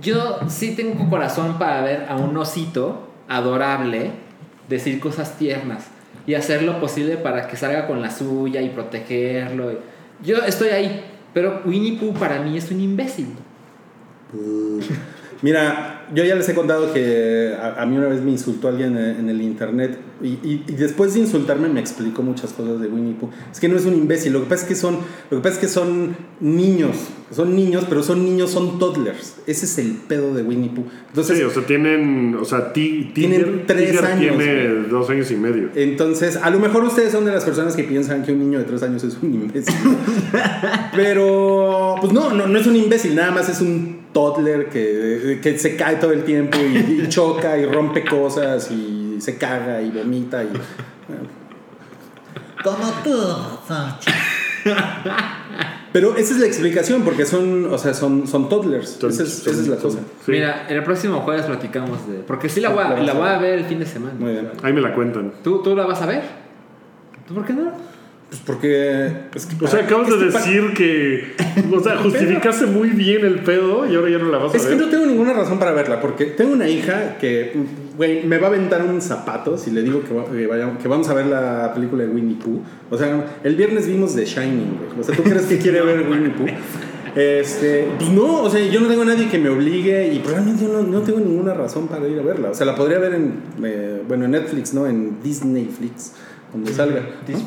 Speaker 3: yo sí tengo corazón para ver a un osito adorable decir cosas tiernas y hacer lo posible para que salga con la suya y protegerlo. Yo estoy ahí, pero Winnie Pooh para mí es un imbécil.
Speaker 4: Mira, yo ya les he contado que a, a mí una vez me insultó alguien en, en el internet y, y- y después de insultarme me explicó muchas cosas de Winnie Pooh. Es que no es un imbécil, lo que pasa es que son, lo que pasa es que son niños, son niños, pero son niños, son toddlers. Ese es el pedo de Winnie Pooh. Entonces,
Speaker 2: Sí, o sea, tienen. O sea, Ti-
Speaker 4: Tienen
Speaker 2: Tiger,
Speaker 4: tres
Speaker 2: Tiger
Speaker 4: años,
Speaker 2: tiene
Speaker 4: güey.
Speaker 2: dos años y medio.
Speaker 4: Entonces, a lo mejor ustedes son de las personas que piensan que un niño de tres años es un imbécil. [laughs] Pero, pues no, no, no es un imbécil, nada más es un toddler que, que se cae todo el tiempo y, y choca y rompe cosas y se caga y vomita. Y,
Speaker 5: Como tú,
Speaker 4: pero esa es la explicación, porque son, o sea, son, son toddlers.
Speaker 2: Son-
Speaker 4: esa, es, esa es la cosa.
Speaker 2: Sí.
Speaker 3: Mira, el próximo jueves platicamos de... Porque sí la voy
Speaker 4: La
Speaker 3: a, la
Speaker 4: a
Speaker 3: voy a
Speaker 4: ver.
Speaker 3: ver el fin de semana.
Speaker 4: Muy bien.
Speaker 2: Ahí me la cuentan.
Speaker 3: ¿Tú, ¿Tú la vas a ver? ¿Tú por qué no?
Speaker 4: Pues porque. es que
Speaker 2: O sea, acabas de decir que. O sea, [laughs] justificaste muy bien el pedo y ahora ya no la vas a
Speaker 4: Es que
Speaker 2: ver.
Speaker 4: no tengo ninguna razón para verla, porque tengo una hija que, güey, me va a aventar un zapato si le digo que, va- que vaya- que vamos a ver la película de Winnie Pooh. O sea, el viernes vimos The Shining, güey. O sea, ¿tú crees que quiere ver Winnie Pooh? Este, pues no, o sea, yo no tengo a nadie que me obligue y probablemente yo no, no tengo ninguna razón para ir a verla. O sea, la podría ver en, eh, bueno, en Netflix, ¿no? En Disney Flix, donde salga. ¿no?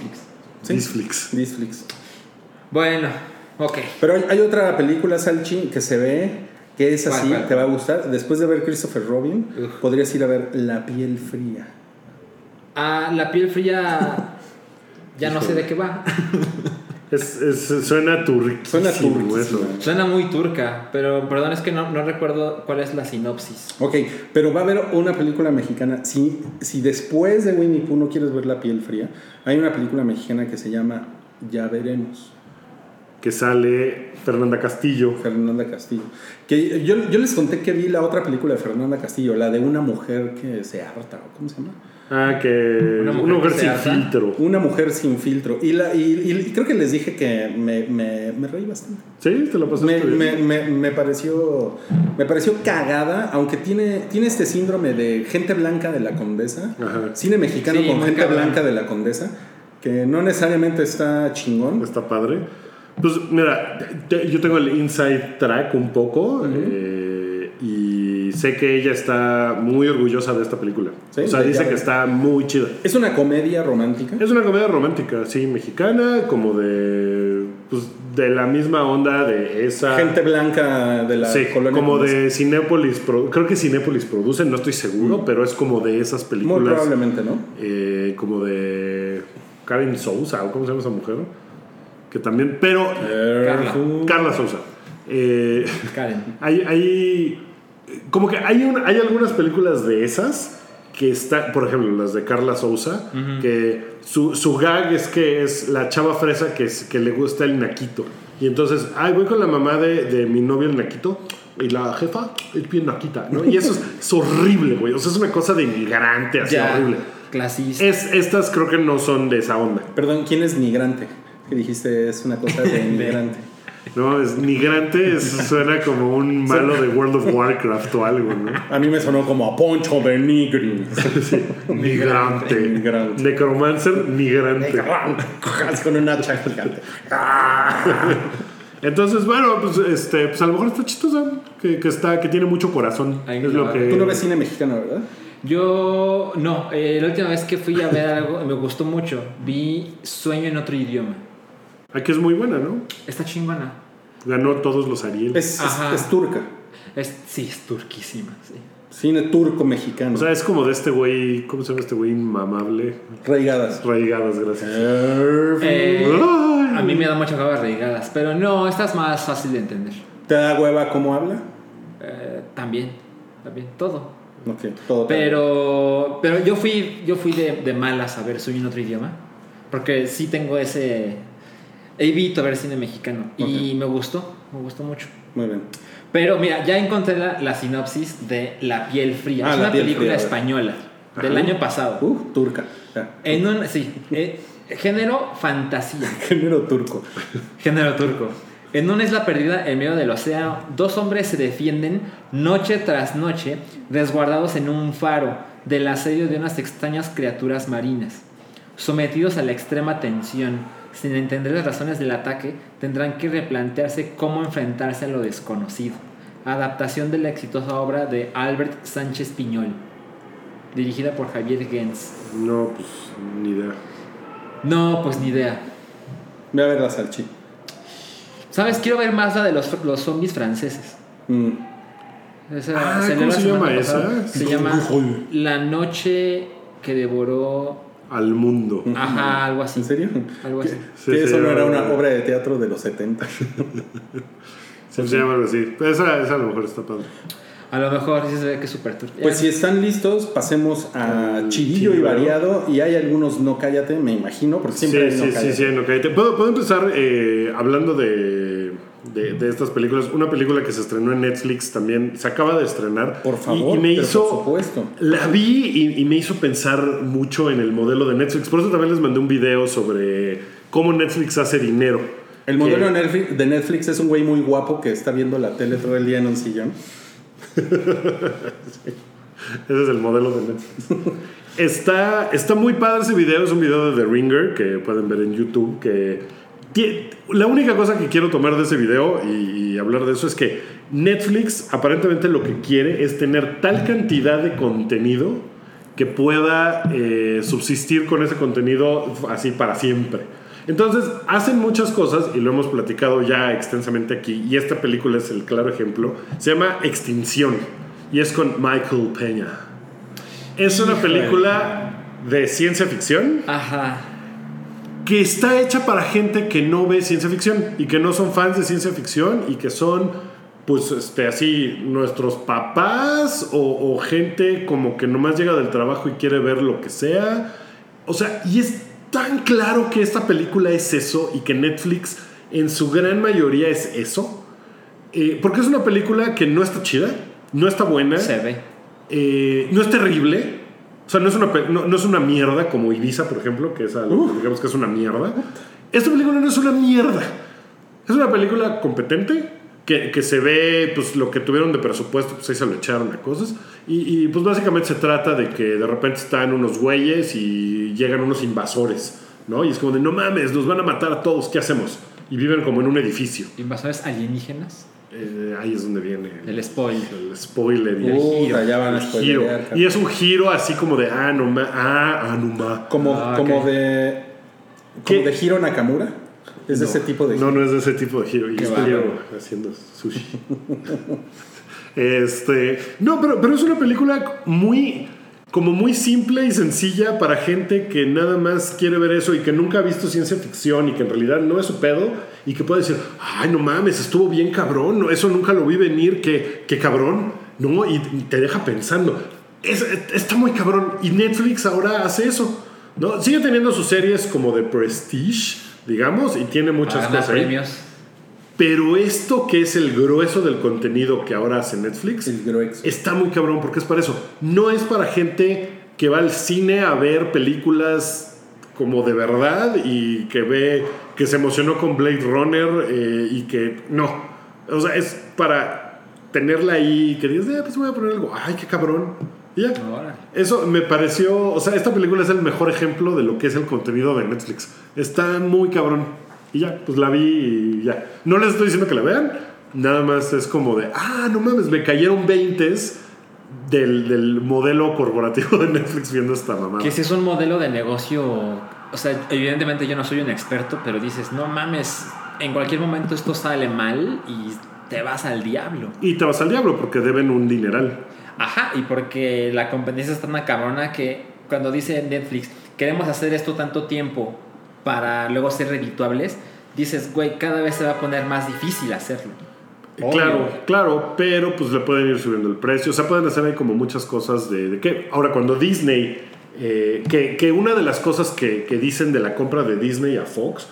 Speaker 4: Sí.
Speaker 2: Disflix.
Speaker 4: Disflix.
Speaker 3: Bueno, ok.
Speaker 4: Pero hay, hay otra película, Salchi, que se ve, que es
Speaker 3: ¿Cuál,
Speaker 4: así, te va a gustar. Después de ver Christopher Robin,
Speaker 3: Uf.
Speaker 4: podrías ir a ver La piel fría.
Speaker 3: Ah, la piel fría... Ya no sé de qué va. [laughs]
Speaker 2: Es, es- suena turquísimo
Speaker 4: Suena turquísimo.
Speaker 2: eso.
Speaker 3: Suena muy turca, pero perdón, es que no, no recuerdo cuál es la sinopsis.
Speaker 4: Ok, pero va a haber una película mexicana. Si, si después de Winnie Pooh no quieres ver La piel fría, hay una película mexicana que se llama Ya veremos.
Speaker 2: Que sale Fernanda Castillo.
Speaker 4: Fernanda Castillo. Que yo, yo les conté que vi la otra película de Fernanda Castillo, la de una mujer que se harta, ¿o ¿cómo se llama?
Speaker 2: Ah, que.
Speaker 3: Una
Speaker 2: Una
Speaker 3: mujer
Speaker 2: mujer,
Speaker 3: que se
Speaker 2: sin
Speaker 3: harta.
Speaker 2: filtro.
Speaker 4: Una mujer sin filtro. Y, la, y, y- y creo que les dije que me, me, me reí bastante.
Speaker 2: Sí, te la pasaste
Speaker 4: Me,
Speaker 2: bien.
Speaker 4: me, me, me pareció me pareció cagada, aunque tiene, tiene este síndrome de gente blanca de la condesa,
Speaker 2: Ajá.
Speaker 4: cine mexicano
Speaker 3: Sí,
Speaker 4: con gente
Speaker 3: cabrón.
Speaker 4: blanca de la condesa, que no necesariamente está chingón.
Speaker 2: Está padre. Pues mira, te- yo tengo el inside track un poco eh, y sé que ella está muy orgullosa de esta película.
Speaker 4: Sí,
Speaker 2: o sea, dice que está muy chida.
Speaker 4: Es una comedia romántica.
Speaker 2: Es una comedia romántica, sí, mexicana, como de pues, de la misma onda de esa
Speaker 4: Gente blanca de la
Speaker 2: Sí,
Speaker 4: colonia
Speaker 2: como de Cinépolis, Pro- creo que Cinépolis produce, no estoy seguro, pero es como de esas
Speaker 4: Muy
Speaker 2: películas
Speaker 4: probablemente, ¿no?
Speaker 2: eh, como de Karen Sousa, o cómo se llama esa mujer, que también, pero
Speaker 3: Carla.
Speaker 2: Carla Sousa. Eh,
Speaker 3: Karen. [laughs]
Speaker 2: hay, hay como que hay, un- hay algunas películas de esas que está, por ejemplo, las de Carla Sousa, que su, su gag es que es la chava fresa que, es, que le gusta el naquito. Y entonces, ay, voy con la mamá de, de mi novio el naquito. Y la jefa es bien naquita, ¿no? Y eso es, [laughs] es horrible, güey. O sea, es una cosa de inmigrante, así
Speaker 3: Ya,
Speaker 2: horrible.
Speaker 3: clasista.
Speaker 2: Es, estas creo que no son de esa onda.
Speaker 4: Perdón, ¿quién es migrante? Que dijiste es una cosa de [laughs] migrante.
Speaker 2: No, es migrante, es- suena como un [laughs] malo de World of Warcraft o algo, ¿no?
Speaker 4: A mí me sonó como a Poncho Benigri. [laughs]
Speaker 2: Migrante.
Speaker 4: Migrante.
Speaker 2: Necromancer, migrante.
Speaker 4: Con un hacha gigante.
Speaker 2: Entonces, bueno, pues este, pues a lo mejor está chistosa, que, que está, que tiene mucho corazón.
Speaker 3: Ay,
Speaker 2: es
Speaker 3: no.
Speaker 2: lo que.
Speaker 4: Tú no ves cine mexicano, ¿verdad?
Speaker 3: Yo no, eh, la última vez que fui a ver algo me gustó mucho. Vi Sueño en otro idioma.
Speaker 2: Aquí es muy buena, ¿no?
Speaker 3: Está chingona.
Speaker 2: Ganó todos los Ariel.
Speaker 4: Es, es,
Speaker 3: Ajá.
Speaker 4: es turca.
Speaker 3: Es, sí, es turquísima. Sí.
Speaker 4: Cine turco mexicano.
Speaker 2: O sea, es como de este güey, ¿cómo se llama este güey inmamable?
Speaker 4: Raigadas.
Speaker 2: Raigadas, gracias.
Speaker 3: Eh, a mí me da mucha cabas reigadas, pero no, esta es más fácil de entender.
Speaker 4: ¿Te da hueva cómo habla?
Speaker 3: Eh, también, también, todo.
Speaker 4: Ok, todo.
Speaker 3: Pero, pero yo fui, yo fui de, de malas a ver Sueño en otro idioma, porque sí tengo ese... Evito ver cine mexicano y me gustó, me gustó mucho.
Speaker 4: Muy bien.
Speaker 3: Pero mira, ya encontré la, la sinopsis de La piel fría.
Speaker 4: Ah,
Speaker 3: es una película
Speaker 4: fría,
Speaker 3: española del
Speaker 2: Ajá.
Speaker 3: año pasado.
Speaker 4: Uh, turca. Ya.
Speaker 3: En un, sí, eh, género fantasía. [laughs]
Speaker 4: Género turco.
Speaker 3: Género turco. En una isla perdida en medio del océano, dos hombres se defienden noche tras noche, resguardados en un faro, del asedio de unas extrañas criaturas marinas. Sometidos a la extrema tensión, sin entender las razones del ataque, tendrán que replantearse cómo enfrentarse a lo desconocido. Adaptación de la exitosa obra de Albert Sánchez Piñol, dirigida por Javier Gens.
Speaker 2: No, pues ni idea.
Speaker 3: No, pues ni idea.
Speaker 4: Ve a ver la salchi.
Speaker 3: ¿Sabes? Quiero ver más la de los, los zombies franceses.
Speaker 4: Mm.
Speaker 3: Esa
Speaker 2: Ah, ¿cómo se llama
Speaker 3: pasada.
Speaker 2: esa?
Speaker 3: Se llama La noche que devoró.
Speaker 2: Al mundo.
Speaker 3: Ajá, algo así.
Speaker 4: ¿En serio?
Speaker 3: Algo así.
Speaker 2: Sí,
Speaker 4: que eso no era una obra de teatro de los 70.
Speaker 2: Sí, [laughs] se llama algo así. Pero esa, esa a lo mejor está padre.
Speaker 3: A lo mejor sí se ve que es súper turbio.
Speaker 4: Pues si están listos, pasemos a
Speaker 2: Al
Speaker 4: chidillo y variado. Y hay algunos no cállate, me imagino, porque siempre
Speaker 2: sí,
Speaker 4: hay no
Speaker 2: sí, sí,
Speaker 4: cállate.
Speaker 2: sí, no, cállate. ¿Puedo, puedo empezar eh, hablando de, de, de estas películas. Una película que se estrenó en Netflix también, se acaba de estrenar.
Speaker 4: Por favor,
Speaker 2: y, me hizo,
Speaker 4: por supuesto.
Speaker 2: La vi y, y me hizo pensar mucho en el modelo de Netflix. Por eso también les mandé un video sobre cómo Netflix hace dinero.
Speaker 4: El modelo
Speaker 2: Que-
Speaker 4: de Netflix, de Netflix es un güey muy guapo que está viendo la tele todo el día en un sillón. [laughs]
Speaker 2: Ese es el modelo de Netflix. está, está muy padre ese video. Es un video de The Ringer que pueden ver en YouTube. Que la única cosa que quiero tomar de ese video y, y hablar de eso es que Netflix aparentemente lo que quiere es tener tal cantidad de contenido que pueda eh, subsistir con ese contenido así para siempre. Entonces hacen muchas cosas y lo hemos platicado ya extensamente aquí y esta película es el claro ejemplo. Se llama Extinción y es con Michael Peña. Es una película de ciencia ficción
Speaker 3: Ajá.
Speaker 2: Que está hecha para gente que no ve ciencia ficción y que no son fans de ciencia ficción y que son, pues, este, así, nuestros papás o, o gente como que nomás llega del trabajo y quiere ver lo que sea. O sea, y es tan claro que esta película es eso y que Netflix en su gran mayoría es eso. Eh, porque es una película que no está chida, no está buena.
Speaker 3: Se ve.
Speaker 2: Eh, no es terrible. O sea, no es, una, no, no es una mierda como Ibiza, por ejemplo, que es algo que digamos que es una mierda. Esta película no es una mierda. Es una película competente, que, que se ve pues, lo que tuvieron de presupuesto, pues ahí se lo echaron a cosas. Y, y, pues básicamente se trata de que de repente están unos güeyes y llegan unos invasores, ¿no? Y es como de, no mames, nos van a matar a todos, ¿qué hacemos? Y viven como en un edificio.
Speaker 3: Invasores alienígenas.
Speaker 2: Eh, ahí es donde viene
Speaker 3: El spoiler.
Speaker 2: el spoiler y el giro.
Speaker 4: ya van a
Speaker 2: giro. Y es un giro así como de ah, no ma, ah, ah, no ma.
Speaker 4: Como,
Speaker 3: Ah,
Speaker 4: como de.
Speaker 2: ¿Qué?
Speaker 4: Como de Hiro Nakamura. Es de ese tipo de
Speaker 2: No, no es de ese tipo de giro. Y
Speaker 3: Qué
Speaker 2: es
Speaker 3: bárbaro.
Speaker 2: giro haciendo sushi. [laughs] este. No, pero, pero es una película muy. Como muy simple y sencilla para gente que nada más quiere ver eso y que nunca ha visto ciencia ficción y que en realidad no es su pedo y que puede decir, ay, no mames, estuvo bien cabrón, no, eso nunca lo vi venir, que, que cabrón, ¿no? Y, y te deja pensando. Es- está muy cabrón. Y Netflix ahora hace eso, ¿no? Sigue teniendo sus series como de Prestige, digamos, y tiene muchas cosas ahí.
Speaker 3: premios.
Speaker 2: Pero esto que es el grueso del contenido que ahora hace Netflix
Speaker 4: El grueso.
Speaker 2: está muy cabrón porque es para eso. No es para gente que va al cine a ver películas como de verdad y que ve que se emocionó con Blade Runner eh, y que no. O sea, es para tenerla ahí y que digas, eh, pues voy a poner algo. Ay, qué cabrón. Y ya. Eso me pareció, o sea, esta película es el mejor ejemplo de lo que es el contenido de Netflix. Está muy cabrón. Y ya, pues la vi y ya. No les estoy diciendo que la vean, nada más es como de, ah, no mames, me cayeron 20 del, del modelo corporativo de Netflix viendo esta mamada.
Speaker 3: Que si es un modelo de negocio, o sea, evidentemente yo no soy un experto, pero dices, no mames, en cualquier momento esto sale mal y te vas al diablo.
Speaker 2: Y te vas al diablo porque deben un dineral.
Speaker 3: Ajá, y porque la competencia es tan cabrona que cuando dice Netflix, queremos hacer esto tanto tiempo para luego ser redituables, dices, güey, cada vez se va a poner más difícil hacerlo. Obvio.
Speaker 2: Claro, claro, pero pues le pueden ir subiendo el precio. O sea, pueden hacer ahí como muchas cosas de, de que. Ahora, cuando Disney. Eh, que, una de las cosas que, que dicen de la compra de Disney a Fox.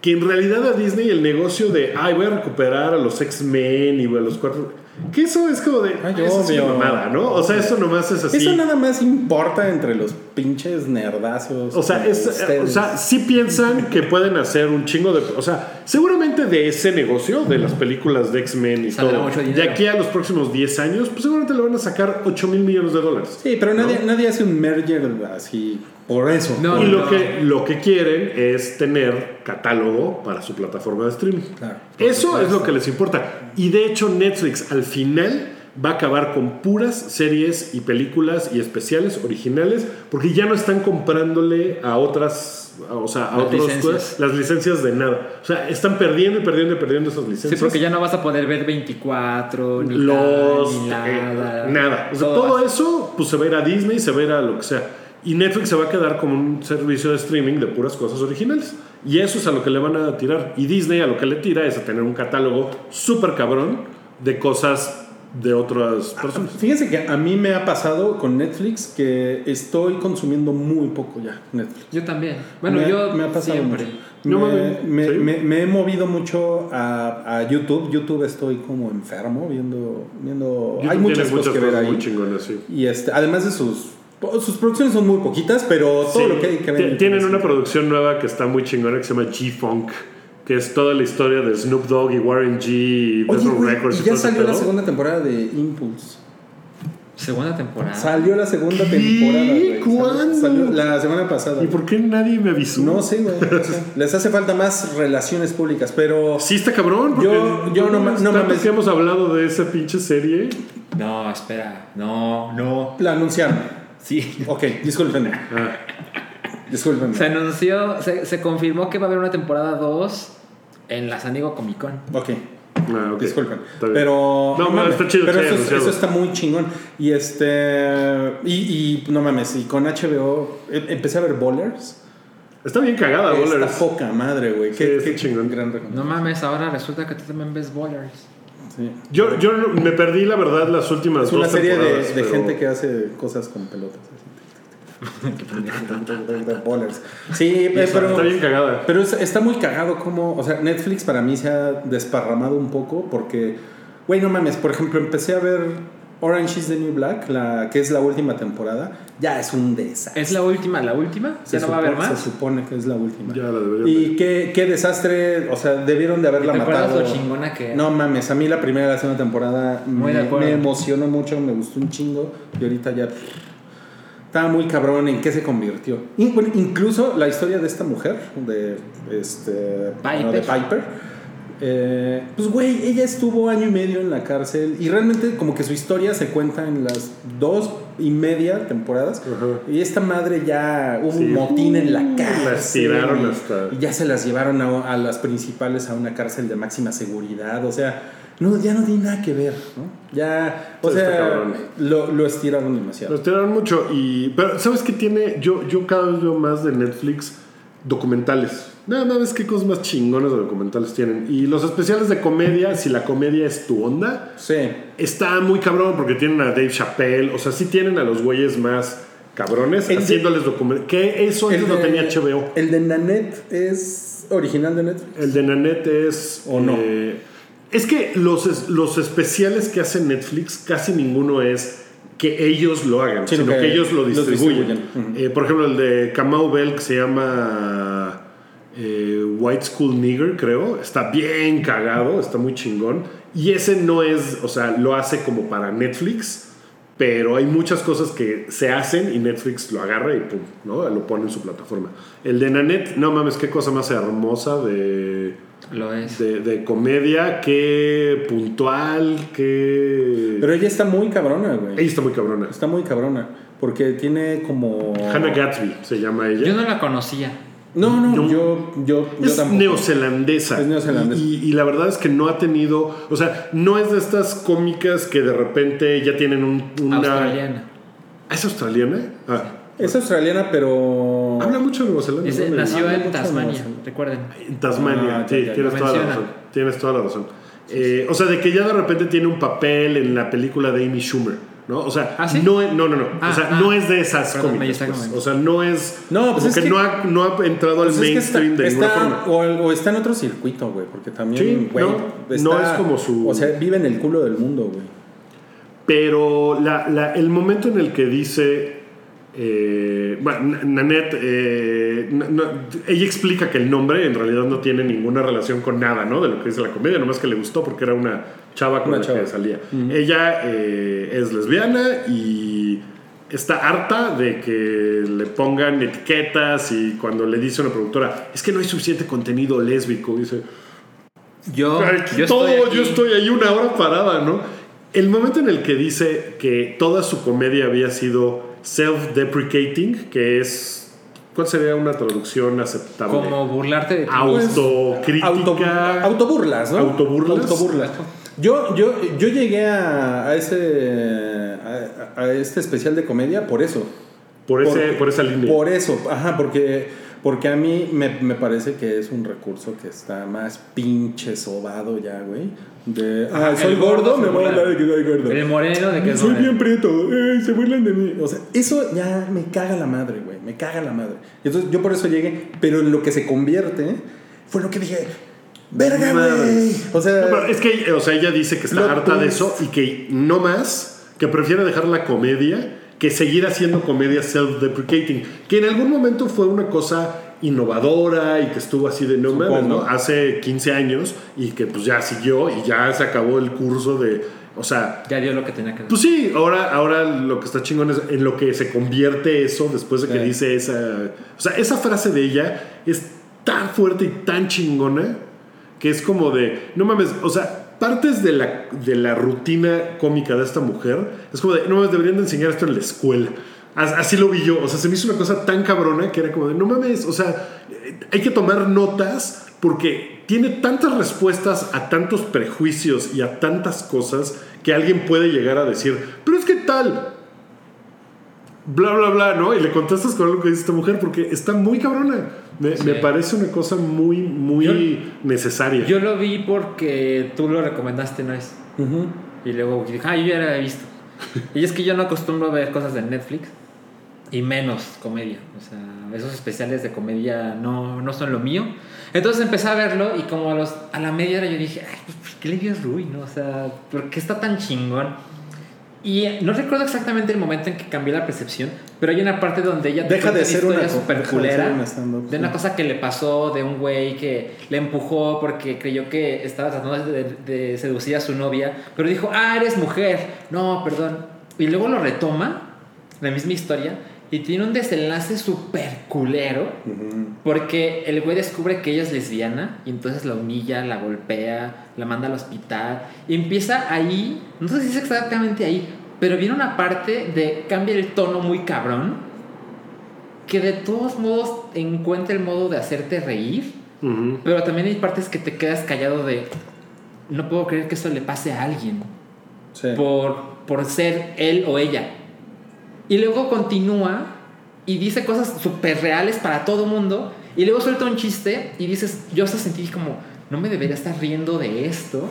Speaker 2: Que en realidad a Disney el negocio de. Ay, voy a recuperar a los X-Men y a los cuatro. Que eso es como de.
Speaker 4: Ay,
Speaker 2: eso es
Speaker 4: obvio.
Speaker 2: una mamada, ¿no? O sea, eso nomás es así.
Speaker 4: Eso nada más importa entre los pinches nerdazos.
Speaker 2: O sea, es,
Speaker 4: ustedes.
Speaker 2: o sea, sí piensan que pueden hacer un chingo de. O sea, seguramente de ese negocio, de las películas de X-Men y
Speaker 3: Saldrá
Speaker 2: todo, de aquí a los próximos 10 años, pues seguramente le van a sacar 8 mil millones de dólares.
Speaker 4: Sí, pero nadie, nadie hace un merger así por eso.
Speaker 3: No,
Speaker 2: y lo,
Speaker 3: no.
Speaker 2: que, lo que quieren es tener catálogo para su plataforma de streaming.
Speaker 4: Claro.
Speaker 2: Eso es lo que les importa. Y de hecho, Netflix al final va a acabar con puras series y películas y especiales originales porque ya no están comprándole a otras. a- O sea, a
Speaker 3: Las
Speaker 2: otros
Speaker 3: licencias.
Speaker 2: las licencias de nada. O sea, están perdiendo y perdiendo y perdiendo esas
Speaker 3: Sí,
Speaker 2: licencias.
Speaker 3: porque ya no vas a poder ver 24, ni
Speaker 2: los
Speaker 3: ni
Speaker 2: eh,
Speaker 3: nada.
Speaker 2: nada. O sea,
Speaker 3: Todo
Speaker 2: eso pues se va a ir a Disney, se va a ir a lo que sea. Y Netflix se va a quedar como un servicio de streaming de puras cosas originales. Y eso es a lo que le van a tirar. Y Disney a lo que le tira es a tener un catálogo súper cabrón de cosas de otras personas.
Speaker 4: Fíjense que a mí me ha pasado con Netflix que estoy consumiendo muy poco ya Netflix.
Speaker 3: Yo también. Bueno,
Speaker 4: me,
Speaker 3: yo
Speaker 4: me ha pasado
Speaker 3: siempre.
Speaker 4: mucho.
Speaker 2: No
Speaker 4: me,
Speaker 2: mames,
Speaker 4: me-
Speaker 2: ¿sí?
Speaker 4: me- me he movido mucho a, a YouTube. YouTube estoy como enfermo viendo. viendo
Speaker 2: YouTube
Speaker 4: hay muchas cosas que ver ahí.
Speaker 2: muy chingonas, sí.
Speaker 4: Y este, además de sus. Sus producciones son muy poquitas, pero todo
Speaker 2: Sí.
Speaker 4: lo que hay que ver.
Speaker 2: Ti- Tienen una producción nueva que está muy chingona que se llama G-Funk, que es toda la historia de Snoop Dogg y Warren G y
Speaker 4: Oye, güey,
Speaker 2: Records.
Speaker 4: y
Speaker 2: y
Speaker 4: ya salió la segunda temporada de Impulse.
Speaker 3: Segunda temporada.
Speaker 4: Salió la segunda temporada, güey. Salió-
Speaker 2: ¿Cuándo?
Speaker 4: Salió la semana pasada.
Speaker 2: ¿Y por qué nadie me avisó?
Speaker 4: No sé, güey. [laughs] no sé. Les hace falta más relaciones públicas, pero.
Speaker 2: Sí está cabrón,
Speaker 4: Yo- yo no no
Speaker 2: tanto
Speaker 4: mames.
Speaker 2: que hemos hablado de esa pinche serie.
Speaker 3: No, espera. No, no.
Speaker 4: La anunciaron.
Speaker 3: Sí.
Speaker 4: Ok, discúlpenme.
Speaker 2: Ah,
Speaker 4: Discúlpenme.
Speaker 3: Se anunció, se, se confirmó que va a haber una temporada 2 en la San Diego Comic Con.
Speaker 4: Ok,
Speaker 2: ah, ok.
Speaker 4: disculpen.
Speaker 2: Está.
Speaker 4: Pero.
Speaker 2: No,
Speaker 4: mames,
Speaker 2: está chido
Speaker 4: Pero eso, es- eso está muy chingón. Y este. Y, y no mames, y con HBO. em- Empecé a ver Bowlers.
Speaker 2: Está bien cagada,
Speaker 4: Está
Speaker 2: Bowlers.
Speaker 4: poca madre, güey.
Speaker 2: Sí,
Speaker 4: Qué,
Speaker 2: está
Speaker 4: qué
Speaker 2: chingón.
Speaker 4: gran
Speaker 3: No mames, ahora resulta que tú también ves Bowlers.
Speaker 4: Sí.
Speaker 2: Yo, yo me perdí, la verdad, las últimas
Speaker 4: Es una
Speaker 2: dos
Speaker 4: serie de,
Speaker 2: temporadas,
Speaker 4: de
Speaker 2: pero-
Speaker 4: gente que hace cosas con pelotas. [laughs] Sí, eh, pero.
Speaker 2: Está bien cagada.
Speaker 4: Pero es- está muy cagado como, o sea, Netflix para mí se ha desparramado un poco porque, güey, no mames, por ejemplo, empecé a ver Orange is the New Black, la, que es la última temporada, ya es un desastre.
Speaker 3: ¿Es la última? ¿La última?
Speaker 4: Se
Speaker 3: ¿Ya no va a haber más?
Speaker 4: Se supone que es la última.
Speaker 2: Ya la
Speaker 4: Y qué, qué desastre, o sea, debieron de haberla
Speaker 3: ¿Te acuerdas
Speaker 4: matado.
Speaker 3: lo chingona que era?
Speaker 4: No mames, a mí la primera y la segunda temporada me, emocionó mucho, me gustó un chingo y ahorita ya estaba muy cabrón en qué se convirtió. Incluso la historia de esta mujer, de, este, bueno, de Piper, eh, pues güey, ella estuvo año y medio en la cárcel y realmente como que su historia se cuenta en las dos y media temporadas y esta madre ya hubo
Speaker 2: Sí.
Speaker 4: un motín en la cárcel.
Speaker 2: las tiraron
Speaker 4: y-
Speaker 2: hasta-
Speaker 4: y ya se las llevaron a, a las principales a una cárcel de máxima seguridad. O sea, no, ya no tiene nada que ver, ¿no? Ya, o sea, lo, lo estiraron demasiado.
Speaker 2: Los tiraron mucho. Y, pero, ¿sabes qué tiene? Yo, yo cada vez veo más de Netflix documentales. Nada más qué cosas más chingones de documentales tienen. Y los especiales de comedia, si la comedia es tu onda,
Speaker 4: Sí.
Speaker 2: está muy cabrón porque tienen a Dave Chappelle. O sea, sí tienen a los güeyes más cabrones
Speaker 4: El
Speaker 2: haciéndoles documentales. Que eso antes lo
Speaker 4: de-
Speaker 2: tenía HBO.
Speaker 4: El de Nanette es original de Netflix.
Speaker 2: El de Nanette es.
Speaker 4: ¿O no?
Speaker 2: eh, es que los, los especiales que hace Netflix, casi ninguno es que ellos lo hagan,
Speaker 4: Sino
Speaker 2: sino que,
Speaker 4: que
Speaker 2: ellos lo distribuyen. Eh, por ejemplo, el de Kamau Bell, que se llama eh, White School Nigger, creo, está bien cagado, está muy chingón. Y ese no es, o sea, lo hace como para Netflix. Pero hay muchas cosas que se hacen y Netflix lo agarra y pum, ¿no? Lo pone en su plataforma. El de Nanette, no mames, qué cosa más hermosa de,
Speaker 3: Lo es.
Speaker 2: de, de comedia, qué puntual, qué...
Speaker 4: Pero ella está muy cabrona, güey.
Speaker 2: Ella está muy cabrona.
Speaker 4: Está muy cabrona. Porque tiene como.
Speaker 2: Hannah Gatsby se llama ella.
Speaker 3: Yo no la conocía.
Speaker 4: No, no, yo, yo, yo
Speaker 2: es
Speaker 4: tampoco.
Speaker 2: neozelandesa.
Speaker 4: Es neozelandesa.
Speaker 2: Y, y la verdad es que no ha tenido. O sea, no es de estas cómicas que de repente ya tienen un, una.
Speaker 3: Australiana.
Speaker 2: ¿Ah, ¿Es australiana? Ah.
Speaker 4: Es australiana, pero.
Speaker 2: Habla mucho de Nueva Zelanda.
Speaker 3: Ese
Speaker 2: ¿no?
Speaker 3: nació
Speaker 4: habla
Speaker 3: en Tasmania, recuerden.
Speaker 2: En Tasmania,
Speaker 4: Ah,
Speaker 2: sí,
Speaker 4: ya, ya,
Speaker 2: tienes toda la razón. Tienes toda la razón. Eh, o sea, de que ya de repente tiene un papel en la película de Amy Schumer. ¿No? O sea,
Speaker 3: ¿Ah, sí?
Speaker 2: no, no, no, no.
Speaker 3: Ah,
Speaker 2: o sea,
Speaker 3: ah.
Speaker 2: no es de esas cómicas. pues. O sea, no es.
Speaker 4: No, pues
Speaker 2: como
Speaker 4: es
Speaker 2: que,
Speaker 4: que-
Speaker 2: no, ha, no ha entrado al
Speaker 4: Pues es que está,
Speaker 2: mainstream de ninguna
Speaker 4: está-
Speaker 2: forma.
Speaker 4: o, o está en otro circuito, güey, porque también,
Speaker 2: Sí,
Speaker 4: güey,
Speaker 2: no,
Speaker 4: está-
Speaker 2: no es como su-
Speaker 4: O sea, vive en el culo del mundo, güey.
Speaker 2: Pero la- la- el momento en el que dice eh, bueno, Na- Nanette, eh, no- ella explica que el nombre en realidad no tiene ninguna relación con nada, ¿no? De lo que dice la comedia, nomás que le gustó porque era una chava con
Speaker 4: Una
Speaker 2: la
Speaker 4: chava.
Speaker 2: que salía. Ella eh, es lesbiana y está harta de que le pongan etiquetas y cuando le dice a una productora, es que no hay suficiente contenido lésbico, dice,
Speaker 3: Yo,
Speaker 2: todo,
Speaker 3: estoy
Speaker 2: yo estoy ahí una hora parada, ¿no? El momento en el que dice que toda su comedia había sido self-deprecating, que es. ¿Cuál sería una traducción aceptable?
Speaker 3: Como burlarte de ti.
Speaker 2: Autocrítica.
Speaker 4: Auto, autoburlas, ¿no?
Speaker 2: Autoburlas.
Speaker 4: Autoburlas. Yo, yo, yo llegué a, a ese a, a este especial de comedia por eso.
Speaker 2: por, ese,
Speaker 4: Porque-
Speaker 2: por esa línea.
Speaker 4: Por eso, ajá, porque, porque a mí me, me parece que es un recurso que está más pinche sobado ya, güey. De, ah, soy gordo, me voy a hablar de que soy gordo.
Speaker 3: El moreno de que
Speaker 4: Soy bien prieto, eh, se burlan de mí. O sea, eso ya me caga la madre, güey. Me caga la madre. Y entonces yo por eso llegué, pero en lo que se convierte fue lo que dije, verga, güey. O sea,
Speaker 2: No, pero es que, o sea, ella dice que está harta de eso y que no más, que prefiere dejar la comedia que seguir haciendo comedia self-deprecating, que en algún momento fue una cosa innovadora y que estuvo así de no mames. ¿no? Hace 15 años y que pues ya siguió y ya se acabó el curso de, o sea,
Speaker 3: Ya dio lo que tenía que dar.
Speaker 2: pues sí, ahora, ahora lo que está chingón es en lo que se convierte eso después de que
Speaker 4: Sí.
Speaker 2: dice esa. O sea, esa frase de ella es tan fuerte y tan chingona que es como de. No mames, o sea, partes de la, de la rutina cómica de esta mujer es como de. No mames, deberían de enseñar esto en la escuela. As- Así lo vi yo. O sea, se me hizo una cosa tan cabrona que era como de. No mames, o sea, hay que tomar notas porque tiene tantas respuestas a tantos prejuicios y a tantas cosas que alguien puede llegar a decir, pero es que tal, bla, bla, bla, ¿no? Y le contestas con algo que dice esta mujer porque está muy cabrona. Me,
Speaker 3: Sí.
Speaker 2: me parece una cosa muy, muy
Speaker 3: Yo-
Speaker 2: necesaria.
Speaker 3: Yo lo vi porque tú lo recomendaste una vez. Y luego dije, ah, yo ya lo había visto. y es que yo no acostumbro a ver cosas de Netflix. Y menos comedia. O sea, esos especiales de comedia no, no son lo mío. Entonces empecé a verlo y como a, los, a la media hora yo dije, ay, pues, ¿por qué le dio Rui? ¿no? O sea, ¿por qué está tan chingón? Y no recuerdo exactamente el momento en que cambió la percepción, pero hay una parte donde ella te
Speaker 4: Deja de ser una de
Speaker 3: culera de una cosa que le pasó de un güey que le empujó porque creyó que estaba tratando de, de seducir a su novia, pero dijo, ah, eres mujer, no, perdón. Y luego lo retoma, la misma historia, y tiene un desenlace súper culero, porque el güey descubre que ella es lesbiana, y entonces la humilla, la golpea, la manda al hospital, y empieza ahí, no sé si es exactamente ahí, pero viene una parte de cambia el tono muy cabrón, que de todos modos encuentra el modo de hacerte reír, pero también hay partes que te quedas callado de no puedo creer que eso le pase a alguien
Speaker 4: Sí.
Speaker 3: por, por ser él o ella. Y luego continúa y dice cosas súper reales para todo mundo y luego suelta un chiste y dices, yo hasta sentí como, no me debería estar riendo de esto.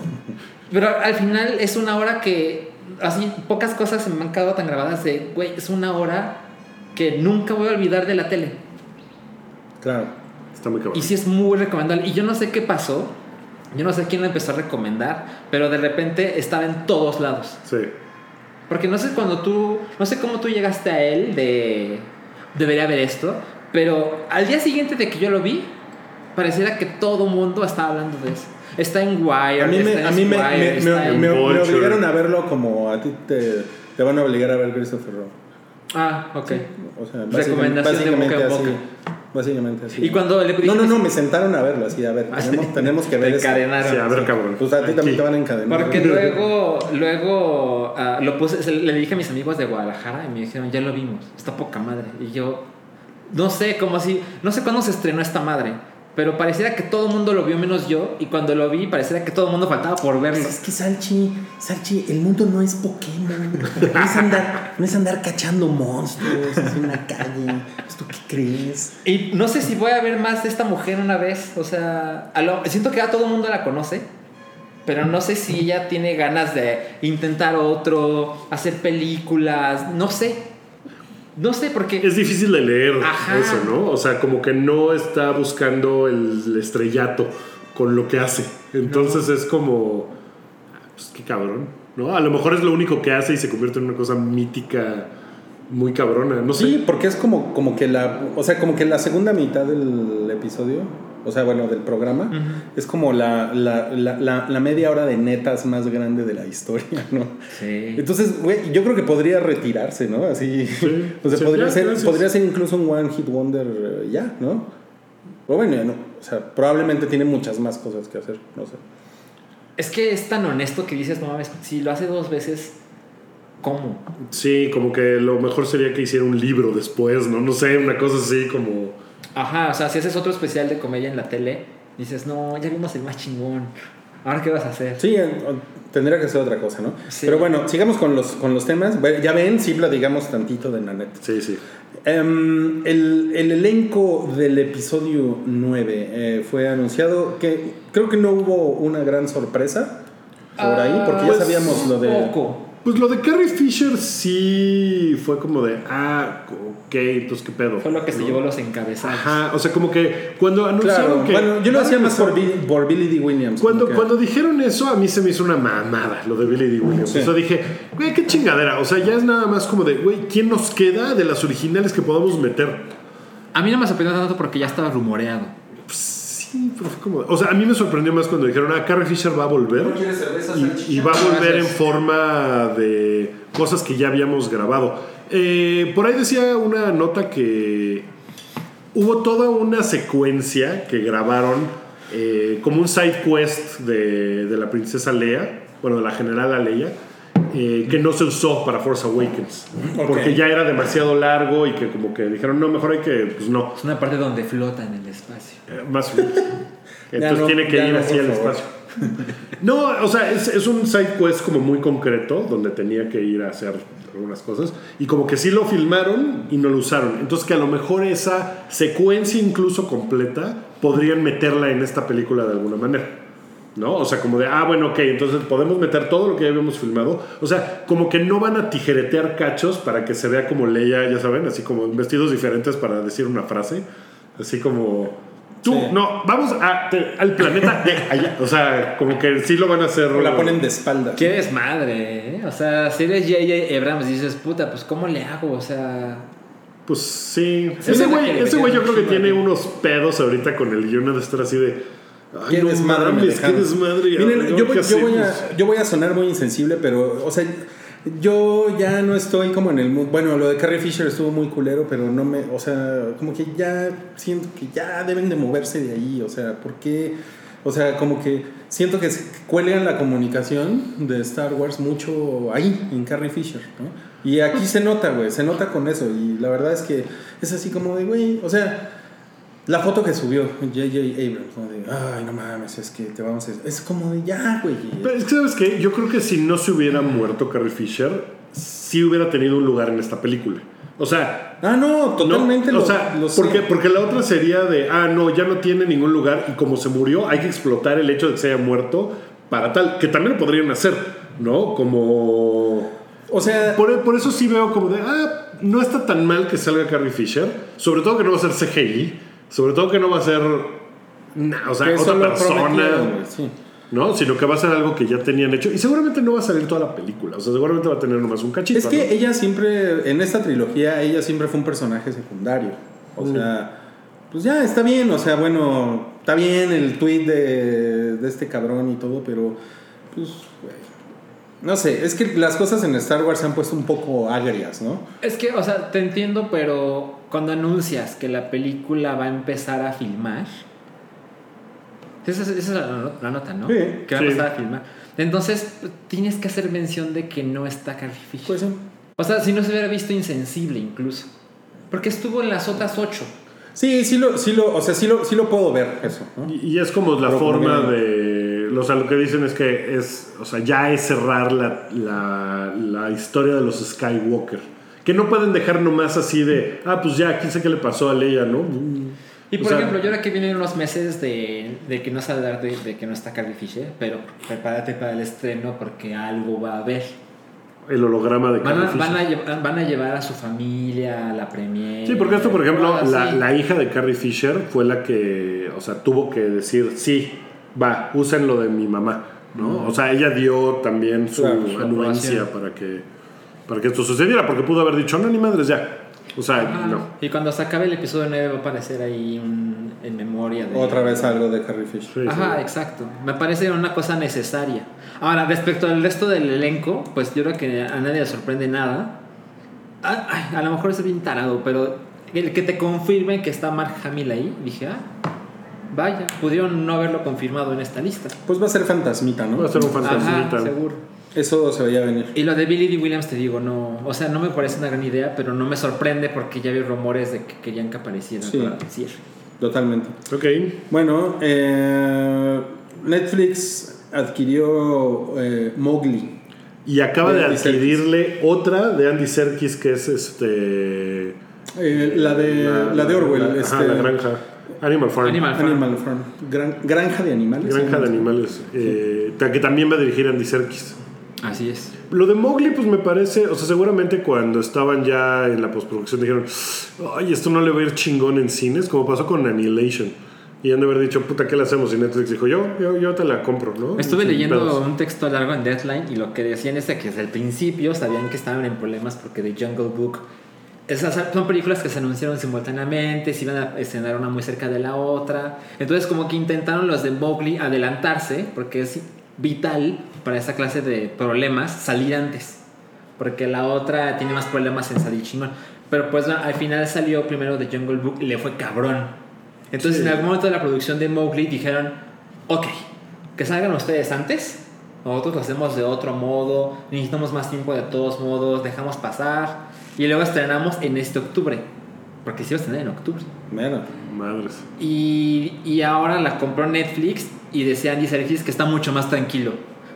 Speaker 3: Pero al final es una hora que, así, pocas cosas se me han quedado tan grabadas de, güey, es una hora que nunca voy a olvidar de la tele.
Speaker 4: Claro.
Speaker 2: Está muy cabrón.
Speaker 3: Y sí es muy recomendable. Y yo no sé qué pasó. Yo no sé quién lo empezó a recomendar. Pero de repente estaba en todos lados.
Speaker 2: Sí.
Speaker 3: Porque no sé cuando tú. No sé cómo tú llegaste a él de. Debería ver esto. Pero al día siguiente de que yo lo vi. Pareciera que todo mundo estaba hablando de eso. Está en Wire.
Speaker 4: A mí, me, a mí me, me- me- obligaron a verlo como a ti te, te van a obligar a ver Christopher Robin.
Speaker 3: Ah, ok.
Speaker 4: O sea,
Speaker 3: Recomendación de
Speaker 4: básicamente
Speaker 3: boca en
Speaker 4: así. Básicamente así.
Speaker 3: Y cuando le
Speaker 4: No, no, no, me sentaron a verlo así, a ver,
Speaker 3: Ah,
Speaker 4: tenemos,
Speaker 3: sí.
Speaker 4: tenemos que ver
Speaker 3: Te encadenaron.
Speaker 2: Sí, a ver, cabrón.
Speaker 4: Pues a ti también te van a encadenar.
Speaker 3: Porque [laughs] luego, luego ah, lo puse, se- le dije a mis amigos de Guadalajara y me dijeron, ya lo vimos, está poca madre. Y yo, no sé, como así, no sé cuándo se estrenó esta madre, pero pareciera que todo el mundo lo vio menos yo y cuando lo vi pareciera que todo el mundo faltaba por verlo.
Speaker 4: Pues es que Salchi, Salchi, el mundo no es Pokémon. No es andar, no es andar cachando monstruos en una calle. ¿Esto qué
Speaker 3: Y no sé si voy a ver más de esta mujer una vez, o sea, a lo- siento que ya todo el mundo la conoce. Pero no sé si ella tiene ganas de intentar otro, hacer películas, no sé. No sé, porque...
Speaker 2: Es difícil de leer
Speaker 3: Ajá.
Speaker 2: eso, ¿no? O sea, como que no está buscando el estrellato con lo que hace. Entonces es como. Pues qué cabrón, ¿no? A lo mejor es lo único que hace y se convierte en una cosa mítica muy cabrona. No sé.
Speaker 4: Sí, porque es como, como que la. O sea, como que la segunda mitad del episodio. O sea, bueno, del programa. Es como la, la, la, la, la media hora de netas más grande de la historia, [laughs] ¿no?
Speaker 3: Sí.
Speaker 4: Entonces, güey, yo creo que podría retirarse, ¿no? Así. [laughs] o sea,
Speaker 2: Sí,
Speaker 4: podría,
Speaker 2: ya,
Speaker 4: ser,
Speaker 2: gracias.
Speaker 4: podría ser incluso un One Hit Wonder eh, ya, ¿no? O bueno, ya no. O sea, probablemente tiene muchas más cosas que hacer, no sé.
Speaker 3: Es que es tan honesto que dices, no mames, si lo hace dos veces, ¿cómo?
Speaker 2: Sí, como que lo mejor sería que hiciera un libro después, ¿no? No sé, una cosa así como.
Speaker 3: Ajá, o sea, si haces otro especial de comedia en la tele, dices, no, ya vimos el más chingón. ¿Ahora qué vas a hacer?
Speaker 4: Sí, tendría que ser otra cosa, ¿no?
Speaker 3: Sí.
Speaker 4: Pero bueno, sigamos con los, con los temas. Ya ven, sí platicamos tantito de Nanette.
Speaker 2: Sí, sí.
Speaker 4: Em, el, el elenco del episodio 9 eh, fue anunciado que creo que no hubo una gran sorpresa por ahí, porque ya
Speaker 2: pues,
Speaker 4: sabíamos lo de...
Speaker 3: Poco.
Speaker 2: Pues lo de Carrie Fisher sí fue como de, ah, ok, entonces qué pedo.
Speaker 3: Fue lo que se llevó los encabezados.
Speaker 2: Ajá, o sea, como que cuando anunciaron
Speaker 4: Claro,
Speaker 2: que.
Speaker 4: bueno, yo lo hacía más por, Billy, por Billy D. Williams.
Speaker 2: Cuando,
Speaker 4: que-
Speaker 2: cuando dijeron eso, a mí se me hizo una mamada lo de Billy D. Williams.
Speaker 4: Sí.
Speaker 2: O sea, dije, güey, qué chingadera. O sea, ya es nada más como de, güey, ¿quién nos queda de las originales que podamos meter?
Speaker 3: A mí no me sorprendió tanto porque ya estaba rumoreado.
Speaker 2: Pues, sí, pero fue como. O sea, a mí me sorprendió más cuando dijeron, ah, Carrie Fisher va a volver. Y, y va a volver en forma de cosas que ya habíamos grabado. Eh, por ahí decía una nota que hubo toda una secuencia que grabaron eh, como un side quest de, de la princesa Leia, bueno, de la general Leia, eh, que no se usó para Force Awakens. Porque ya era demasiado largo y que como que dijeron, no, mejor hay que, pues no,
Speaker 3: Es una parte donde flota en el espacio.
Speaker 2: eh, más o menos. [laughs] Entonces
Speaker 4: no,
Speaker 2: tiene que ir
Speaker 4: no,
Speaker 2: así al espacio. No, o sea, es, es un side quest como muy concreto donde tenía que ir a hacer algunas cosas y como que sí lo filmaron y no lo usaron. Entonces que a lo mejor esa secuencia incluso completa podrían meterla en esta película de alguna manera. ¿No? O sea, como de, ah, bueno, ok, entonces podemos meter todo lo que ya habíamos filmado. O sea, como que no van a tijeretear cachos para que se vea como Leia, ya saben, así como en vestidos diferentes para decir una frase. Así como, tú,
Speaker 4: Sí.
Speaker 2: no, vamos a- te- al planeta de allá. O sea, como que sí lo van a hacer.
Speaker 4: O la ponen de espaldas.
Speaker 3: Qué desmadre, ¿eh? O sea, si eres J.J. Abrams dices, puta, pues ¿cómo le hago? O sea,
Speaker 2: Pues sí. Ese güey, ese güey yo creo que tiene unos pedos ahorita con el guion de estar así de. Ay,
Speaker 4: Qué
Speaker 2: no
Speaker 4: desmadre me
Speaker 2: mames, qué desmadre.
Speaker 4: Miren,
Speaker 2: ahora,
Speaker 4: yo, voy-
Speaker 2: ¿qué
Speaker 4: yo voy a, yo voy a sonar muy insensible, pero, o sea, yo ya no estoy como en el mood. Bueno, lo de Carrie Fisher estuvo muy culero, pero no me. O sea, como que ya siento que ya deben de moverse de ahí. O sea, ¿por qué? O sea, como que siento que se cuelgan la comunicación de Star Wars mucho ahí, en Carrie Fisher, ¿no? Y aquí se nota, güey, se nota con eso. Y la verdad es que es así como de, güey, o sea. La foto que subió J.J. Abrams, ¿no? de, ay, no mames, es que te vamos a... Es como de, ya, güey.
Speaker 2: Pero es que, ¿sabes qué? Yo creo que si no se hubiera muerto Carrie Fisher, sí hubiera tenido un lugar en esta película. O sea,
Speaker 4: Ah, no, totalmente
Speaker 2: no,
Speaker 4: lo,
Speaker 2: o sea,
Speaker 4: lo sé.
Speaker 2: porque, porque la otra sería de, ah, no, ya no tiene ningún lugar y como se murió, hay que explotar el hecho de que se haya muerto para tal, que también lo podrían hacer, ¿no? Como...
Speaker 4: O sea,
Speaker 2: Por, por eso sí veo como de, ah, no está tan mal que salga Carrie Fisher, sobre todo que no va a ser CGI, sobre todo que no va a ser, o sea, otra persona.
Speaker 4: sí.
Speaker 2: ¿no? Sino que va a ser algo que ya tenían hecho. Y seguramente no va a salir toda la película. O sea, seguramente va a tener nomás un cachito.
Speaker 4: Es que
Speaker 2: ¿no?
Speaker 4: ella siempre, en esta trilogía, ella siempre fue un personaje secundario. O
Speaker 2: Mm.
Speaker 4: sea, pues ya está bien, o sea, bueno, está bien el tweet de, de este cabrón y todo, pero pues, güey, no sé, es que las cosas en Star Wars se han puesto un poco agrias, ¿no?
Speaker 3: es que, o sea, te entiendo, pero cuando anuncias que la película va a empezar a filmar, esa es, esa es la, la nota, ¿no?
Speaker 4: Sí,
Speaker 3: que va
Speaker 2: sí.
Speaker 3: a empezar a filmar. Entonces, tienes que hacer mención de que no está Carrie Fisher.
Speaker 4: Pues
Speaker 3: o sea, si no se hubiera visto insensible incluso. Porque estuvo en las otras ocho.
Speaker 4: Sí, sí lo, sí lo, o sea, sí lo, sí lo puedo ver eso, ¿no?
Speaker 2: Y, y es como la
Speaker 4: Pero
Speaker 2: forma
Speaker 4: como
Speaker 2: de. O sea, lo que dicen es que es. O sea, ya es cerrar la, la, la historia de los Skywalker. Que no pueden dejar nomás así de. Ah, pues ya, aquí sé qué le pasó a Leia, ¿no?
Speaker 3: Y
Speaker 2: O
Speaker 3: por
Speaker 2: sea,
Speaker 3: ejemplo, yo ahora que vienen unos meses de, de que no se hablar de, de que no está Carrie Fisher, pero prepárate para el estreno porque algo va a haber.
Speaker 2: El holograma de
Speaker 3: Van
Speaker 2: Carrie
Speaker 3: a,
Speaker 2: Fisher.
Speaker 3: van, a, lle- van a llevar a su familia a la premiere.
Speaker 2: Sí, porque esto, por ejemplo, la, la hija de Carrie Fisher fue la que, o sea, tuvo que decir, sí, va, usen lo de mi mamá, ¿no? O sea, ella dio también su
Speaker 4: Claro, su
Speaker 2: anuencia
Speaker 3: aprobación.
Speaker 2: para que, para que esto sucediera, porque pudo haber dicho, no, ni madres, ya. O sea,
Speaker 3: Ajá.
Speaker 2: no.
Speaker 3: Y cuando se acabe el episodio 9 va a aparecer ahí un- en memoria de...
Speaker 4: Otra vez algo de Carrie Fisher.
Speaker 2: Sí,
Speaker 3: Ajá,
Speaker 2: sí.
Speaker 3: exacto. Me parece una cosa necesaria. Ahora, respecto al resto del elenco, pues yo creo que a nadie le sorprende nada. Ah, ay, a lo mejor es bien tarado, pero el que te confirme que está Mark Hamill ahí, dije, ah, vaya, pudieron no haberlo confirmado en esta lista.
Speaker 4: Pues va a ser fantasmita, ¿no?
Speaker 2: Va a ser un fantasmita.
Speaker 3: Ajá, seguro.
Speaker 4: Eso se veía venir.
Speaker 3: Y lo de Billy D. Williams, te digo, no, o sea, no me parece una gran idea, pero no me sorprende porque ya vi rumores de que querían que apareciera
Speaker 4: Sí.
Speaker 3: para cierre.
Speaker 4: Totalmente.
Speaker 2: Ok.
Speaker 4: Bueno, eh, Netflix adquirió eh, Mowgli.
Speaker 2: Y acaba de adquirirle otra de Andy Serkis, que es este.
Speaker 4: Eh, la, de, la, de Orwell.
Speaker 2: la-
Speaker 4: este,
Speaker 2: ajá, la granja. Animal Farm.
Speaker 3: Animal Farm.
Speaker 4: Animal Farm. Gran- granja de animales.
Speaker 2: Granja de animales. eh, que también va a dirigir Andy Serkis.
Speaker 3: Así es.
Speaker 2: Lo de Mowgli, pues me parece, o sea, seguramente cuando estaban ya en la postproducción dijeron, ay, esto no le va a ir chingón en cines, como pasó con Annihilation. Y han de haber dicho, puta, ¿qué le hacemos? Y Netflix dijo, yo, yo, yo te la compro, ¿no?
Speaker 3: Estuve leyendo
Speaker 2: pedos.
Speaker 3: un texto largo en Deadline y lo que decían es de que desde el principio sabían que estaban en problemas porque The Jungle Book. Esas son películas que se anunciaron simultáneamente, se iban a estrenar una muy cerca de la otra. Entonces, como que intentaron los de Mowgli adelantarse, porque es vital para esa clase de problemas salir antes. Porque la otra tiene más problemas en salir chingón. Pero pues al final salió primero The Jungle Book y le fue cabrón. Entonces,
Speaker 2: Sí.
Speaker 3: en algún momento de la producción de Mowgli dijeron: Ok, que salgan ustedes antes. Nosotros lo hacemos de otro modo. Necesitamos más tiempo de todos modos. Dejamos pasar. Y luego estrenamos en este octubre. Porque sí va a estrenar en octubre.
Speaker 4: Mira.
Speaker 2: Madres.
Speaker 3: Y, y ahora la compró Netflix y decía Andy Serkis que está mucho más tranquilo.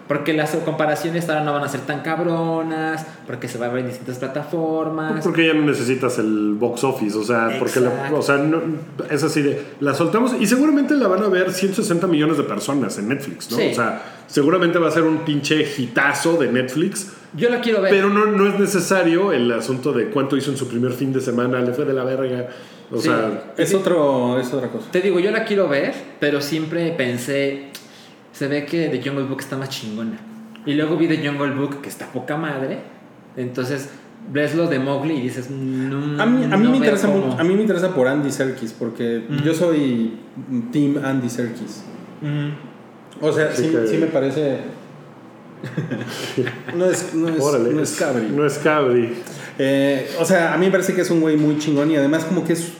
Speaker 3: Porque las comparaciones ahora no van a ser tan cabronas, porque se va a ver en distintas plataformas.
Speaker 2: Porque ya no necesitas el box office, o sea, porque la- o sea, no- es así de, la soltamos y seguramente la van a ver 160 millones de personas en Netflix, ¿no?
Speaker 3: Sí.
Speaker 2: O sea, seguramente va a ser un pinche hitazo de Netflix,
Speaker 3: Yo la quiero ver.
Speaker 2: pero no, no es necesario el asunto de cuánto hizo en su primer fin de semana, le fue de la verga, o
Speaker 3: Sí.
Speaker 2: sea,
Speaker 4: Es, otro, es otra cosa.
Speaker 3: Te digo, yo la quiero ver, pero siempre pensé, se ve que The Jungle Book está más chingona. Y luego vi The Jungle Book, que está poca madre. Entonces, ves lo de Mowgli y dices, no,
Speaker 4: A mí, a mí
Speaker 3: no
Speaker 4: me interesa
Speaker 3: cómo.
Speaker 4: mucho- a mí me interesa por Andy Serkis porque yo soy team Andy Serkis.
Speaker 3: Mm.
Speaker 4: O sea,
Speaker 2: Sí
Speaker 4: sí,
Speaker 2: que-
Speaker 4: sí me parece [laughs] no es no es,
Speaker 2: órale,
Speaker 4: no es cabri.
Speaker 2: No es cabri.
Speaker 4: Eh, o sea, a mí me parece que es un güey muy chingón y además como que es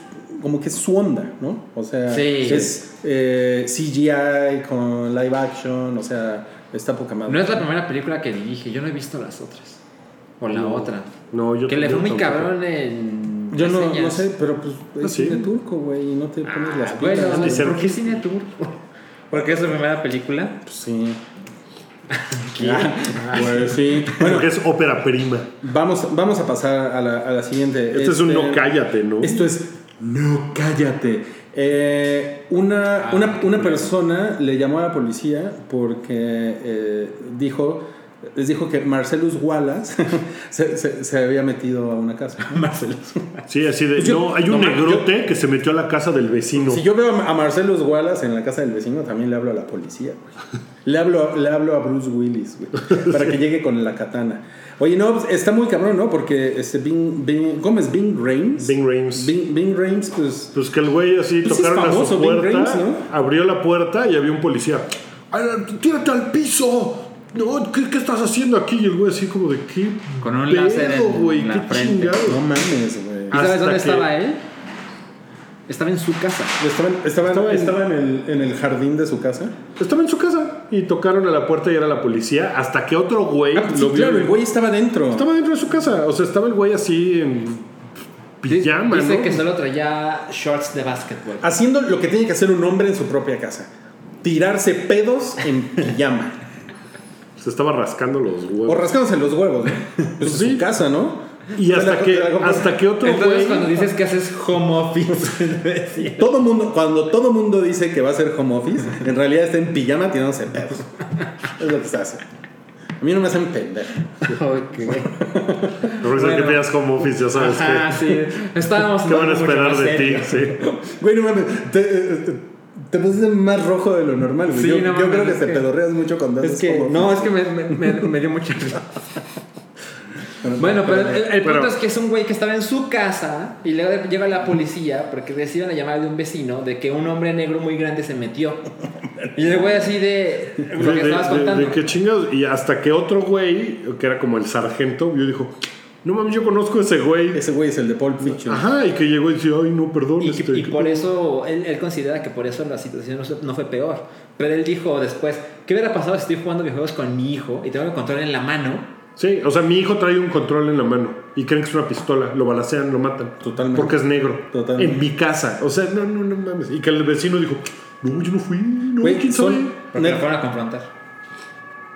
Speaker 4: como que es su onda, ¿no? O sea,
Speaker 3: Sí.
Speaker 4: es eh, CGI con live action, o sea, está poca madre.
Speaker 3: No es la primera película que dirige, yo no he visto las otras. O la
Speaker 2: No.
Speaker 3: otra.
Speaker 2: No, yo
Speaker 3: que le fue muy cabrón en.
Speaker 4: Yo no, no sé, pero pues es
Speaker 2: Ah, sí.
Speaker 4: cine turco, güey, y no te pones
Speaker 3: Ah,
Speaker 4: las
Speaker 3: bueno,
Speaker 4: pilas.
Speaker 2: Andy
Speaker 3: ¿por qué cine turco? Porque es su primera película.
Speaker 4: Pues sí. [laughs] Pues sí. Bueno,
Speaker 2: Porque es ópera prima.
Speaker 4: vamos, vamos a pasar a la, a la siguiente.
Speaker 2: Este es un
Speaker 4: Este,
Speaker 2: no cállate, ¿no?
Speaker 4: Esto es no cállate. Eh, una, una, una persona le llamó a la policía porque eh, dijo, les dijo que Marcellus Wallace [laughs] se, se- se había metido a una casa. [laughs]
Speaker 3: Marcelo.
Speaker 2: Sí, así de,
Speaker 4: Pues yo-
Speaker 2: no, hay un
Speaker 4: no,
Speaker 2: negrote que se metió a la casa del vecino.
Speaker 4: Si yo veo a Marcellus Wallace en la casa del vecino, también le hablo a la policía. güey. Le hablo, le hablo a Bruce Willis güey, para que [laughs] llegue con la katana. Oye, no, pues, está muy cabrón, ¿no? Porque este Bing, Bing, ¿cómo es? Bing Rames.
Speaker 2: Bing Rames.
Speaker 4: Bing, Bing Rames, pues
Speaker 2: Pues que el güey así
Speaker 4: Pues
Speaker 2: tocaron a
Speaker 4: famoso,
Speaker 2: su
Speaker 4: Bing
Speaker 2: puerta,
Speaker 4: Rames, ¿no?
Speaker 2: abrió la puerta y había un policía. "Ay, ¡Tírate al piso! No, ¿qué, qué estás haciendo aquí? Y el güey así como de qué
Speaker 3: Con un
Speaker 2: pedo,
Speaker 3: láser en
Speaker 2: güey,
Speaker 3: la
Speaker 2: qué
Speaker 3: frente.
Speaker 2: chingado.
Speaker 4: no mames, güey.
Speaker 3: ¿Y sabes dónde
Speaker 2: que-
Speaker 3: estaba él? Estaba en su casa.
Speaker 4: Estaba, estaba-
Speaker 2: Estaba en-
Speaker 4: estaba en, el, en el jardín de su casa.
Speaker 2: Estaba en su casa y tocaron a la puerta y era la policía hasta que otro güey
Speaker 4: Ah, pues sí,
Speaker 2: lo vio.
Speaker 4: claro, el güey estaba dentro.
Speaker 2: Estaba dentro de su casa, o sea, estaba el güey así en pijama,
Speaker 3: Dice
Speaker 2: ¿no?
Speaker 3: que solo traía shorts de básquetbol.
Speaker 4: Haciendo lo que tiene que hacer un hombre en su propia casa. Tirarse pedos en [laughs] pijama.
Speaker 2: Se estaba rascando los huevos.
Speaker 4: O rascándose los huevos, ¿no? [laughs] Pues es su casa, ¿no?
Speaker 2: Y hasta
Speaker 4: la-
Speaker 2: que, hasta que otro
Speaker 3: Entonces,
Speaker 2: güey...
Speaker 3: cuando dices que haces home office, [laughs]
Speaker 4: Todo mundo, cuando todo mundo dice que va a ser home office, en realidad está en pijama tirándose pedos. Es lo que se hace. A mí no me hacen pendejo.
Speaker 3: ok.
Speaker 2: Por eso que
Speaker 3: Bueno.
Speaker 2: pidas como office, ya sabes
Speaker 3: Ajá, sí. Estábamos [laughs]
Speaker 2: que, que van a esperar de ti. Sí.
Speaker 4: Güey, no mames. Te, te, te pusiste más rojo de lo normal, güey.
Speaker 3: Sí,
Speaker 4: yo
Speaker 3: no
Speaker 4: yo creo que
Speaker 3: es
Speaker 4: te
Speaker 3: que-
Speaker 4: pedorreas mucho cuando
Speaker 3: Es
Speaker 4: haces
Speaker 3: que,
Speaker 4: home
Speaker 3: no, es que me, me, me- me dio mucha risa. Bueno, pero el, el punto
Speaker 2: Pero-
Speaker 3: es que es un güey que estaba en su casa y luego llega la policía porque reciben la llamada de un vecino de que un hombre negro muy grande se metió. Y el güey así de lo
Speaker 2: De,
Speaker 3: que estabas
Speaker 2: de-
Speaker 3: contando.
Speaker 2: de qué chingados. Y hasta que otro güey, que era como el sargento, vio y dijo: No mames, yo conozco a ese güey.
Speaker 4: Ese güey es el de Pulp Fiction.
Speaker 2: Ajá, y que llegó y dijo: Ay, no, perdón.
Speaker 3: Y,
Speaker 2: este,
Speaker 3: y
Speaker 2: ¿qué
Speaker 3: por
Speaker 2: pedo?".
Speaker 3: eso, él, él considera que por eso la situación no fue peor. Pero él dijo después, ¿qué hubiera pasado si estoy jugando videojuegos con mi hijo y tengo el control en la mano?
Speaker 2: Sí, o sea, mi hijo trae un control en la mano y creen que es una pistola, lo balacean, lo matan.
Speaker 4: Totalmente.
Speaker 2: Porque es negro.
Speaker 4: Totalmente.
Speaker 2: En mi casa. O sea, no, no, no mames. Y que el vecino dijo, no, yo no fui, no,
Speaker 4: Güey,
Speaker 2: quién
Speaker 4: son-
Speaker 2: sabe.
Speaker 3: Porque lo fueron a confrontar.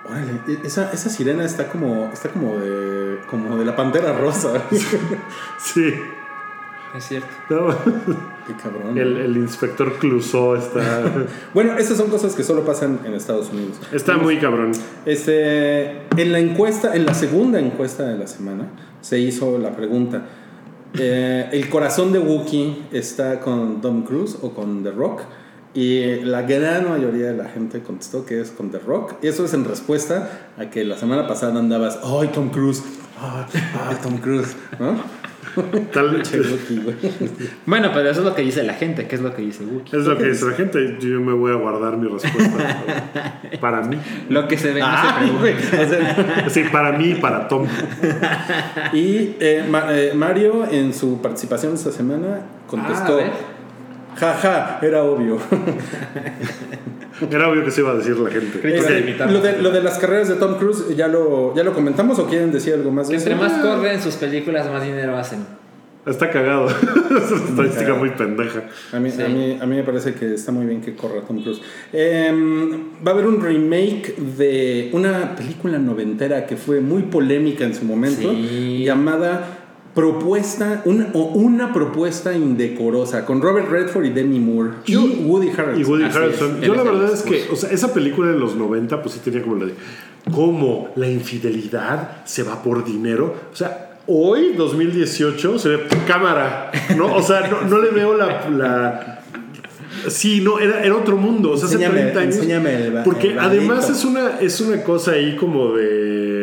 Speaker 4: Órale, e- esa, esa sirena está como, está como de, como de la pantera rosa. [laughs]
Speaker 2: Sí.
Speaker 3: Es cierto.
Speaker 2: No,
Speaker 4: Qué cabrón.
Speaker 2: el, el inspector Clouseau está, [laughs]
Speaker 4: Bueno, estas son cosas que solo pasan en Estados Unidos.
Speaker 2: está muy cabrón.
Speaker 4: Este, en la encuesta, en la segunda encuesta de la semana, se hizo la pregunta: eh, ¿el corazón de Wookiee está con Tom Cruise o con The Rock? Y la gran mayoría de la gente contestó que es con The Rock. Y eso es en respuesta a que la semana pasada andabas, ¡ay, Tom Cruise! ¡ay, ay, Tom Cruise! ¿No? [laughs]
Speaker 2: Tal.
Speaker 3: Bueno, pero eso es lo que dice la gente, que es lo que dice Wookiee.
Speaker 2: es lo que dice la gente. Yo me voy a guardar mi respuesta para mí. [laughs]
Speaker 3: Lo que se ve no se
Speaker 4: o sea, [laughs]
Speaker 2: Sí, para mí y para Tom.
Speaker 4: Y eh, eh, Mario en su participación esta semana contestó,
Speaker 3: Ah, a ver.
Speaker 4: jaja, era obvio. [laughs]
Speaker 2: Era obvio que se iba a decir la gente.
Speaker 4: Lo, de, lo de las carreras de Tom Cruise, ¿ya lo, ¿ya lo comentamos o quieren decir algo más de
Speaker 3: Que entre más corren sus películas, más dinero hacen.
Speaker 2: Está cagado. [laughs] es una estadística
Speaker 4: cagado.
Speaker 2: muy pendeja.
Speaker 4: A mí,
Speaker 3: Sí.
Speaker 4: a, mí, a mí me parece que está muy bien que corra Tom Cruise. Em, va a haber un remake de una película noventera que fue muy polémica en su momento,
Speaker 3: Sí.
Speaker 4: llamada Propuesta, un- o una propuesta indecorosa, con Robert Redford y Demi Moore y Woody Harrelson.
Speaker 2: Y Woody Harrelson.
Speaker 3: es,
Speaker 2: Yo la verdad es que, o sea, esa película de los 90, pues sí tenía como la de cómo la infidelidad se va por dinero. O sea, hoy, 2018, se ve cámara, ¿no? O sea, no, no le veo la. la- Sí, no, era, era otro mundo. O sea, hace
Speaker 4: Enséñame-
Speaker 2: 30 años.
Speaker 4: enséñame el
Speaker 2: porque
Speaker 4: el
Speaker 2: además es una, es una cosa ahí como de.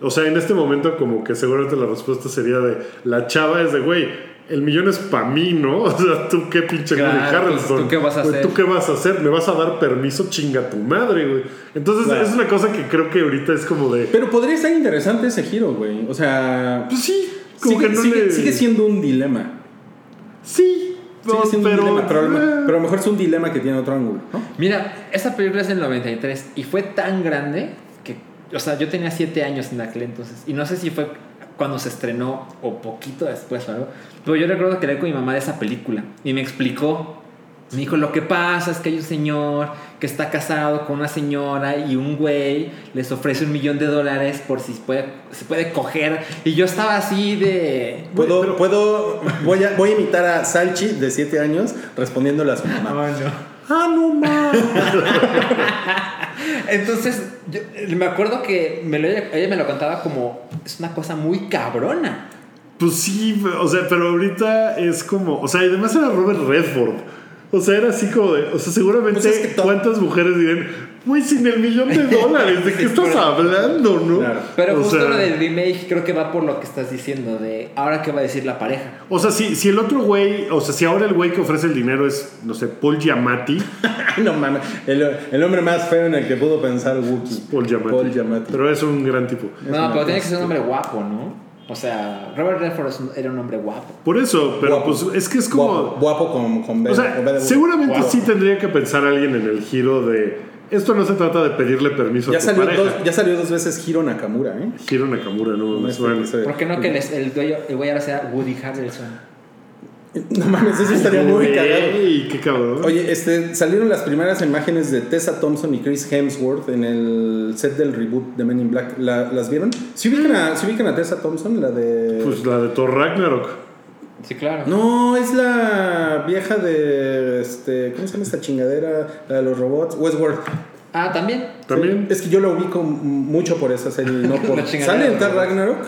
Speaker 2: O sea, en este momento, como que seguramente la respuesta sería de la chava es de, güey, el millón es para mí, ¿no? [laughs] O sea, tú qué pinche
Speaker 3: Claro,
Speaker 2: Woody Harrelson.
Speaker 3: ¿tú qué vas a hacer?
Speaker 2: ¿Tú qué vas a hacer? ¿Me vas a dar permiso? Chinga tu madre, güey. Entonces,
Speaker 4: Claro.
Speaker 2: es una cosa que creo que ahorita es como de.
Speaker 4: Pero podría estar interesante ese giro, güey. O sea,
Speaker 2: Pues sí, como
Speaker 4: sigue,
Speaker 2: que no
Speaker 4: sigue-
Speaker 2: le.
Speaker 4: sigue siendo un dilema.
Speaker 2: Sí,
Speaker 4: Sigue siendo
Speaker 2: pero.
Speaker 4: un dilema, pero, a lo- pero a lo mejor es un dilema que tiene otro ángulo, ¿no?
Speaker 3: Mira, esta película es del 93 y fue tan grande o sea, yo tenía 7 años en aquel entonces y no sé si fue cuando se estrenó o poquito después o algo, pero yo recuerdo que hablé con mi mamá de esa película y me explicó, me dijo, lo que pasa es que hay un señor que está casado con una señora y un güey les ofrece un millón de dólares por si puede, se puede coger y yo estaba así de...
Speaker 4: Puedo, puedo, voy a, voy a imitar a Salchi de 7 años respondiéndole a su mamá.
Speaker 3: no.
Speaker 2: Ah, no mames. [laughs]
Speaker 3: Entonces, yo, me acuerdo que me lo- ella me lo contaba como es una cosa muy cabrona.
Speaker 2: Pues sí, o sea, pero ahorita es como. O sea, y además era Robert Redford. O sea, era así como de. O sea, seguramente.
Speaker 4: Pues es que to-
Speaker 2: ¿Cuántas mujeres dirían, güey, sin el millón de dólares? ¿De [laughs] qué estás hablando, no?
Speaker 4: Claro.
Speaker 3: Pero
Speaker 2: O
Speaker 3: justo
Speaker 2: sea,
Speaker 3: lo del remake creo que va por lo que estás diciendo, de ahora qué va a decir la pareja.
Speaker 2: O sea, si, si el otro güey. O sea, si ahora el güey que ofrece el dinero es, no sé, Paul Giamatti. [laughs]
Speaker 4: no mames, el, el hombre más feo en el que pudo pensar Wookiee.
Speaker 2: Paul Giamatti.
Speaker 4: Paul Giamatti.
Speaker 2: Pero es un gran tipo.
Speaker 3: No, pero tiene que ser un hombre guapo, ¿no? O sea, Robert Redford era un hombre guapo.
Speaker 2: Por eso, pero
Speaker 4: Guapo.
Speaker 2: pues es que es como.
Speaker 4: Guapo, guapo con, con B-
Speaker 2: O sea,
Speaker 4: con B de burro.
Speaker 2: seguramente
Speaker 4: Guapo.
Speaker 2: sí tendría que pensar alguien en el giro de. Esto no se trata de pedirle permiso
Speaker 4: Ya
Speaker 2: a tu
Speaker 4: salió,
Speaker 2: pareja.
Speaker 4: dos, ya salió dos veces Hiro Nakamura, ¿eh?
Speaker 2: Hiro Nakamura, no, me suena.
Speaker 4: ese-
Speaker 3: ¿Por qué no que les- el, dueño, el güey ahora sea Woody Harrelson? [laughs]
Speaker 4: No mames, eso estaría muy cagado.
Speaker 2: Ey, qué cabrón.
Speaker 4: Oye, este, salieron las primeras imágenes de Tessa Thompson y Chris Hemsworth en el set del reboot de Men in Black. ¿La- ¿Las vieron? ¿Se ubican, a, ¿Se ubican a Tessa Thompson? La de...
Speaker 2: Pues la de Thor Ragnarok.
Speaker 3: Sí, claro.
Speaker 4: No, es la vieja de... Este, ¿Cómo se llama esta chingadera? La de los robots. Westworld.
Speaker 3: Ah, también.
Speaker 2: También.
Speaker 4: Sí, Es que yo la ubico mucho por esa serie, no [laughs] por... ¿Sale en Thor. Ragnarok?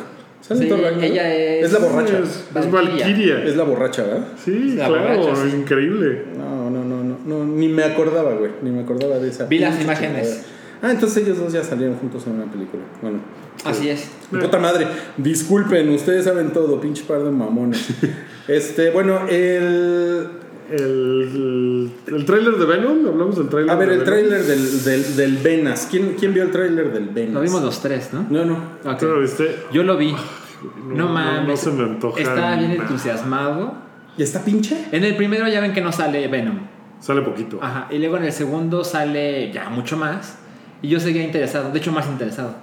Speaker 4: ¿Sale en Thor Ragnarok?
Speaker 3: ella es-
Speaker 4: Es la borracha.
Speaker 2: Es, es
Speaker 3: Valkyria.
Speaker 4: Es la borracha, ¿verdad?
Speaker 2: Sí,
Speaker 3: La
Speaker 2: claro,
Speaker 3: borracha, sí.
Speaker 2: increíble.
Speaker 4: No, no, no, no, no, ni me acordaba, güey, ni me acordaba de esa.
Speaker 3: Vi las imágenes.
Speaker 4: chingadera. Ah, entonces ellos dos ya salieron juntos en una película. Bueno.
Speaker 3: Así es.
Speaker 4: Puta madre, disculpen, ustedes saben todo, pinche par de mamones. [laughs] este, bueno, el.
Speaker 2: El, el tráiler de Venom, hablamos del tráiler
Speaker 4: A ver,
Speaker 2: de
Speaker 4: el tráiler del, del, del Venas. ¿Quién, ¿Quién vio el tráiler del Venas?
Speaker 3: Lo vimos los tres, ¿no?
Speaker 4: No, no.
Speaker 3: Ok.
Speaker 2: ¿Tú lo viste?
Speaker 3: Yo lo vi.
Speaker 2: No,
Speaker 3: No,
Speaker 2: no,
Speaker 3: mames.
Speaker 2: no se me antoja
Speaker 3: Estaba bien
Speaker 2: nada.
Speaker 3: entusiasmado.
Speaker 4: ¿Y está pinche?
Speaker 3: En el primero ya ven que no sale Venom.
Speaker 2: Sale poquito.
Speaker 3: Ajá. Y luego en el segundo sale ya mucho más. Y yo seguía interesado. De hecho, más interesado.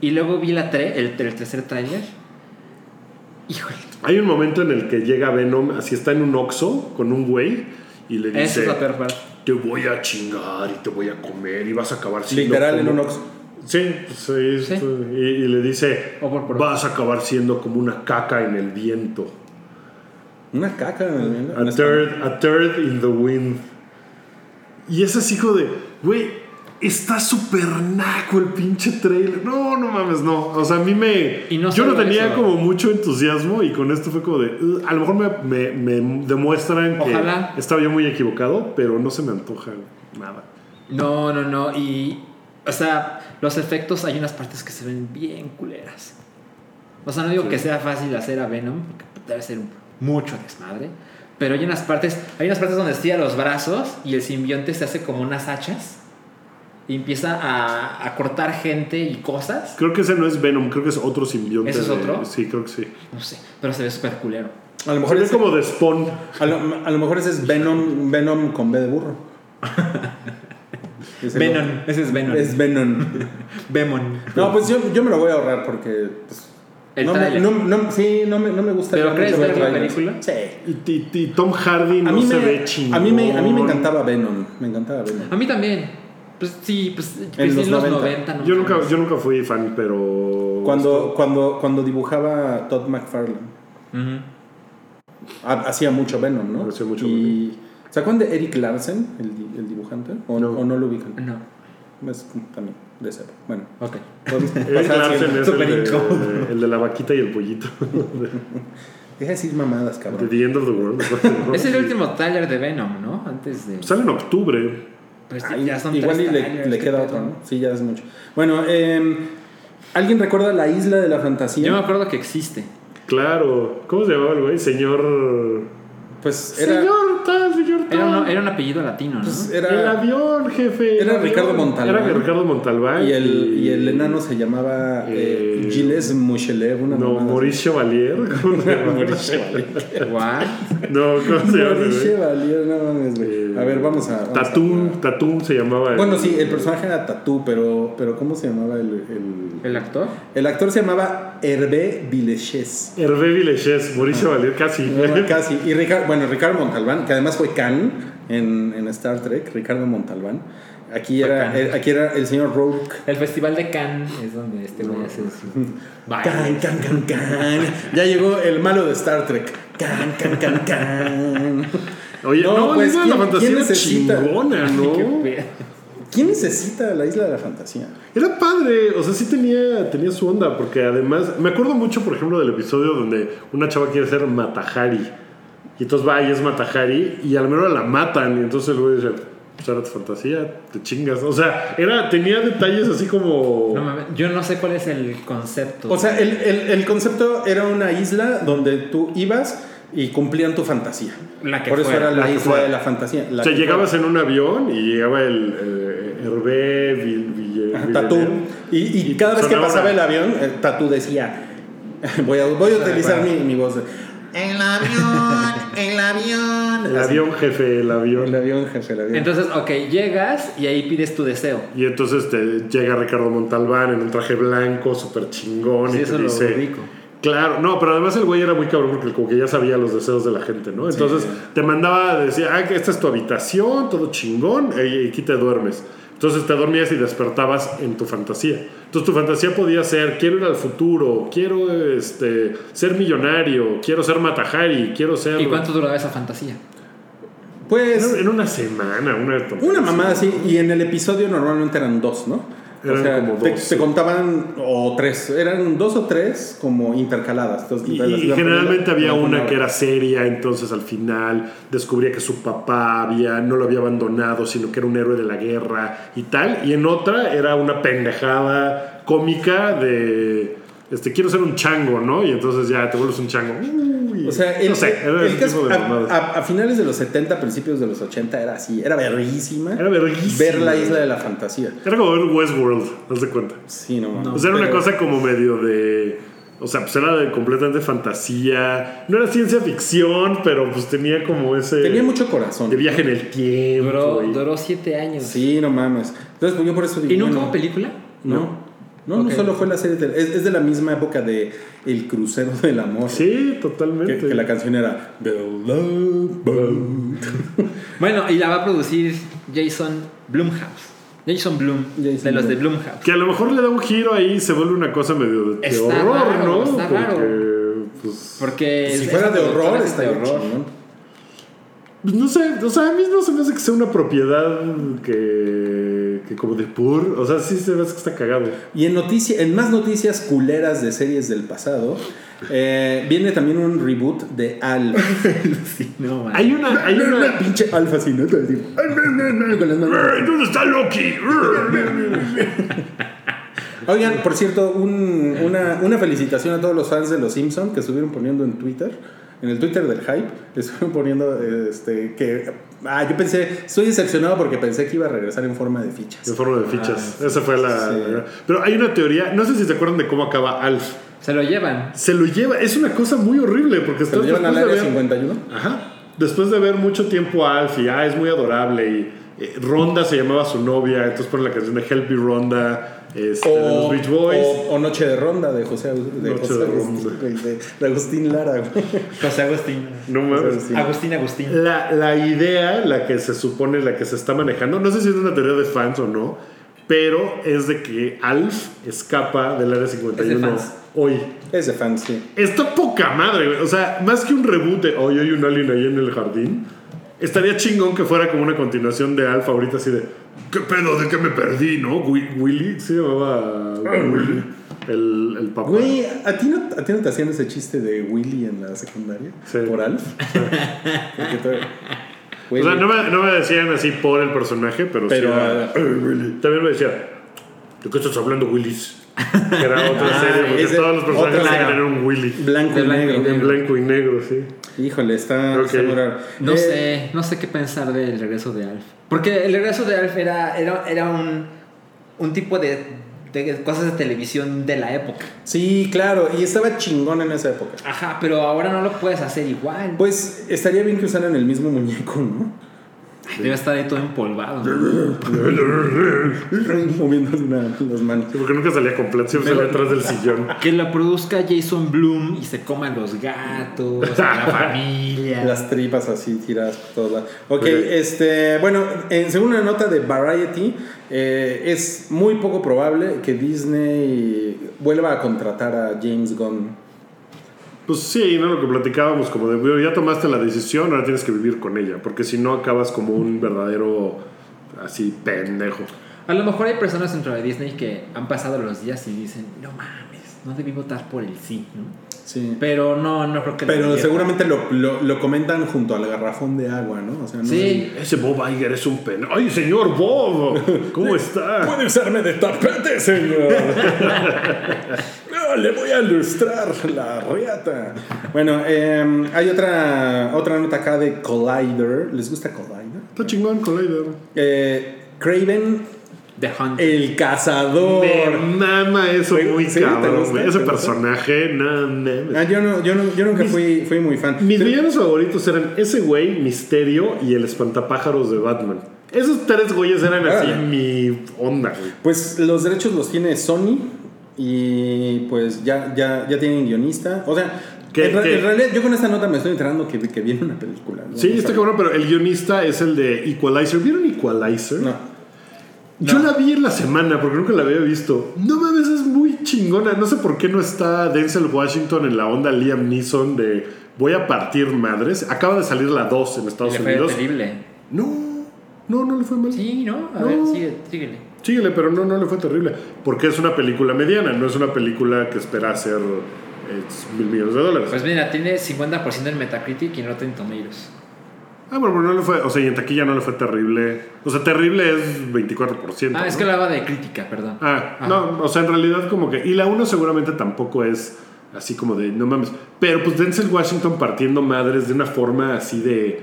Speaker 3: Y luego vi la tre el, el tercer tráiler. Híjole.
Speaker 2: Hay un momento en el que llega Venom, así está en un Oxxo con un güey y le
Speaker 3: Esa
Speaker 2: dice:
Speaker 3: es la peor parte.
Speaker 2: Te voy a chingar y te voy a comer y vas a acabar siendo.
Speaker 4: Literal en
Speaker 2: como-
Speaker 4: un Oxxo.
Speaker 2: Sí, sí,
Speaker 3: Sí.
Speaker 2: Y, y le dice:
Speaker 3: O por- por-
Speaker 2: Vas a acabar siendo como una caca en el viento.
Speaker 4: Una caca. en- en
Speaker 2: A third, a third in the wind. Y es así como de, güey, está súper naco el pinche trailer. No, no mames, no. O sea, a mí me.
Speaker 3: Y no
Speaker 2: yo no tenía
Speaker 3: eso.
Speaker 2: como mucho entusiasmo y con esto fue como de. A lo mejor me, me- me demuestran
Speaker 3: Ojalá.
Speaker 2: que estaba yo muy equivocado, pero no se me antoja nada.
Speaker 3: No, no, no. Y. O sea, los efectos, hay unas partes que se ven bien culeras. O sea, no digo que sea fácil hacer a Venom, porque debe ser mucho desmadre. Pero hay unas partes, hay unas partes donde estira los brazos y el simbionte se hace como unas hachas y empieza a, a cortar gente y cosas.
Speaker 2: Creo que ese no es Venom, creo que es otro simbionte.
Speaker 3: ¿Ese es
Speaker 2: de-
Speaker 3: otro?
Speaker 2: Sí, creo que sí.
Speaker 3: No sé, pero se ve súper culero.
Speaker 4: A lo
Speaker 2: Se
Speaker 4: mejor
Speaker 2: ve
Speaker 4: es
Speaker 2: como de Spawn.
Speaker 4: A lo, a lo mejor ese es Venom, Venom con B de burro. [laughs] Ese
Speaker 3: Venom,
Speaker 4: no-
Speaker 3: ese es Venom.
Speaker 4: Es Venom. [laughs]
Speaker 3: Venom.
Speaker 4: No, pues yo, yo me lo voy a ahorrar porque. pues,
Speaker 3: El
Speaker 4: no, me, no, no- sí, no me, no me gusta.
Speaker 3: ¿Pero crees ver la película?
Speaker 4: Sí.
Speaker 2: Y, y- y Tom Hardy no
Speaker 4: A mí,
Speaker 2: se
Speaker 4: me,
Speaker 2: ve chingón.
Speaker 4: a, mí me, a mí me encantaba Venom. Me encantaba Venom.
Speaker 3: A mí también. Pues sí, pues
Speaker 4: En
Speaker 3: en
Speaker 4: los
Speaker 3: los,
Speaker 4: 90.
Speaker 3: 90. no
Speaker 2: Yo nunca, yo nunca fui fan, pero.
Speaker 4: Cuando, cuando, cuando dibujaba Todd McFarlane. Hacía mucho Venom, ¿no?
Speaker 2: Hacía mucho
Speaker 4: y, ¿Se acuerdan de Eric Larsen, el, el dibujante? ¿O no.
Speaker 2: No.
Speaker 4: o no lo ubican?
Speaker 3: No.
Speaker 4: Es también de ese. Bueno.
Speaker 3: Ok.
Speaker 2: Eric Larsen es el de,
Speaker 3: incómodo.
Speaker 2: el de la vaquita y el pollito. [laughs]
Speaker 4: Deja de decir mamadas, cabrón.
Speaker 2: The End of the World. [laughs]
Speaker 3: Es el último trailer de Venom, ¿no? Antes de.
Speaker 2: Sale en octubre.
Speaker 3: Pues
Speaker 4: Ay,
Speaker 3: ya son
Speaker 4: igual y
Speaker 3: tres
Speaker 4: le,
Speaker 3: trailers,
Speaker 4: le
Speaker 3: qué
Speaker 4: queda otro, ¿no? Sí, ya es mucho. Bueno, eh, ¿alguien recuerda la isla de la fantasía?
Speaker 3: Yo me acuerdo que existe.
Speaker 2: Claro. ¿Cómo se llamaba el güey? Señor.
Speaker 4: Pues era,
Speaker 2: Señor tal, señor tal.
Speaker 3: Era un, era un apellido latino, ¿no?
Speaker 4: pues
Speaker 2: El
Speaker 4: era
Speaker 2: avión, jefe. el
Speaker 4: Era
Speaker 2: avión.
Speaker 4: Ricardo Montalbán.
Speaker 2: Era Ricardo Montalbán.
Speaker 4: y el, y el enano se llamaba eh,
Speaker 2: Eh,
Speaker 4: Gilles Muchelev, una
Speaker 2: No. Maurice Chevalier. ¿Cómo se llama? [laughs]
Speaker 4: Maurice Chevalier.
Speaker 3: What?
Speaker 2: No, ¿cómo se llama?
Speaker 4: Maurice? Chevalier, no mames, güey. A ver, vamos a. vamos a-
Speaker 2: Tatum, Tatum se llamaba.
Speaker 4: Bueno, sí, el personaje era Tatú, pero, pero ¿cómo se llamaba el, el,
Speaker 3: ¿El actor?
Speaker 4: el actor se llamaba Hervé Villechés.
Speaker 2: Hervé Villechés, Maurice Chevalier, casi.
Speaker 4: No, [laughs] casi. Y Ricardo, bueno, Ricardo Montalbán, que además fue Khan en, en Star Trek, Ricardo Montalbán. Aquí era, eh, aquí era el señor Rourke.
Speaker 3: El festival de Cannes es donde este güey hace su.
Speaker 4: Khan,
Speaker 3: baile.
Speaker 4: Khan, Khan, Khan. Ya llegó el malo de Star Trek. Khan, Khan, Khan, Khan.
Speaker 2: Oye,
Speaker 4: No,
Speaker 2: no,
Speaker 4: pues,
Speaker 2: la isla de la
Speaker 4: ¿quién-
Speaker 2: fantasía era chingona, [laughs] ¿no?
Speaker 4: ¿Quién necesita la isla de la fantasía?
Speaker 2: Era padre, o sea, sí tenía, tenía su onda, porque además, me acuerdo mucho, por ejemplo, del episodio donde una chava quiere ser Matahari, y entonces va y es Matahari, y a la mejor la matan, y entonces el güey dice, pues era tu fantasía, te chingas, o sea, era, tenía detalles así como...
Speaker 3: No mames, yo no sé cuál es el concepto.
Speaker 4: O sea, el, el- el concepto era una isla donde tú ibas y cumplían tu fantasía.
Speaker 3: La que
Speaker 4: Por eso
Speaker 3: fuera,
Speaker 4: era la, isla
Speaker 2: fuera.
Speaker 4: de la fantasía. la
Speaker 2: o sea, llegabas en un avión y llegaba el eh, Hervé Vill- Ville-.
Speaker 4: Tatú. Y, y
Speaker 2: Y
Speaker 4: cada vez que pasaba
Speaker 2: una-
Speaker 4: el avión, eh, Tatú decía, [laughs] voy a, voy a utilizar mi, mi voz.
Speaker 5: El avión, el avión.
Speaker 2: El avión, jefe, el avión.
Speaker 4: El avión, jefe, el avión.
Speaker 3: Entonces, ok, llegas y ahí pides tu deseo.
Speaker 2: Y entonces te llega Ricardo Montalbán en un traje blanco, súper chingón,
Speaker 3: Sí,
Speaker 2: y
Speaker 3: eso
Speaker 2: te
Speaker 3: lo
Speaker 2: dice... Claro, no, pero además el güey era muy cabrón porque como que ya sabía los deseos de la gente, ¿no? Entonces te mandaba, decía, ah, que esta es tu habitación, todo chingón, y aquí te duermes. Entonces te dormías y despertabas en tu fantasía. Entonces tu fantasía podía ser, quiero ir al futuro, quiero este, ser millonario, quiero ser Matahari, quiero ser...
Speaker 3: ¿Y cuánto duraba esa fantasía?
Speaker 4: pues
Speaker 2: En en una semana, una...
Speaker 4: una mamada así, y en el episodio normalmente eran dos, ¿no?
Speaker 2: Eran
Speaker 4: o sea,
Speaker 2: como
Speaker 4: te,
Speaker 2: dos.
Speaker 4: te contaban, o tres, eran dos o tres como intercaladas. Entonces,
Speaker 2: Y, generalmente había
Speaker 4: una
Speaker 2: que era seria, entonces al final descubría que su papá había, no lo había abandonado, sino que era un héroe de la guerra y tal. Y en otra era una pendejada cómica de, este, quiero ser un chango, ¿no? Y entonces ya te vuelves un chango. Uy,
Speaker 4: O sea, el,
Speaker 2: no sé, era
Speaker 4: el caso-
Speaker 2: tipo de
Speaker 4: a, a- a finales de los 70, principios de los 80 era así, era verguísima.
Speaker 2: Era verguísima.
Speaker 4: Ver la isla de la fantasía.
Speaker 2: Era como ver Westworld, haz de cuenta.
Speaker 4: Sí, no, mames.
Speaker 2: O sea, era una cosa como medio de. O sea, pues era de completamente fantasía. No era ciencia ficción, pero pues tenía como ese.
Speaker 4: Tenía mucho corazón.
Speaker 2: De viaje en el tiempo.
Speaker 3: Duró,
Speaker 2: y-
Speaker 3: duró siete años.
Speaker 4: Sí, no mames. Entonces, pues yo por eso digo.
Speaker 3: ¿Y nunca hubo película?
Speaker 4: No. No,
Speaker 3: Ok.
Speaker 4: no solo fue la serie. de- es, es de la misma época de El Crucero del Amor.
Speaker 2: Sí, totalmente.
Speaker 4: que la canción era The Love Boat.
Speaker 3: Bueno, y la va a producir Jason Blumhouse. Jason Blum,
Speaker 4: Jason
Speaker 3: de los de
Speaker 4: Blum.
Speaker 3: Blumhouse.
Speaker 2: Que a lo mejor le da un giro ahí y se vuelve una cosa medio de, de
Speaker 3: Está
Speaker 2: horror,
Speaker 3: raro,
Speaker 2: ¿no?
Speaker 3: está raro.
Speaker 2: Porque, pues,
Speaker 3: Porque
Speaker 4: Si
Speaker 3: es-
Speaker 4: fuera de
Speaker 3: productora
Speaker 4: horror,
Speaker 3: es de horror.
Speaker 2: pues, no sé, o sea, a mí no se me hace que sea una propiedad que, que como de pur. O sea, sí se hace que está cagado.
Speaker 4: Y en, noticia, en más noticias culeras de series del pasado, eh, viene también un reboot de Alf. [laughs]
Speaker 3: Sí, no, man.
Speaker 2: Hay una. Hay [laughs] una
Speaker 4: pinche Alf así, ¿no? Con las manos.
Speaker 2: ¿Dónde está Loki?
Speaker 4: Oigan, por cierto, un- una, una felicitación a todos los fans de Los Simpson que estuvieron poniendo en Twitter, en el Twitter del hype, estuvieron [laughs] poniendo este, que... Ah, yo pensé, estoy decepcionado porque pensé que iba a regresar en forma de fichas.
Speaker 2: En forma de fichas. Esa fue la.
Speaker 4: Sí.
Speaker 2: Pero hay una teoría. No sé si se acuerdan de cómo acaba Alf.
Speaker 3: Se lo llevan.
Speaker 2: Se lo lleva. Es una cosa muy horrible porque
Speaker 4: ¿Se lo llevan al área
Speaker 2: ver-
Speaker 4: 51?
Speaker 2: Ajá. Después de ver mucho tiempo a Alf y ah, es muy adorable y eh, Ronda se llamaba su novia, entonces ponen la canción de Help Me Ronda este, de los Beach Boys.
Speaker 4: o- o Noche de Ronda de José, de
Speaker 2: Noche
Speaker 4: José
Speaker 2: de
Speaker 4: Agustín, de, de Agustín Lara. güey.
Speaker 3: José Agustín.
Speaker 2: no mames.
Speaker 3: Agustín, Agustín.
Speaker 2: La, la idea, la que se supone, la que se está manejando, no sé si es una teoría de fans o no, pero es de que Alf escapa del área 51
Speaker 3: fans.
Speaker 2: hoy.
Speaker 4: Es de fan, sí.
Speaker 2: Está poca madre, güey. O sea, más que un reboot de hoy hay un alien ahí en el jardín, estaría chingón que fuera como una continuación de Alf ahorita así de ¿Qué pedo? ¿De qué me perdí? ¿No? Wi- Willy, se llamaba Willy, el, el papá.
Speaker 4: Güey, ¿a ti, no, ¿a ti no te hacían ese chiste de Willy en la secundaria?
Speaker 2: Sí.
Speaker 4: ¿Por Alf? [laughs] Porque
Speaker 2: o sea, no me, no me decían así por el personaje, pero,
Speaker 4: Pero,
Speaker 2: sí. era, "Eh, Willy". También me decía, ¿de qué estás hablando, Willis? Que era otra [laughs]
Speaker 4: Ah,
Speaker 2: serie, porque todos los personajes tenían un Willy.
Speaker 4: Blanco
Speaker 3: De
Speaker 4: y
Speaker 3: blanco y
Speaker 4: negro.
Speaker 2: En blanco y negro, sí.
Speaker 4: Híjole, está,
Speaker 2: Ok.
Speaker 4: está muy raro.
Speaker 3: No
Speaker 4: Eh,
Speaker 3: sé, no sé qué pensar del regreso de Alf. Porque el regreso de Alf era, era, era un, un tipo de, de cosas de televisión de la época.
Speaker 4: Sí, claro, y estaba chingón en esa época.
Speaker 3: Ajá, pero ahora no lo puedes hacer igual.
Speaker 4: Pues estaría bien que usaran el mismo muñeco, ¿no?
Speaker 3: Debe estar ahí todo empolvado. [laughs]
Speaker 4: Moviendo las manos.
Speaker 2: Sí, porque nunca salía completo, siempre salía atrás del sillón. [laughs]
Speaker 3: Que lo produzca Jason Bloom y se coman los gatos, la [laughs] familia.
Speaker 4: Las tripas así tiradas por todos lados. Ok, este, bueno, en, según una nota de Variety, eh, es muy poco probable que Disney vuelva a contratar a James Gunn.
Speaker 2: Pues sí, ¿no? Lo que platicábamos, como de, "Bueno, ya tomaste la decisión, ahora tienes que vivir con ella, porque si no acabas como un verdadero, así, pendejo.
Speaker 3: A lo mejor hay personas dentro de Disney que han pasado los días y dicen, no mames, no debí votar por el sí, ¿no?
Speaker 4: Sí.
Speaker 3: Pero no, no creo que lo
Speaker 4: Pero seguramente lo, lo- lo comentan junto al garrafón de agua, ¿no? O sea, no
Speaker 3: Sí,
Speaker 2: Ese Bob Iger es un pen. ¡Ay, señor Bob! ¿Cómo está?
Speaker 4: Puede usarme de tapete, señor. [laughs] Le voy a ilustrar la riata. Bueno, eh, hay otra, otra nota acá de Collider. ¿Les gusta Collider?
Speaker 2: Está chingón, Collider.
Speaker 4: Eh, Craven,
Speaker 3: The Hunt.
Speaker 4: el cazador.
Speaker 2: Me mama eso
Speaker 4: ¿Sí?
Speaker 2: muy
Speaker 4: ¿Sí? ¿Te
Speaker 2: cabrón,
Speaker 4: gusta?
Speaker 2: güey. Ese personaje, no mames.
Speaker 4: Ah, yo, no, yo, no- yo nunca fui, fui muy fan.
Speaker 2: Mis villanos favoritos eran ese güey, Misterio y el espantapájaros de Batman. Esos tres güeyes eran así
Speaker 4: Órale.
Speaker 2: mi onda, güey.
Speaker 4: Pues los derechos los tiene Sony y pues ya, ya, ya tienen guionista. O sea,
Speaker 2: ¿Qué-
Speaker 4: en, ra-
Speaker 2: qué?
Speaker 4: en realidad yo con esta nota me estoy enterando que, que viene una película. ¿no?
Speaker 2: Sí,
Speaker 4: No
Speaker 2: está cabrón, pero el guionista es el de Equalizer. ¿Vieron Equalizer?
Speaker 4: No.
Speaker 2: Yo la vi en la semana porque nunca la había visto. No mames, es muy chingona. No sé por qué no está Denzel Washington en la onda Liam Neeson de voy a partir madres. Acaba de salir la 2 en
Speaker 3: Y
Speaker 2: Estados
Speaker 3: le fue
Speaker 2: Unidos.
Speaker 3: terrible.
Speaker 2: No, No, no le fue mal.
Speaker 3: Sí, ¿no? A
Speaker 2: No.
Speaker 3: ver, sigue, síguele.
Speaker 2: Síguele, pero no, no le fue terrible. Porque es una película mediana, no es una película que espera hacer eh, mil millones de dólares.
Speaker 3: Pues mira, tiene 50% en Metacritic y en Rotten Tomatoes.
Speaker 2: ah, bueno, pero no le fue. O sea, y en taquilla no le fue terrible. O sea, terrible es 24%.
Speaker 3: Ah, es que hablaba de crítica, perdón.
Speaker 2: Ah,
Speaker 3: Ajá.
Speaker 2: no, o sea, en realidad como que... Y la 1 seguramente tampoco es así como de, no mames. Pero pues Denzel Washington partiendo madres de una forma así de...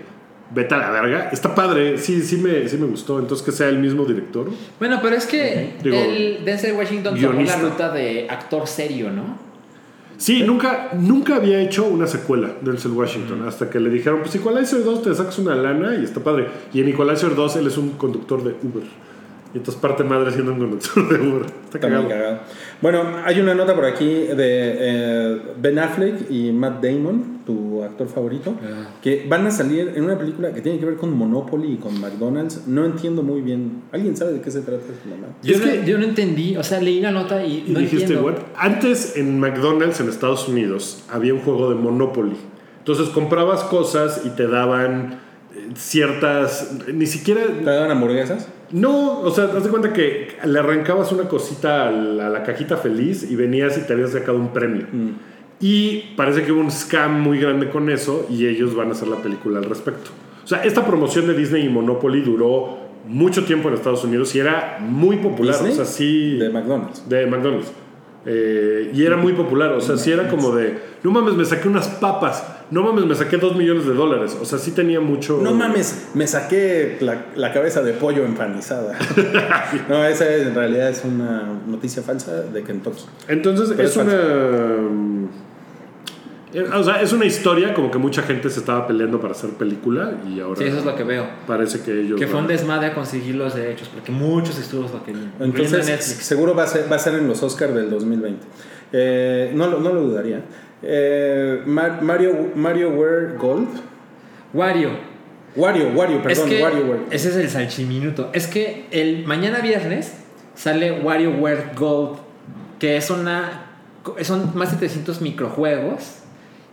Speaker 2: Vete a la verga. Está padre, sí, sí me, sí me gustó. Entonces que sea el mismo director.
Speaker 3: Bueno, pero es que
Speaker 2: Digo,
Speaker 3: el Denzel Washington tomó la ruta de actor serio, ¿no?
Speaker 2: Sí, nunca, nunca había hecho una secuela de Denzel Washington. Hasta que le dijeron, pues Equalizer 2 te sacas una lana y está padre. Y en Equalizer 2 él es un conductor de Uber. Y entonces parte madre siendo un conductor de Uber. Está cagado.
Speaker 4: Bueno, hay una nota por aquí de eh, Ben Affleck y Matt Damon, tu actor favorito,
Speaker 3: Ah.
Speaker 4: que van a salir en una película que tiene que ver con Monopoly y con McDonald's. No entiendo muy bien. ¿Alguien sabe de qué se trata esta mamá?
Speaker 3: Yo,
Speaker 2: Es
Speaker 3: no,
Speaker 2: que-
Speaker 3: yo no entendí, o sea, leí la nota y,
Speaker 2: Y
Speaker 3: no
Speaker 2: dijiste,
Speaker 3: entiendo.
Speaker 2: "What?". Antes en McDonald's en Estados Unidos había un juego de Monopoly. Entonces comprabas cosas y te daban eh, ciertas. Ni siquiera.
Speaker 4: ¿Te dan hamburguesas?
Speaker 2: No, o sea, haz de cuenta que le arrancabas una cosita a la, a la cajita feliz y venías y te habías sacado un premio. Y parece que hubo un scam muy grande con eso y ellos van a hacer la película al respecto. O sea, esta promoción de Disney y Monopoly duró mucho tiempo en Estados Unidos y era muy popular.
Speaker 4: ¿Disney?
Speaker 2: O sea, sí.
Speaker 4: De McDonald's.
Speaker 2: De McDonald's. Eh, y era muy popular, o sea, sí era como de, no mames, me saqué unas papas, no mames, me saqué dos millones de dólares, o sea, sí tenía mucho...
Speaker 4: No mames, me saqué la, la cabeza de pollo empanizada. [laughs] no, esa en realidad es una noticia falsa de Kentucky.
Speaker 2: Entonces
Speaker 4: Pero
Speaker 2: es
Speaker 4: es
Speaker 2: una... eh, O sea, es una historia como que mucha gente se estaba peleando para hacer película y ahora
Speaker 3: Sí, eso es lo que veo.
Speaker 2: parece que ellos...
Speaker 3: Que fue un desmadre a conseguir los derechos, porque muchos estudios lo querían.
Speaker 4: Entonces, seguro va a ser, va a ser en los Oscars del 2020. Eh, no lo dudaría. Eh, Mar- Mario, Mario Ware Gold.
Speaker 3: Wario.
Speaker 4: Wario, Wario, perdón,
Speaker 3: es que
Speaker 4: WarioWare.
Speaker 3: ese es el salchiminuto. Es que el mañana viernes sale WarioWare Gold, que es una son más de 300 microjuegos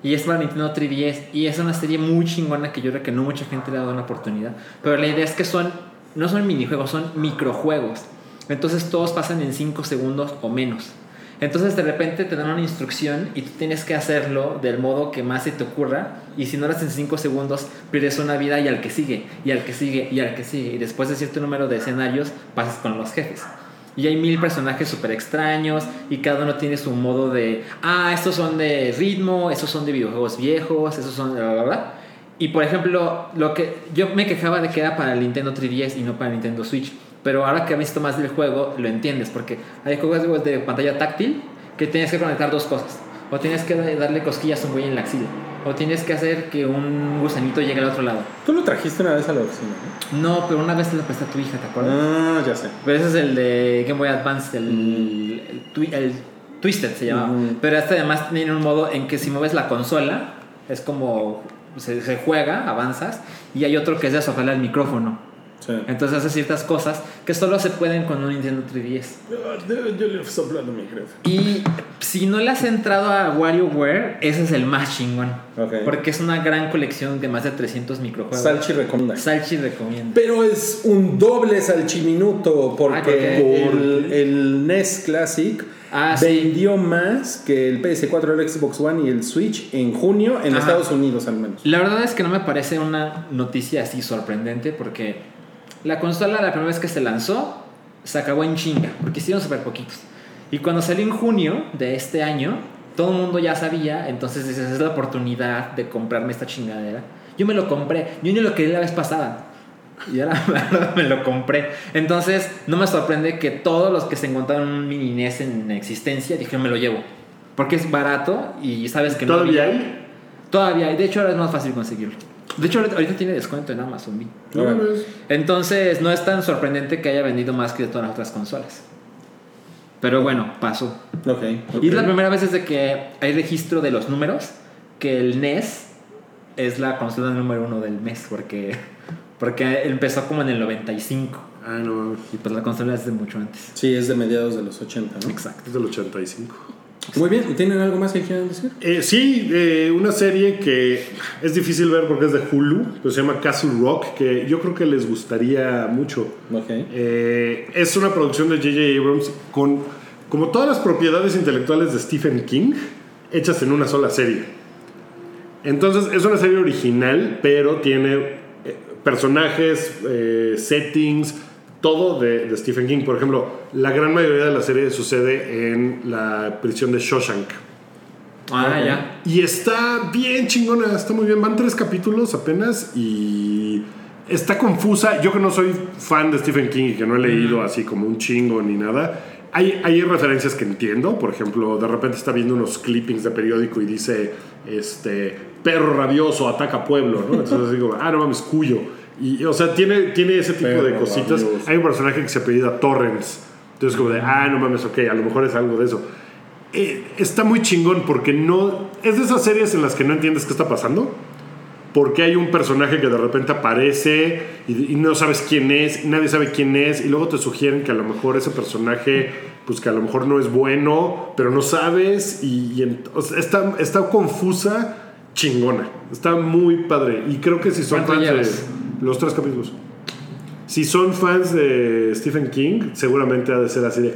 Speaker 3: y es para Nintendo 3DS y es una serie muy chingona que yo creo que no mucha gente le ha dado una oportunidad, pero la idea es que son no son minijuegos, son microjuegos. Entonces todos pasan en 5 segundos o menos. Entonces de repente te dan una instrucción y tú tienes que hacerlo del modo que más se te ocurra y si no lo haces en 5 segundos pierdes una vida y al que sigue y al que sigue y al que sigue y después de cierto número de escenarios pasas con los jefes. Y hay mil personajes súper extraños y cada uno tiene su modo de, ah, estos son de ritmo, estos son de videojuegos viejos, estos son de bla, bla, bla. Y por ejemplo, lo que yo me quejaba de que era para el Nintendo 3DS y no para el Nintendo Switch. Pero ahora que visto más del juego, lo entiendes. Porque hay juegos de pantalla táctil que tienes que conectar dos cosas. O tienes que darle cosquillas a un güey en la axila. O tienes que hacer que un gusanito llegue al otro lado.
Speaker 4: Tú lo trajiste una vez a la oficina, ¿no?
Speaker 3: No, pero una vez te lo presté a tu hija, ¿te acuerdas?
Speaker 4: Ah, ya sé.
Speaker 3: Pero ese es el de Game Boy Advance, el, el, twi- el Twisted se llama.
Speaker 4: Ujú.
Speaker 3: Pero este además tiene un modo en que si mueves la consola, es como se, se juega, avanzas, y hay otro que es de soplarle al micrófono.
Speaker 4: Sí.
Speaker 3: Entonces hace ciertas cosas que solo se pueden con un Nintendo 3DS.
Speaker 4: Yo, yo le soplando mi jefe.
Speaker 3: Y si no le has entrado a WarioWare, ese es el más chingón. Porque es una gran colección de más de 300 microjuegos.
Speaker 4: Salchi recomienda.
Speaker 3: Salchi recomienda.
Speaker 4: Pero es un doble salchiminuto porque
Speaker 3: Ah, ¿por qué?
Speaker 4: el, el NES Classic
Speaker 3: Ah, sí.
Speaker 4: vendió más que el PS4, el Xbox One y el Switch en junio en
Speaker 3: Ajá.
Speaker 4: Estados Unidos al menos.
Speaker 3: La verdad es que no me parece una noticia así sorprendente porque la consola la primera vez que se lanzó se acabó en chinga, porque hicieron súper poquitos. Y cuando salió en junio de este año, todo el mundo ya sabía, entonces dices, es la oportunidad de comprarme esta chingadera. Yo me lo compré, yo ni lo quería la vez pasada. Y ahora [laughs] me lo compré. Entonces, no me sorprende que todos los que se encontraron un mini NES en existencia dijeron, me lo llevo. Porque es barato y sabes que no
Speaker 2: ¿Todavía hay?
Speaker 3: Todavía hay. De hecho, ahora es más fácil conseguirlo. De hecho, ahorita tiene descuento en Amazon. vi. Entonces, no es tan sorprendente que haya vendido más que de todas las otras consolas. Pero bueno, pasó.
Speaker 4: ok, ok.
Speaker 3: Y es la primera vez desde que hay registro de los números que el NES es la consola número uno del mes. Porque, porque empezó como en el 95.
Speaker 2: Ah, no,
Speaker 3: Y pues la consola es de mucho antes.
Speaker 4: Sí, es de mediados de los 80, ¿no?
Speaker 3: Exacto.
Speaker 2: es del 85.
Speaker 4: Muy bien, ¿y tienen algo más que quieran decir?
Speaker 2: Eh, sí, eh, una serie que es difícil ver porque es de Hulu, pero se llama Castle Rock, que yo creo que les gustaría mucho.
Speaker 4: Ok.
Speaker 2: Eh, es una producción de J.J. Abrams con como todas las propiedades intelectuales de Stephen King hechas en una sola serie. Entonces es una serie original, pero tiene personajes, settings, todo de, de Stephen King. Por ejemplo, la gran mayoría de la serie sucede en la prisión de Shawshank.
Speaker 3: Ah, ya.
Speaker 2: Y está bien chingona, está muy bien. Van tres capítulos apenas y está confusa. Yo que no soy fan de Stephen King y que no he leído así como un chingo ni nada. Hay, hay referencias que entiendo. Por ejemplo, de repente está viendo unos clippings de periódico y dice, este, perro rabioso ataca pueblo, ¿no? Entonces [laughs] digo, ah, no mames, cuyo. Y, o sea, tiene, tiene ese tipo de
Speaker 4: Perro
Speaker 2: cositas.
Speaker 4: rabioso.
Speaker 2: Hay un personaje que se apellida Torrens. Entonces como de, ah, no mames, ok, a lo mejor es algo de eso. Eh, está muy chingón porque no. Es de esas series en las que no entiendes qué está pasando. Porque hay un personaje que de repente aparece y, y no sabes quién es, nadie sabe quién es, y luego te sugieren que a lo mejor ese personaje, pues que a lo mejor no es bueno, pero no sabes, y, y o sea, está, está confusa, chingona. Está muy padre. Y creo que si son
Speaker 3: ¿Cuánto
Speaker 2: fans
Speaker 3: llevas?
Speaker 2: de los tres capítulos. Si son fans de Stephen King, seguramente ha de ser así de.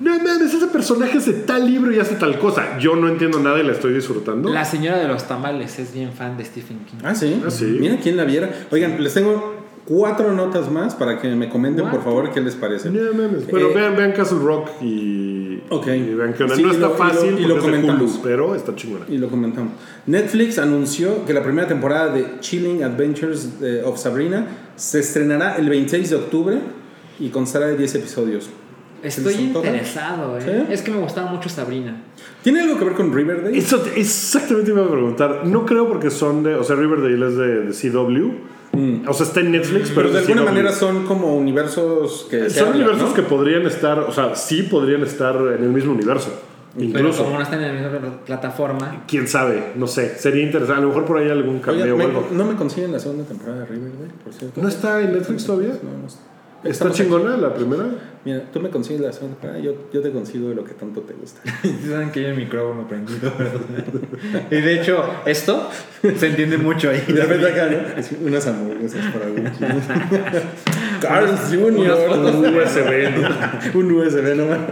Speaker 2: No mames, ese personaje hace tal libro y hace tal cosa. Yo no entiendo nada y la estoy disfrutando.
Speaker 3: La señora de los tamales es bien fan de Stephen King.
Speaker 4: Ah, sí.
Speaker 2: Ah, sí.
Speaker 4: Mira quién la viera. Oigan, les tengo cuatro notas más para que me comenten, por
Speaker 3: Cuatro.
Speaker 4: favor, qué les parece.
Speaker 2: No mames. Bueno,
Speaker 4: Eh,
Speaker 2: vean, vean Castle Rock y,
Speaker 4: Ok.
Speaker 2: y vean qué onda.
Speaker 4: Sí,
Speaker 2: no
Speaker 4: y
Speaker 2: está
Speaker 4: lo- y lo-
Speaker 2: fácil
Speaker 4: y lo
Speaker 2: es de
Speaker 4: comentamos.
Speaker 2: Hulu, pero está chingona.
Speaker 4: Y lo comentamos. Netflix anunció que la primera temporada de Chilling Adventures eh, of Sabrina se estrenará el 26 de octubre y constará de 10 episodios.
Speaker 3: Estoy interesado, eh.
Speaker 4: ¿Sí?
Speaker 3: Es que me gustaba mucho Sabrina.
Speaker 4: ¿Tiene algo que ver con Riverdale?
Speaker 2: Eso te- exactamente me iba a preguntar. No creo porque son de. O sea, Riverdale es de, de CW. O sea, está en Netflix, pero,
Speaker 4: Mm. Pero de alguna manera son como universos que se
Speaker 2: Son
Speaker 4: hablan,
Speaker 2: universos
Speaker 4: ¿no?
Speaker 2: que podrían estar. O sea, sí podrían estar en el mismo universo.
Speaker 3: Pero
Speaker 2: Incluso.
Speaker 3: como no están en la misma plataforma,
Speaker 2: Quién sabe, no sé. Sería interesante. A lo mejor por ahí hay algún
Speaker 4: me-
Speaker 2: o algo.
Speaker 4: no me consiguen la segunda temporada de Riverdale, por cierto.
Speaker 2: ¿No está en Netflix todavía?
Speaker 4: No, no está.
Speaker 2: ¿Está chingona la primera?
Speaker 4: Mira, tú me consigues la segunda yo, yo te consigo lo que tanto te gusta. [laughs]
Speaker 3: saben que hay el micrófono prendido. y de hecho, esto se entiende mucho ahí.
Speaker 4: De repente acá, ¿no? [laughs] Unas hamburguesas para Gucci. [laughs] Carl's Jr.
Speaker 2: Un USB.
Speaker 4: Un USB, no mames.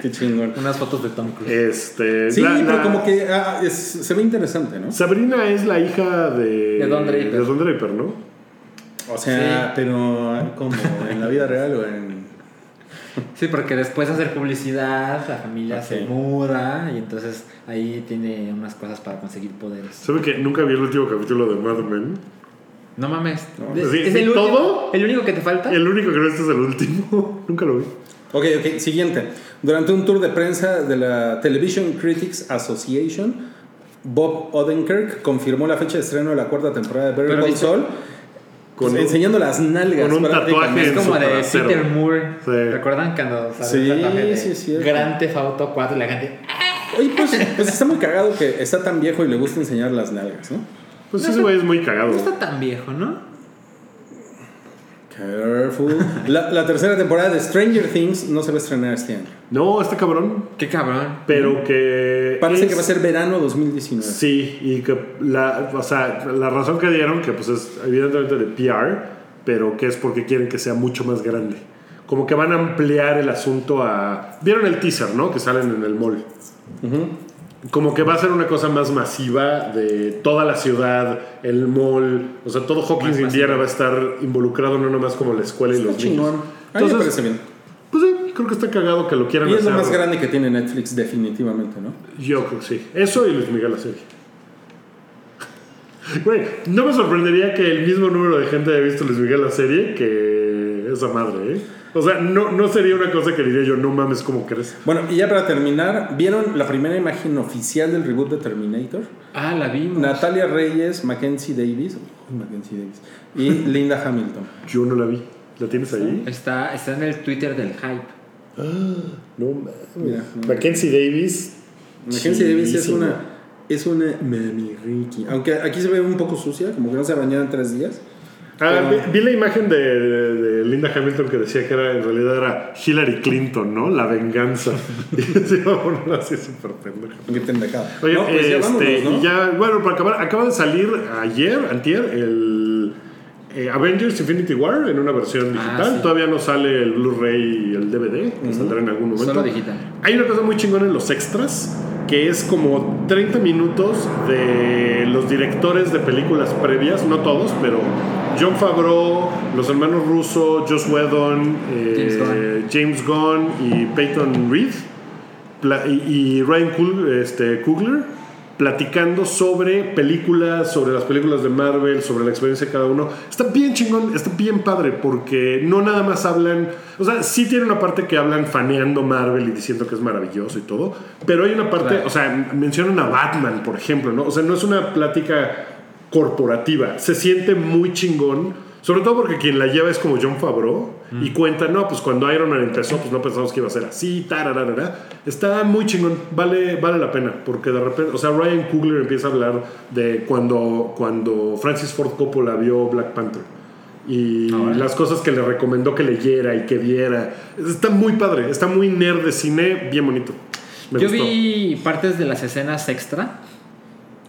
Speaker 4: Qué chingón.
Speaker 3: Unas fotos de Tom Cruise.
Speaker 2: Este.
Speaker 4: Sí,
Speaker 2: la-
Speaker 4: pero
Speaker 2: la-
Speaker 4: como que ah, es- se ve interesante, ¿no?
Speaker 2: Sabrina es la hija de.
Speaker 3: De Don Draper.
Speaker 2: de Don Draper, ¿no?
Speaker 4: O sea, pero como en la vida real o en.
Speaker 3: Sí, porque después de hacer publicidad, la familia se
Speaker 4: Ok.
Speaker 3: muda y entonces ahí tiene unas cosas para conseguir poderes.
Speaker 2: ¿Sabe que nunca vi el último capítulo de Mad Men?
Speaker 3: No mames.
Speaker 4: No,
Speaker 3: ¿Es,
Speaker 2: sí,
Speaker 3: es
Speaker 2: sí,
Speaker 3: el último?
Speaker 2: todo.
Speaker 3: ¿El único que te falta?
Speaker 2: El único que no este es el último. [laughs] nunca lo vi.
Speaker 4: Ok, ok, siguiente. Durante un tour de prensa de la Television Critics Association, Bob Odenkirk confirmó la fecha de estreno de la cuarta temporada de Better Call
Speaker 3: dice-
Speaker 4: Saul,
Speaker 2: Con un-
Speaker 4: enseñando las nalgas.
Speaker 2: con un
Speaker 4: prácticamente.
Speaker 3: Es como de
Speaker 2: trasero.
Speaker 3: Peter Moore.
Speaker 2: Sí.
Speaker 3: ¿Recuerdan cuando salió
Speaker 4: Sí,
Speaker 3: el tatuaje de
Speaker 4: sí, es cierto.
Speaker 3: Grand Theft Auto 4 y la gente...
Speaker 4: Oye, pues, pues está muy cagado que está tan viejo y le gusta enseñar las nalgas, ¿no?
Speaker 2: Pues ese güey es muy cagado.
Speaker 3: No está tan viejo, ¿no?
Speaker 4: Careful. La, la tercera temporada de Stranger Things no se va a estrenar este año.
Speaker 2: No, está cabrón.
Speaker 3: Qué cabrón.
Speaker 2: Pero que.
Speaker 4: Parece
Speaker 2: es-
Speaker 4: que va a ser verano 2019.
Speaker 2: Sí, y que la, o sea, la razón que dieron, que pues es evidentemente de PR, pero que es porque quieren que sea mucho más grande. Como que van a ampliar el asunto a... ¿Vieron el teaser, no? Que salen en el mall. Como que va a ser una cosa más masiva de toda la ciudad, el mall, o sea, todo Hawkins, Indiana va a estar involucrado no nomás como la escuela y
Speaker 4: Está
Speaker 2: los niños.
Speaker 4: chingón. A mí me
Speaker 2: Entonces,
Speaker 4: parece bien.
Speaker 2: pues sí, creo que está cagado que lo quieran
Speaker 4: Y es lo
Speaker 2: hacer.
Speaker 4: más grande que tiene Netflix, definitivamente, ¿no?
Speaker 2: Yo creo que sí. Eso y Luis Miguel la serie. Güey, no me sorprendería que el mismo número de gente haya visto Luis Miguel la serie que esa madre, ¿eh? O sea, no, no sería una cosa que diría yo, no mames, ¿cómo crees?
Speaker 4: Bueno, y ya para terminar, ¿vieron la primera imagen oficial del reboot de Terminator?
Speaker 3: Ah, la vimos.
Speaker 4: Natalia Reyes, Mackenzie Davis, Mackenzie Davis y [laughs] Linda Hamilton.
Speaker 2: Yo no la vi. ¿La tienes ahí?
Speaker 3: Está, está en el Twitter del hype.
Speaker 2: No mames. Mackenzie Davis.
Speaker 4: Mackenzie Davis es una es una mami Ricky, aunque aquí se ve un poco sucia, como que no se ha bañado en tres días.
Speaker 2: Ah, vi, vi la imagen de, de- de Linda Hamilton que decía que era en realidad era Hillary Clinton, ¿no? La venganza. [laughs] y se iba a poner así súper pendeja.
Speaker 4: Qué pendejada.
Speaker 2: Oye,
Speaker 4: no, pues ya
Speaker 2: este,
Speaker 4: vámonos, ¿no?
Speaker 2: ya, bueno, para acabar, acaba de salir ayer, antier, el eh, Avengers Infinity War en una versión digital.
Speaker 3: Ah, sí.
Speaker 2: Todavía no sale el Blu-ray y el DVD, que saldrá en algún momento.
Speaker 3: Solo digital.
Speaker 2: Hay una cosa muy chingona en los extras, que es como 30 minutos de los directores de películas previas, no todos, pero John Favreau, los hermanos Russo, Joss Whedon, eh,
Speaker 3: James
Speaker 2: James, Gunn y Peyton Reed y, Ryan Coog- este, Coogler platicando sobre películas, sobre las películas de Marvel, sobre la experiencia de cada uno. Está bien chingón, está bien padre, porque no nada más hablan, o sea, sí tiene una parte que hablan faneando Marvel y diciendo que es maravilloso y todo, pero hay una parte,
Speaker 3: Claro.
Speaker 2: o sea, mencionan a Batman, por ejemplo, ¿no? O sea, no es una plática corporativa, se siente muy chingón. Sobre todo porque quien la lleva es como John Favreau y cuenta, no, pues cuando Iron Man empezó, pues no pensamos que iba a ser así, tararara. Está muy chingón, vale, vale la pena, porque de repente, o sea, Ryan Coogler empieza a hablar de cuando, cuando Francis Ford Coppola vio Black Panther y
Speaker 3: Ah, bueno.
Speaker 2: las cosas que le recomendó que leyera y que viera. Está muy padre, está muy nerd de cine, bien bonito. Me
Speaker 3: Yo
Speaker 2: gustó.
Speaker 3: vi partes de las escenas extra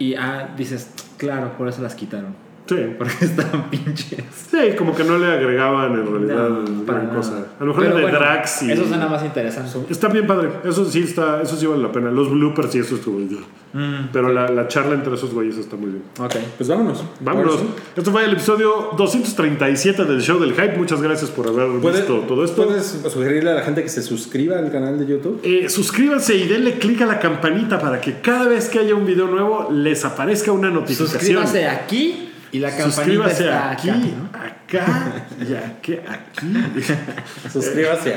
Speaker 3: y ah, dices, claro, por eso las quitaron.
Speaker 2: Sí. [laughs]
Speaker 3: Porque estaban pinches.
Speaker 2: Sí, como que no le agregaban en realidad
Speaker 3: No, para
Speaker 2: gran
Speaker 3: nada.
Speaker 2: cosa. A lo mejor
Speaker 3: Pero
Speaker 2: el de
Speaker 3: bueno,
Speaker 2: Drax y.
Speaker 3: Eso suena más interesante.
Speaker 2: Está bien padre, eso sí está, eso sí vale la pena. Los bloopers y eso estuvo bien.
Speaker 3: Mm,
Speaker 2: Pero la, la charla entre esos güeyes está muy bien.
Speaker 3: Ok.
Speaker 4: Pues vámonos.
Speaker 2: Vámonos. Esto fue el episodio 237 del show del hype. Muchas gracias por haber
Speaker 4: ¿Puede-
Speaker 2: visto todo esto.
Speaker 4: ¿Puedes sugerirle a la gente que se suscriba al canal de YouTube?
Speaker 2: Eh, suscríbanse y denle clic a la campanita para que cada vez que haya un video nuevo les aparezca una notificación.
Speaker 3: Suscríbase aquí y la campanita
Speaker 2: Suscríbase
Speaker 3: está
Speaker 2: aquí,
Speaker 3: acá, ¿no?
Speaker 2: acá y aquí, aquí.
Speaker 4: Suscríbase.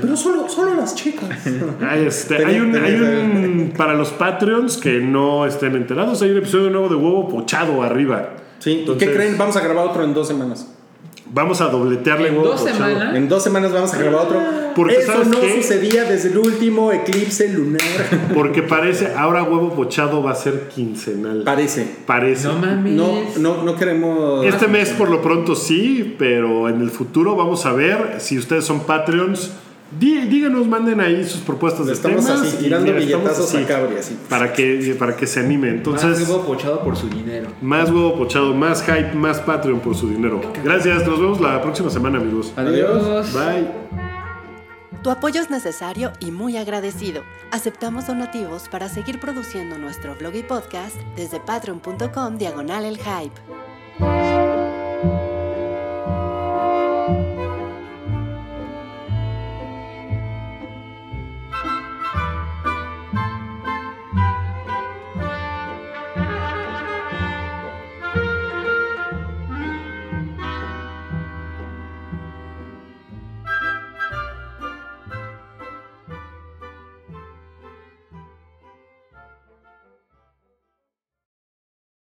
Speaker 4: Pero solo, solo las chicas.
Speaker 2: Hay un, hay un- para los Patreons que no estén enterados, hay un episodio nuevo de huevo pochado arriba.
Speaker 4: Sí, ¿y
Speaker 2: Entonces-
Speaker 4: qué creen? Vamos a grabar otro en dos semanas.
Speaker 2: Vamos a dobletearle
Speaker 3: En
Speaker 2: huevo
Speaker 3: dos
Speaker 2: pochado.
Speaker 3: semanas.
Speaker 4: En dos semanas vamos a grabar otro.
Speaker 2: Porque,
Speaker 4: Eso
Speaker 2: ¿sabes
Speaker 4: no
Speaker 2: qué?
Speaker 4: sucedía desde el último eclipse lunar. [laughs]
Speaker 2: Porque parece, ahora huevo pochado va a ser quincenal.
Speaker 4: Parece.
Speaker 2: Parece.
Speaker 3: No mames.
Speaker 4: No, no, no queremos.
Speaker 2: Este mes por lo pronto sí, pero en el futuro vamos a ver si ustedes son Patreons. Dí- Díganos, manden ahí sus propuestas de
Speaker 4: Estamos
Speaker 2: temas.
Speaker 4: así,
Speaker 2: y
Speaker 4: tirando
Speaker 2: mira, estamos
Speaker 4: billetazos
Speaker 2: así,
Speaker 4: a cabri, así.
Speaker 2: Para que, para que se anime. Entonces,
Speaker 3: Más huevo pochado por su dinero.
Speaker 2: más huevo pochado, más hype, más Patreon por su dinero. Gracias, nos vemos la próxima semana, amigos.
Speaker 3: Adiós.
Speaker 2: Bye.
Speaker 1: Tu apoyo es necesario y muy agradecido. Aceptamos donativos para seguir produciendo nuestro blog y podcast desde patreon.com diagonal el hype.